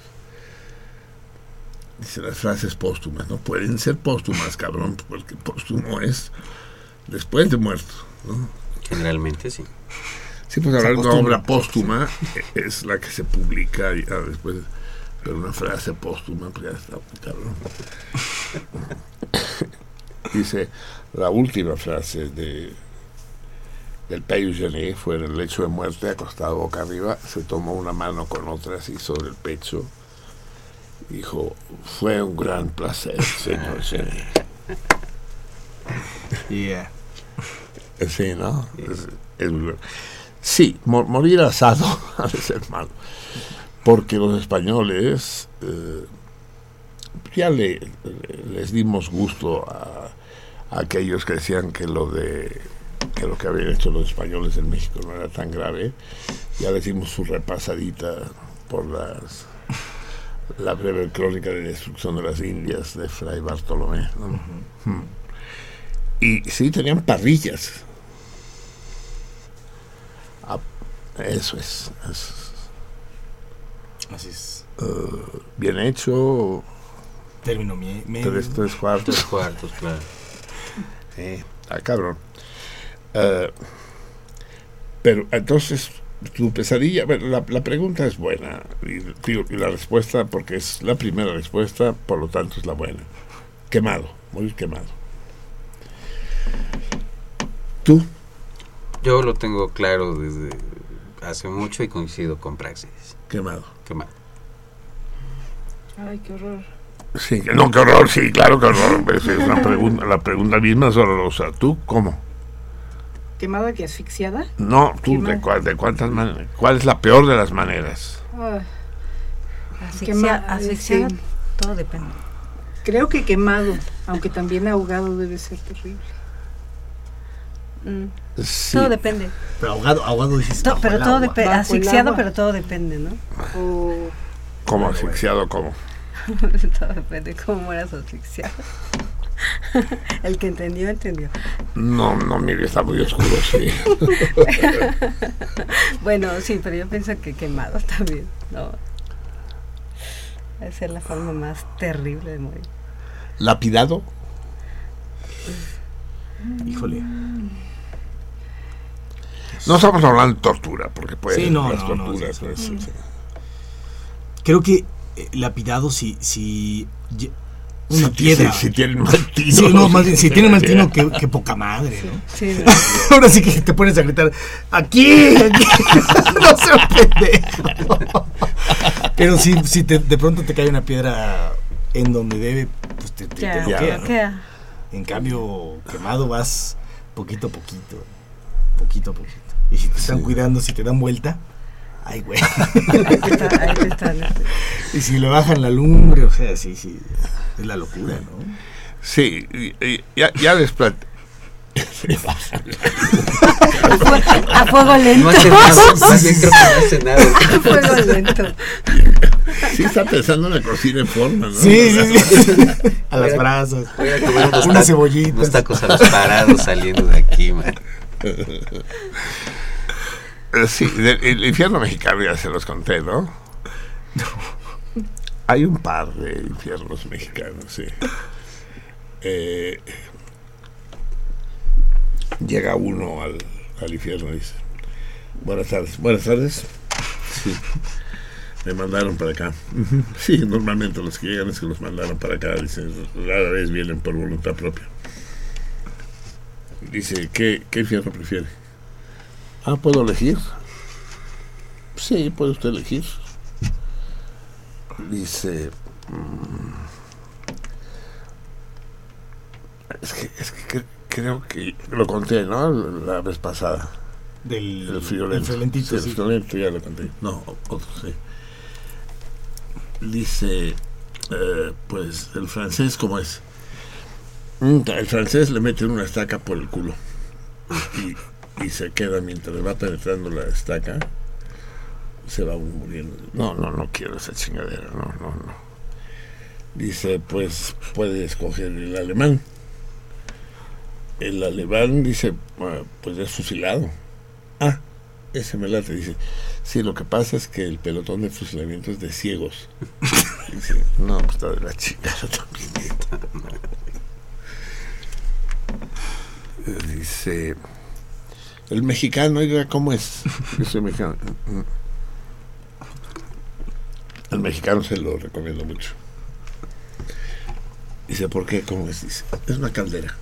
Dice las frases póstumas, no pueden ser póstumas, cabrón, porque póstumo es después de muerto. ¿no? Generalmente sí. Sí, pues hablar de una obra póstuma es la que se publica ya después, pero una frase póstuma, pues ya está, cabrón. Dice, la última frase de del Peyus Genet fue en el lecho de muerte, acostado boca arriba, se tomó una mano con otra así sobre el pecho, dijo, fue un gran placer, señor. Yeah. Sí, ¿no? Es- es muy bueno. Sí, mo- morir asado ha de ser malo. Porque los españoles eh, ya le, les dimos gusto a, a aquellos que decían que lo de que lo que habían hecho los españoles en México no era tan grave. Ya les dimos su repasadita por las la breve crónica de destrucción de las Indias de Fray Bartolomé. ¿no? Mm. Y sí, tenían parrillas. Ah, eso es, es, Así es. eh, bien hecho, Término medio. tres, tres cuartos. Tres cuartos, claro. Eh, ah, cabrón. Eh, pero entonces, tu pesadilla, bueno, la, la pregunta es buena, y, la respuesta, porque es la primera respuesta, por lo tanto es la buena. Quemado, morir quemado. ¿Tú? Yo lo tengo claro desde hace mucho y coincido con Praxis. Quemado. Quemado. Ay, qué horror. Sí, no, qué horror, sí, claro que horror. Es es una pregunta, la pregunta misma es horrorosa. ¿Tú cómo? ¿Quemada que asfixiada? No, tú, de, cuál- de cuántas maneras? ¿Cuál es la peor de las maneras? Ah, Quema- asfixiada, sí. todo depende. creo que quemado, aunque también ahogado debe ser terrible. Mm, Sí. Todo depende. Pero ahogado, ahogado dices. To- pero todo depende. Asfixiado, pero todo depende, ¿no? O ¿Cómo asfixiado? ¿Cómo? todo depende cómo mueras asfixiado. El que entendió, entendió. No, no, mire, está muy oscuro, sí. Bueno, sí, pero yo pienso que quemado también, ¿no? Debe ser la forma más terrible de morir. ¿Lapidado? Híjole. No estamos hablando de tortura, porque puede Sí, no, las no, no, torturas. sí, pues, sí. sí. Creo que eh, lapidado si, si una Si- piedra. Si, si tienen mal tino. Sí, no, más bien, si tiene mal tino, que, que poca madre, ¿no? Sí. Ahora sí que te pones a gritar, aquí, aquí, no seas pendejo. Pero si, si te- de pronto te cae una piedra en donde debe, pues te, te, ¿no? queda. En cambio, quemado vas poquito a poquito, poquito a poquito. Y si te están Sí. cuidando, si te dan vuelta, ay, güey. Y si le bajan la lumbre, o sea, sí, sí, es la locura, ¿no? Sí, ya, ya les a, fue- a fuego lento. No hace nada, más bien creo que no hace nada. a fuego lento. Sí está pensando en la cocina en forma, ¿no? Sí, sí, sí. A las brasas. Voy a comer unos, Unas tacos- cebollitas. unos tacos a los parados saliendo de aquí, man. Eh, Sí, del- el infierno mexicano ya se los conté, ¿no? hay un par de infiernos mexicanos, sí. Eh, llega uno al, al infierno y dice, buenas tardes, buenas tardes. Sí, me mandaron para acá. Sí, normalmente los que llegan es que los mandaron para acá, dicen, rara vez vienen por voluntad propia. Dice, ¿qué, qué infierno prefiere? Ah, ¿puedo elegir? Sí, puede usted elegir. Dice, mm, es que, es que cre- creo que lo conté, ¿no? La vez pasada. Del, El friolento. del friolentito, Sí, el sí. friolento ya lo conté. No, otro sí. Dice, eh, pues el francés, ¿cómo es? Mm, El francés le mete una estaca por el culo y, y se queda mientras va penetrando la estaca, se va muriendo. No, no, no quiero esa chingadera, no, no, no. Dice, pues puede escoger el alemán. El alemán dice, "Ah, pues es fusilado. Ah, ese me late. Dice, sí, lo que pasa es que el pelotón de fusilamiento es de ciegos. Dice, no, pues está de la chingada también. Dice, el mexicano, oiga, ¿cómo es? Dice el mexicano. El mexicano se lo recomiendo mucho. Dice, ¿por qué? ¿Cómo es? Dice, es una caldera.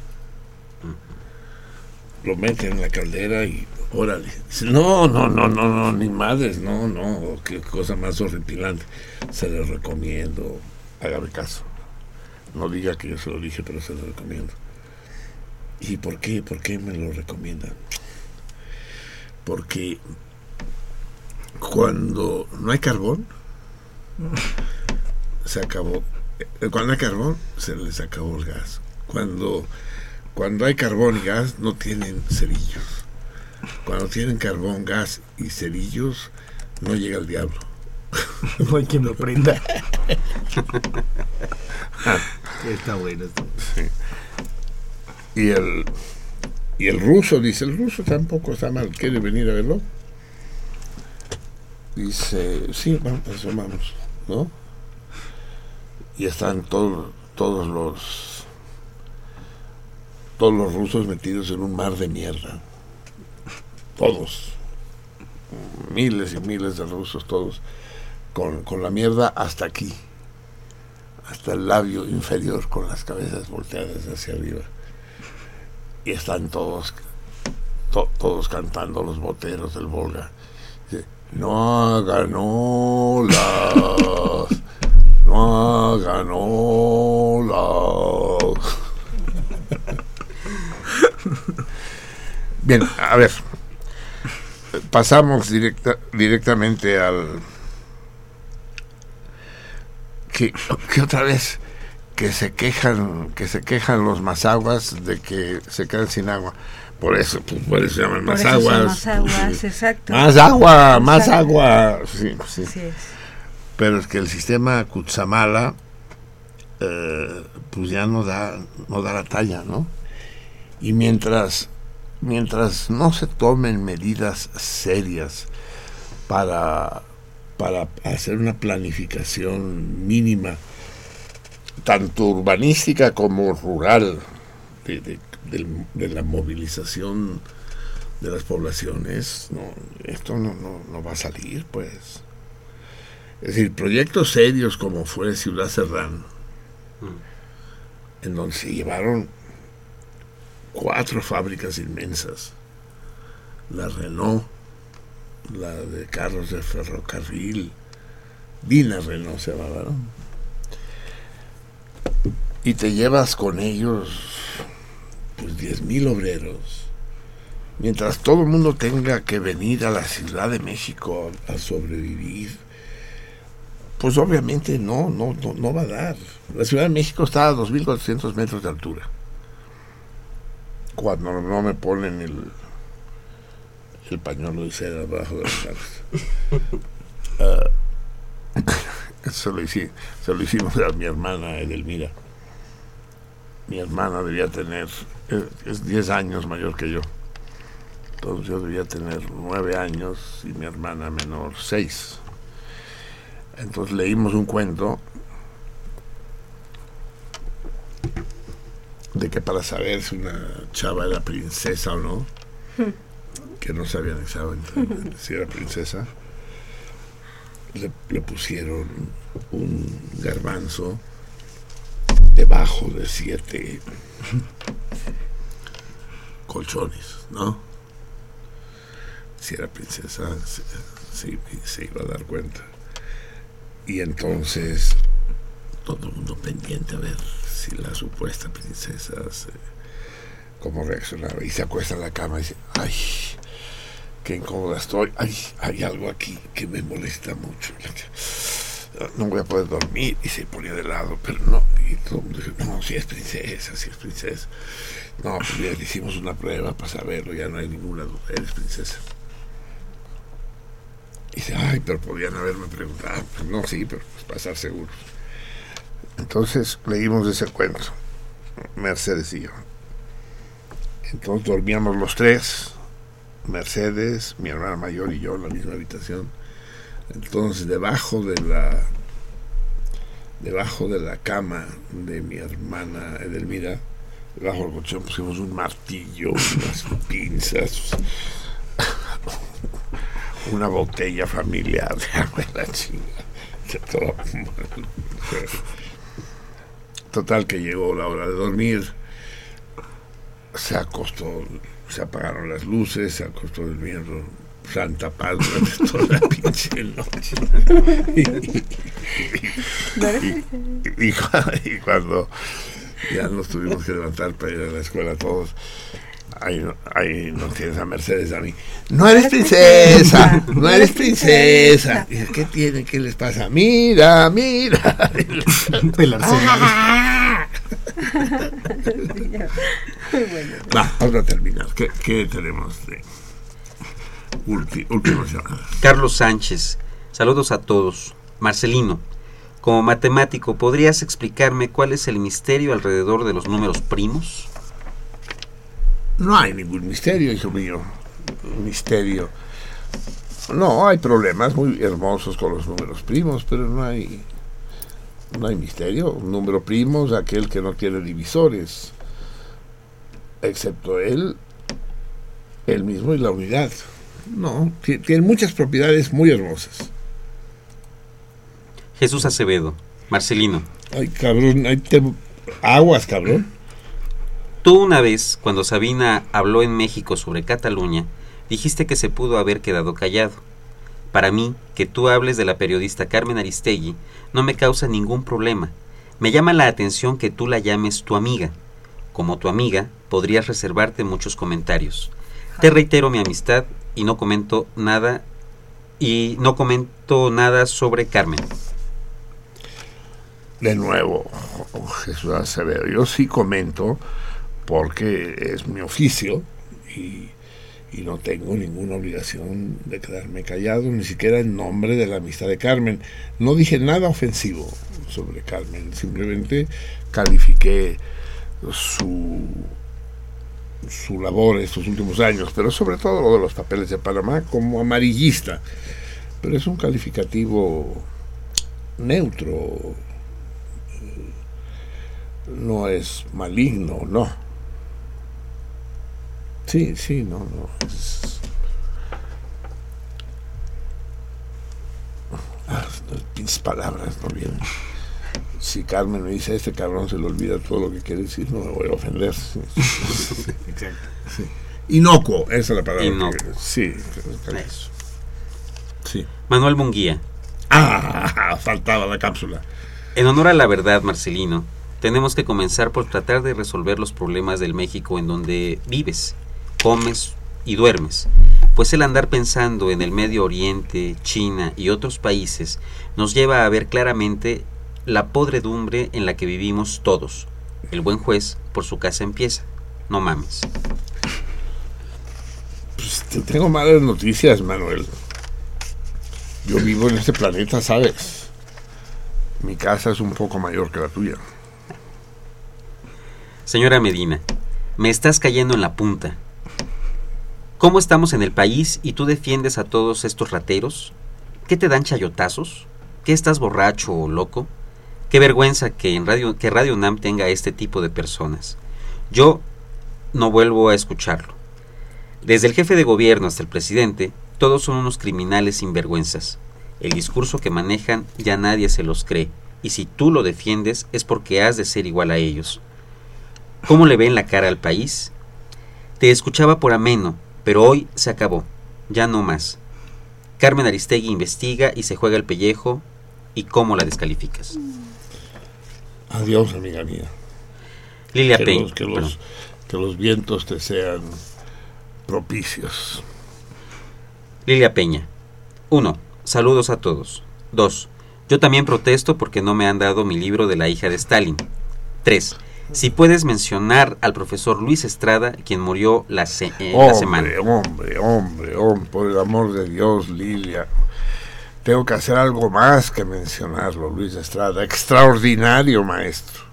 Lo meten en la caldera y órale. Dice, no, no, no, no, no, ni madres, no, no, qué cosa más horripilante. Se lo recomiendo, hágame caso. No diga que yo se lo dije, pero se lo recomiendo. ¿Y por qué? ¿Por qué me lo recomiendan? Porque cuando no hay carbón, se acabó. Eh, Cuando hay carbón, se les acabó el gas. Cuando, cuando hay carbón y gas, no tienen cerillos. Cuando tienen carbón, gas y cerillos, no llega el diablo. No hay quien lo prenda. Está bueno. Y el, y el ruso, dice, el ruso tampoco está mal, ¿quiere venir a verlo? Dice, sí, vamos, asomamos, ¿no? Y están todos, todos los, todos los rusos metidos en un mar de mierda. Todos. Miles y miles de rusos, todos. Con, con la mierda hasta aquí. Hasta el labio inferior, con las cabezas volteadas hacia arriba y están todos to- todos cantando los boteros del Volga. No hagan olas no hagan olas bien a ver pasamos directa, directamente al que, que otra vez que se quejan que se quejan los mazaguas de que se quedan sin agua por eso pues, por eso se llaman Por eso Sí. exacto. más agua más Exacto. agua sí, sí. Así es. pero es que el sistema Cutzamala eh, pues ya no da no da la talla no y mientras mientras no se tomen medidas serias para para hacer una planificación mínima tanto urbanística como rural de, de- del- de la movilización de las poblaciones no, esto no, no, no va a salir pues. Es decir proyectos serios como fue Ciudad Serrán en donde se llevaron cuatro fábricas inmensas. La Renault la de carros de ferrocarril Dina Renault se llamaba ¿no? Y te llevas con ellos pues 10.000 obreros mientras todo el mundo tenga que venir a la Ciudad de México a, sobrevivir pues obviamente no, no, no, no va a dar. La Ciudad de México está a 2.400 metros de altura. Cuando no me ponen el, el pañuelo de seda abajo de las caras. Ah, se lo, hice, se lo hicimos a mi hermana Edelmira. Mi hermana debía tener, eh, es 10 años mayor que yo. Entonces yo debía tener 9 años y mi hermana menor 6. Entonces leímos un cuento de que para saber si una chava era princesa o no, hmm. que no sabían exactamente si era princesa, le, pusieron un garbanzo debajo de siete colchones, ¿no? Si era princesa, se, se- iba a dar cuenta. Y entonces todo el mundo pendiente a ver si la supuesta princesa se, cómo reaccionaba. Y se acuesta en la cama y dice, ay, qué incómoda estoy, ay, hay algo aquí que me molesta mucho. No voy a poder dormir. Y se ponía de lado, pero no. Y todo el mundo dice, no, si es princesa, si es princesa. No, pues ya le hicimos una prueba para saberlo, ya no hay ninguna duda, eres princesa. Y dice, ay, pero podían haberme preguntado. Pues no, sí, pero pues, para estar seguros. Entonces leímos ese cuento, Mercedes y yo. Entonces dormíamos los tres, Mercedes, mi hermana mayor y yo en la misma habitación. Entonces debajo de la debajo de la cama de mi hermana Edelmira, debajo del colchón pusimos un martillo, unas pinzas, una botella familiar de agua de la chinga. Total que llegó la hora de dormir, se acostó, se apagaron las luces, se acostó durmiendo Santa Paz durante toda la pinche noche. Y, y- y y cuando ya nos tuvimos que levantar para ir a la escuela todos, ahí, no- ahí nos tienes a Mercedes a mí. No eres princesa, no eres princesa. Y dice, ¿Qué tiene? ¿Qué les pasa? Mira, mira. El arsenal. Va, vamos a terminar. ¿Qué, qué tenemos de últimas? Carlos Sánchez, saludos a todos. Marcelino, como matemático, ¿podrías explicarme cuál es el misterio alrededor de los números primos? No hay ningún misterio, hijo mío. Misterio. No, hay problemas muy hermosos con los números primos, pero no hay no hay misterio. Un número primo es aquel que no tiene divisores, excepto él, él mismo y la unidad. No, ti- tiene muchas propiedades muy hermosas. Jesús Acevedo, Marcelino, Ay, cabrón, te- aguas, cabrón. tú una vez, cuando Sabina habló en México sobre Cataluña, dijiste que se pudo haber quedado callado. Para mí, que tú hables de la periodista Carmen Aristegui no me causa ningún problema. Me llama la atención que tú la llames tu amiga. Como tu amiga, podrías reservarte muchos comentarios. Te reitero mi amistad y no comento nada y no comento nada sobre Carmen. De nuevo, Jesús Acevedo, yo sí comento porque es mi oficio y, y no tengo ninguna obligación de quedarme callado, ni siquiera en nombre de la amistad de Carmen. No dije nada ofensivo sobre Carmen, simplemente califiqué su, su labor estos últimos años, pero sobre todo lo de los papeles de Panamá como amarillista. Pero es un calificativo neutro, no es maligno, no. Sí, sí, no, no. Es... Ah, palabras no vienen. Si Carmen me dice, a este cabrón se le olvida todo lo que quiere decir, no me voy a ofender. Exacto. Sí. Inocuo, esa es la palabra. que- Inocuo. sí, eso. Sí. Manuel Munguía, Ah, faltaba la cápsula. En honor a la verdad, Marcelino, tenemos que comenzar por tratar de resolver los problemas del México en donde vives, comes y duermes. Pues el andar pensando en el Medio Oriente, China y otros países nos lleva a ver claramente la podredumbre en la que vivimos todos. El buen juez por su casa empieza. No mames. Pues te tengo malas noticias, Manuel. Yo vivo en este planeta, ¿sabes? Mi casa es un poco mayor que la tuya. Señora Medina, me estás cayendo en la punta. ¿Cómo estamos en el país y tú defiendes a todos estos rateros? ¿Qué te dan chayotazos? ¿Qué estás borracho o loco? Qué vergüenza que en Radio, que Radio UNAM tenga este tipo de personas. Yo no vuelvo a escucharlo. Desde el jefe de gobierno hasta el presidente, todos son unos criminales sinvergüenzas. El discurso que manejan ya nadie se los cree, y si tú lo defiendes es porque has de ser igual a ellos. ¿Cómo le ven la cara al país? Te escuchaba por ameno, pero hoy se acabó. Ya no más. Carmen Aristegui investiga y se juega el pellejo. ¿Y cómo la descalificas? Adiós, amiga mía. Lilia que los, que, los, que los vientos te sean propicios. Lilia Peña. 1. Saludos a todos. 2. Yo también protesto porque no me han dado mi libro de la hija de Stalin. 3. Si puedes mencionar al profesor Luis Estrada, quien murió la, se- eh, la semana. hombre, hombre, hombre, hombre, por el amor de Dios, Lilia. Tengo que hacer algo más que mencionarlo, Luis Estrada. Extraordinario maestro.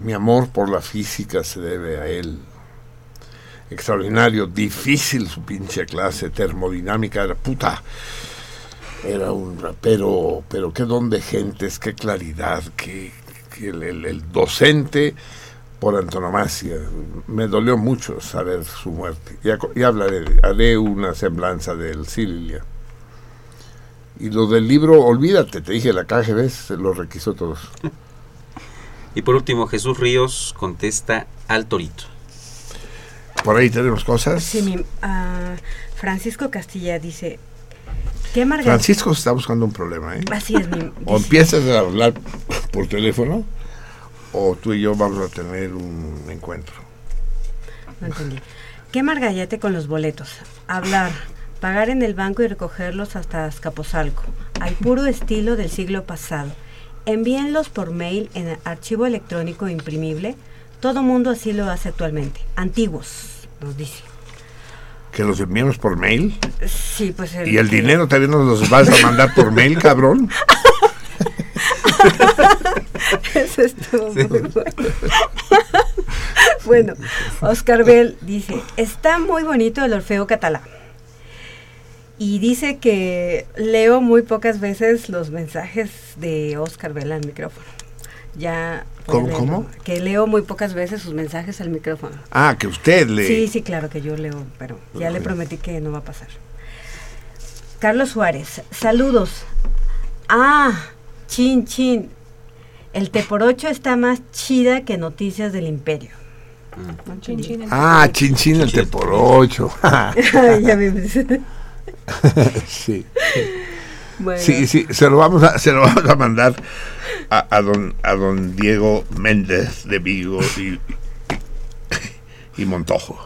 Mi amor por la física se debe a él. Extraordinario, difícil su pinche clase, termodinámica era puta. Era un pero, pero qué don de gentes, qué claridad, qué, qué el, docente por antonomasia. Me dolió mucho saber su muerte. Ya hablaré, haré una semblanza del sí, Lilia. Y lo del libro, olvídate, te dije, la KGB se lo requisó todos. Y por último, Jesús Ríos contesta al Torito. Por ahí tenemos cosas. Sí, mi- ah, Francisco Castilla dice, ¿qué Margarita? Francisco se está buscando un problema, ¿eh? Así es, mi, O empiezas a hablar por teléfono, o tú y yo vamos a tener un encuentro. No entendí. ¿Qué margallete con los boletos? Hablar, pagar en el banco y recogerlos hasta Azcapotzalco, al puro estilo del siglo pasado. Envíenlos por mail en archivo electrónico imprimible. Todo mundo así lo hace actualmente. Antiguos, nos dice. Que los enviemos por mail. Sí, pues Y el que- dinero también nos los vas a mandar por mail, cabrón. Eso estuvo muy bueno. bueno, Oscar Bell dice, está muy bonito el Orfeo catalán y dice que leo muy pocas veces los mensajes de Oscar Vela al micrófono. Ya ¿Cómo, ¿Cómo, Que leo muy pocas veces sus mensajes al micrófono. Ah, que usted lee. Sí, sí, claro que yo leo, pero ya le prometí que no va a pasar. Carlos Suárez, saludos. Ah, chin, chin. El Te por 8 está más chida que Noticias del Imperio. Mm. Chin, chin, ah, chin, chin, el Te por 8. sí. Bueno. Sí, sí, se lo vamos a, se lo vamos a mandar a, a don a don Diego Méndez de Vigo y, y Montojo.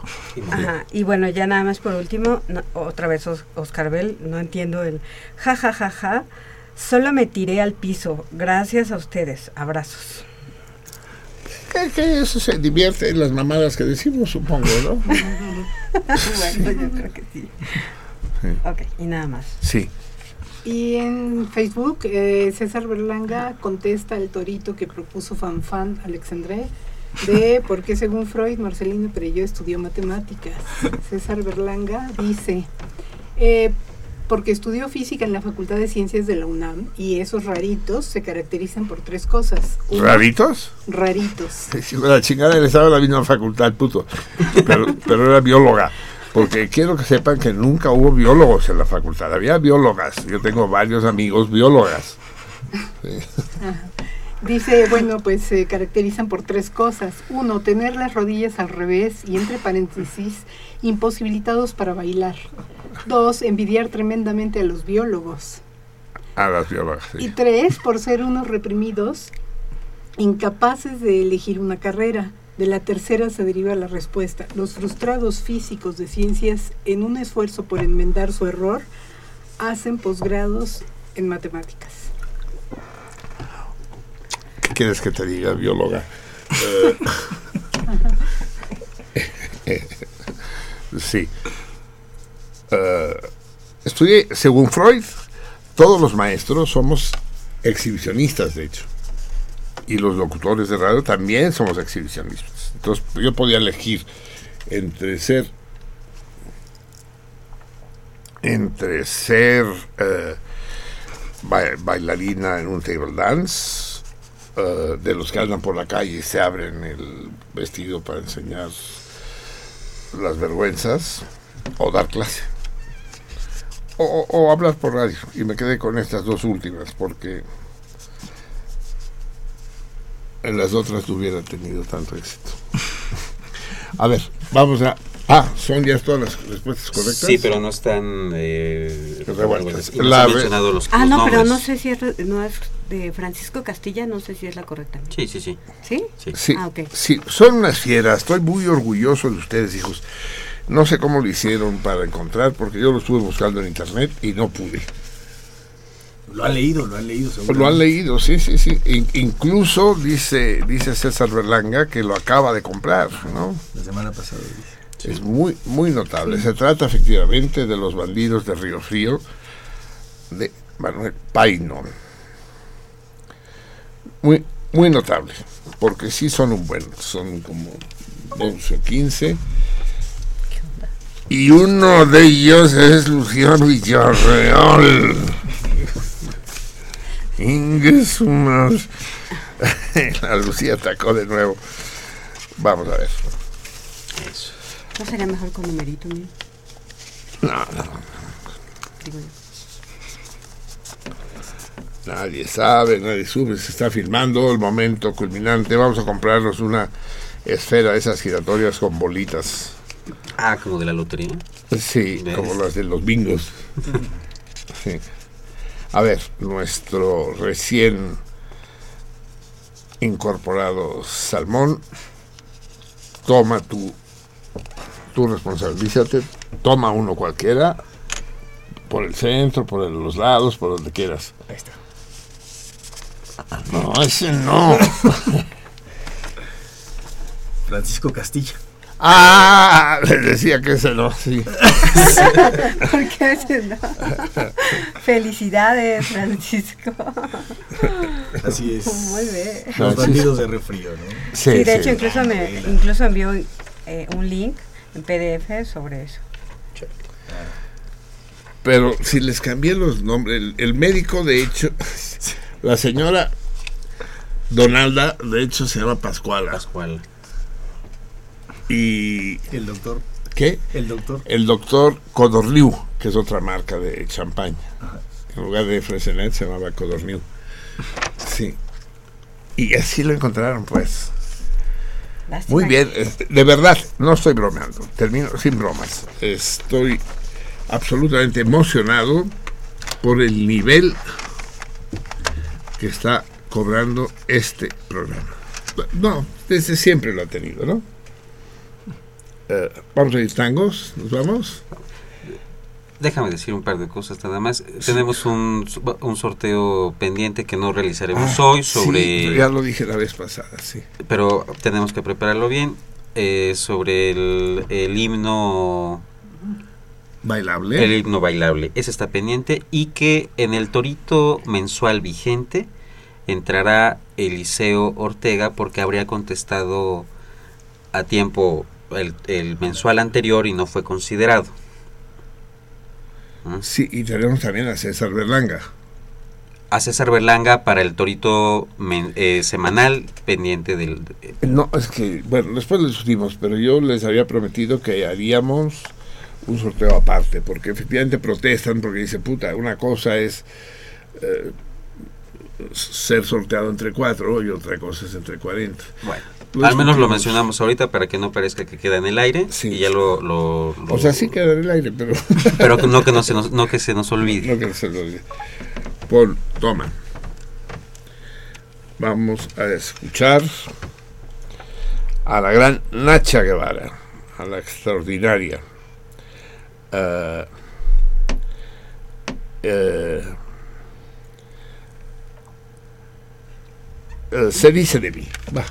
Ajá, y bueno, ya nada más por último, no- otra vez Os- Oscar Bell, no entiendo el ja ja ja ja. Solo me tiré al piso. Gracias a ustedes. Abrazos. Que, que eso se divierte en las mamadas que decimos, supongo, ¿no? bueno, yo creo que sí. Sí. Ok, y nada más. Sí. Y en Facebook, eh, César Berlanga contesta el torito que propuso Fanfan Alexandre de por qué según Freud Marcelino Perelló estudió matemáticas. César Berlanga dice, eh, porque estudió física en la Facultad de Ciencias de la UNAM y esos raritos se caracterizan por tres cosas. Uno, ¿Raritos? Raritos. Sí, La chingada estaba en la misma facultad, puto. Pero, pero era bióloga. Porque quiero que sepan que nunca hubo biólogos en la facultad. Había biólogas. Yo tengo varios amigos biólogas. Sí. Dice, bueno, pues se caracterizan por tres cosas. Uno, tener las rodillas al revés y entre paréntesis, imposibilitados para bailar. Dos, envidiar tremendamente a los biólogos. A las biólogas. sí. Y tres, por ser unos reprimidos, incapaces de elegir una carrera. De la tercera se deriva la respuesta. Los frustrados físicos de ciencias, en un esfuerzo por enmendar su error, hacen posgrados en matemáticas. ¿Qué quieres que te diga, bióloga? Eh, sí. Eh, estudié, según Freud, todos los maestros somos exhibicionistas, de hecho. Y los locutores de radio también somos exhibicionistas. Entonces, yo podía elegir entre ser entre ser eh, ba- bailarina en un table dance eh, de los que andan por la calle y se abren el vestido para enseñar las vergüenzas o dar clase. O- o hablar por radio. Y me quedé con estas dos últimas porque en las otras no hubiera tenido tanto éxito. A ver, vamos a... Ah, son ya todas las respuestas correctas. Sí, pero no están eh, Revueltas. no La mencionado los, Ah, los no, pero no sé si es, no es de Francisco Castilla, no sé si es la correcta. Sí, sí, sí. ¿Sí? Sí. Sí, Ah, sí, son unas fieras. Estoy muy orgulloso de ustedes, hijos. No sé cómo lo hicieron para encontrar, porque yo lo estuve buscando en internet y no pude. Lo han leído, lo han leído. Lo han leído, sí, sí, sí. In- incluso dice, dice César Berlanga que lo acaba de comprar, ¿no? La semana pasada. dice. Es muy, muy notable. Se trata efectivamente de los bandidos de Río Frío, de Manuel Painon. Muy, muy notable, porque sí son un buen, son como 12 o 15. Y uno de ellos es Luciano Villarreal. Ingesumas. La Lucía atacó de nuevo. Vamos a ver. Eso. ¿No sería mejor con numerito, mira? No, no. Digo yo. Nadie sabe, nadie sube, se está filmando el momento culminante. Vamos a comprarnos una esfera de esas giratorias con bolitas. Ah, como de la lotería. Sí, ¿Ves? como las de los bingos. Sí. A ver, nuestro recién incorporado salmón, toma tu, tu responsabilízate, toma uno cualquiera, por el centro, por el- los lados, por donde quieras. Ahí está. No, ese no. Francisco Castilla. Ah, les decía que ese no, sí. ¿Por qué ese no? Felicidades, Francisco. Así es. Muy bien. Los bandidos de refrío, ¿no? Sí, Sí, de sí. hecho, incluso me incluso envió eh, un link en PDF sobre eso. Pero si les cambié los nombres, el, el médico de hecho, la señora Donalda, de hecho se llama Pascuala. Pascual. Y El doctor. ¿qué? El doctor. El doctor Codorniu, que es otra marca de champaña. En lugar de Fresenet se llamaba Codorniu. Sí. Y así lo encontraron, pues. Lástima Muy bien, este, de verdad, no estoy bromeando, termino sin bromas. Estoy absolutamente emocionado por el nivel que está cobrando este programa. No, desde siempre lo ha tenido, ¿no? Eh, vamos a ir tangos, nos vamos. Déjame decir un par de cosas nada más. Tenemos un, un sorteo pendiente que no realizaremos hoy sobre... Ah, Sí, ya lo dije la vez pasada, sí. pero tenemos que prepararlo bien. eh, sobre el, el himno Bailable. el himno bailable. Ese está pendiente y que en el torito mensual vigente entrará Eliseo Ortega porque habría contestado a tiempo el, el mensual anterior y no fue considerado. ¿Mm? Sí, y tenemos también a César Berlanga. A César Berlanga para el torito men- eh, semanal pendiente del... eh, No, es que, bueno, después lo discutimos, pero yo les había prometido que haríamos un sorteo aparte, porque efectivamente protestan, porque dice, puta, una cosa es eh, ser sorteado entre cuatro y otra cosa es entre 40. Bueno, Lo al menos lo mencionamos ahorita para que no parezca que queda en el aire Sí. y ya lo... lo- lo- O sea, sí queda en el aire, pero Pero no que no se nos, no que se nos olvide. no que se lo olvide. Paul, toma. Vamos a escuchar a la gran Nacha Guevara, a la extraordinaria. eh, eh, se dice de mí, va.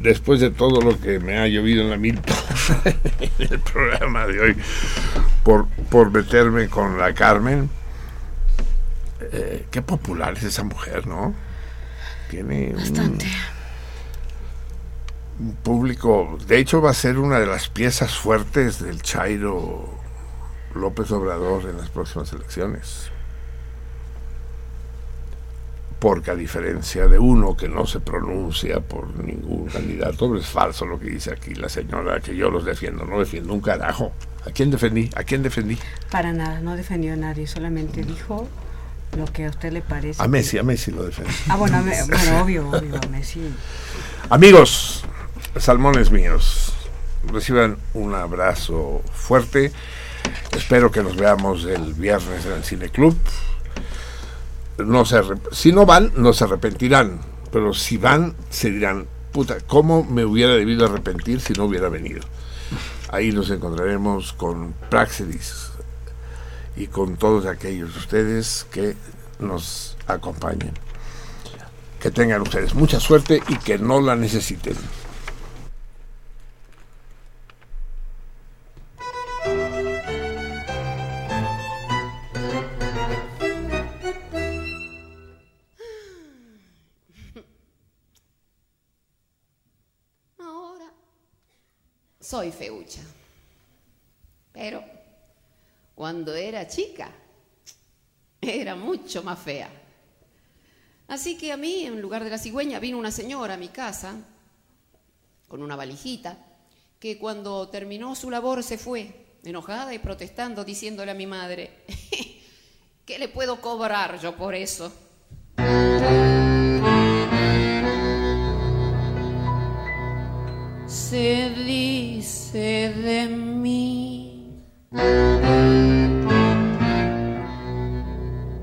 Después de todo lo que me ha llovido en la milpa en el programa de hoy, por, por meterme con la Carmen, eh, qué popular es esa mujer, ¿no? Tiene un- público. De hecho, va a ser una de las piezas fuertes del Chairo López Obrador en las próximas elecciones. Porque a diferencia de uno que no se pronuncia por ningún candidato, es falso lo que dice aquí la señora, que yo los defiendo, no defiendo un carajo. ¿A quién defendí? ¿A quién defendí? Para nada, no defendió a nadie, solamente dijo lo que a usted le parece. A Messi, a Messi lo defendí. Ah, bueno, a me- bueno, obvio, obvio, a Messi. Amigos, salmones míos, reciban un abrazo fuerte. Espero que nos veamos el viernes en el Cine Club. No se si no van, no se arrepentirán. Pero si van, se dirán, puta, ¿cómo me hubiera debido arrepentir si no hubiera venido? Ahí nos encontraremos con Praxedis y con todos aquellos de ustedes que nos acompañen. Que tengan ustedes mucha suerte y que no la necesiten. Soy feucha. Pero cuando era chica, era mucho más fea. Así que a mí, en lugar de la cigüeña, vino una señora a mi casa con una valijita, que cuando terminó su labor se fue, enojada y protestando, diciéndole a mi madre, ¿qué le puedo cobrar yo por eso? Se dice de mí.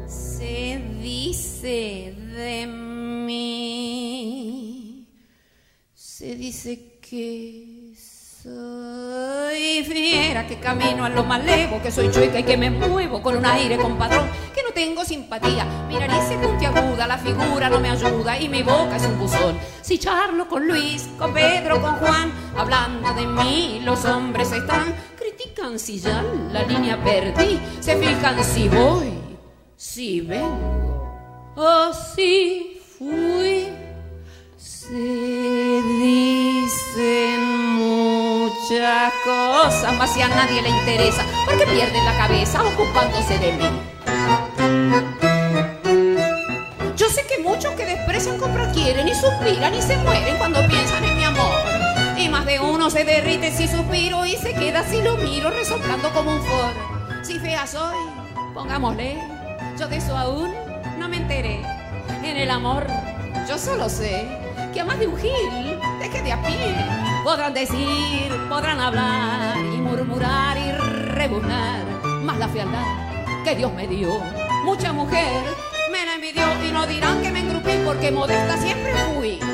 Se dice de mí. Se dice que soy fiera, que camino a lo más que soy chueca y que me muevo con un aire compadrón, que no tengo simpatía. Mi nariz es puntiaguda, la figura no me ayuda y mi boca es un buzón. Si charlo con Luis, con Pedro, con Juan, hablando de mí, los hombres están, critican si ya la línea perdí, se fijan si voy, si vengo o si fui. Se muchas cosas, mas si a nadie le interesa, porque pierden la cabeza ocupándose de mí. Yo sé que muchos que desprecian comprar quieren y suspiran y se mueren cuando piensan en mi amor. Y más de uno se derrite si suspiro y se queda si lo miro resoplando como un for. Si fea soy, pongámosle, yo de eso aún no me enteré. En el amor, yo solo sé que a más de un gil, deje de a pie. Podrán decir, podrán hablar y murmurar y rebuznar. Más la fealdad que Dios me dio, mucha mujer me la envidió y no dirán que me engrupí porque modesta siempre fui.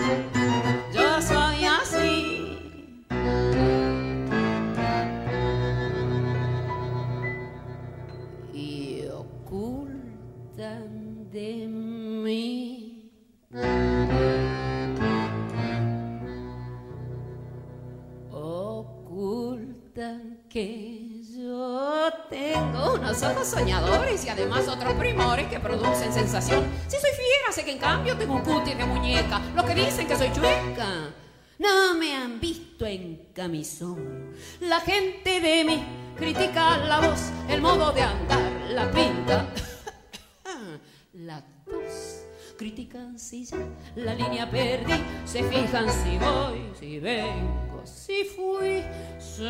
Que yo tengo unos ojos soñadores y además otros primores que producen sensación. Si soy fiera, sé que en cambio tengo un cutis de muñeca. Los que dicen que soy chueca no me han visto en camisón. La gente de mí critica la voz, el modo de andar, la pinta, la tos. Critican si ya la línea perdí, se fijan si voy, si vengo, si fui. Se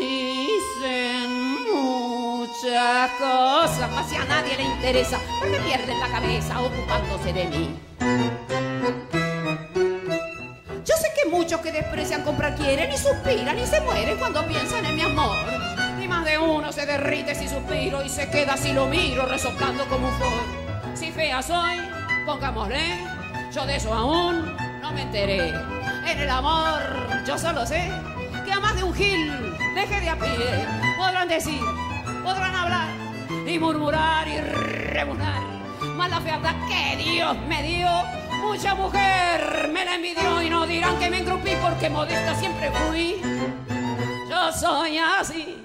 dicen muchas cosas, mas si a nadie le interesa, porque pierden la cabeza ocupándose de mí. Yo sé que muchos que desprecian comprar quieren y suspiran y se mueren cuando piensan en mi amor. Y más de uno se derrite si suspiro y se queda si lo miro resoplando como un for. Si fea soy, pongámosle, yo de eso aún no me enteré. En el amor yo solo sé que a más de un gil deje de a pie. Podrán decir, podrán hablar y murmurar y rebuznar. Más la fealdad que Dios me dio. Mucha mujer me la envidió y no dirán que me engrupí porque modesta siempre fui. Yo soy así.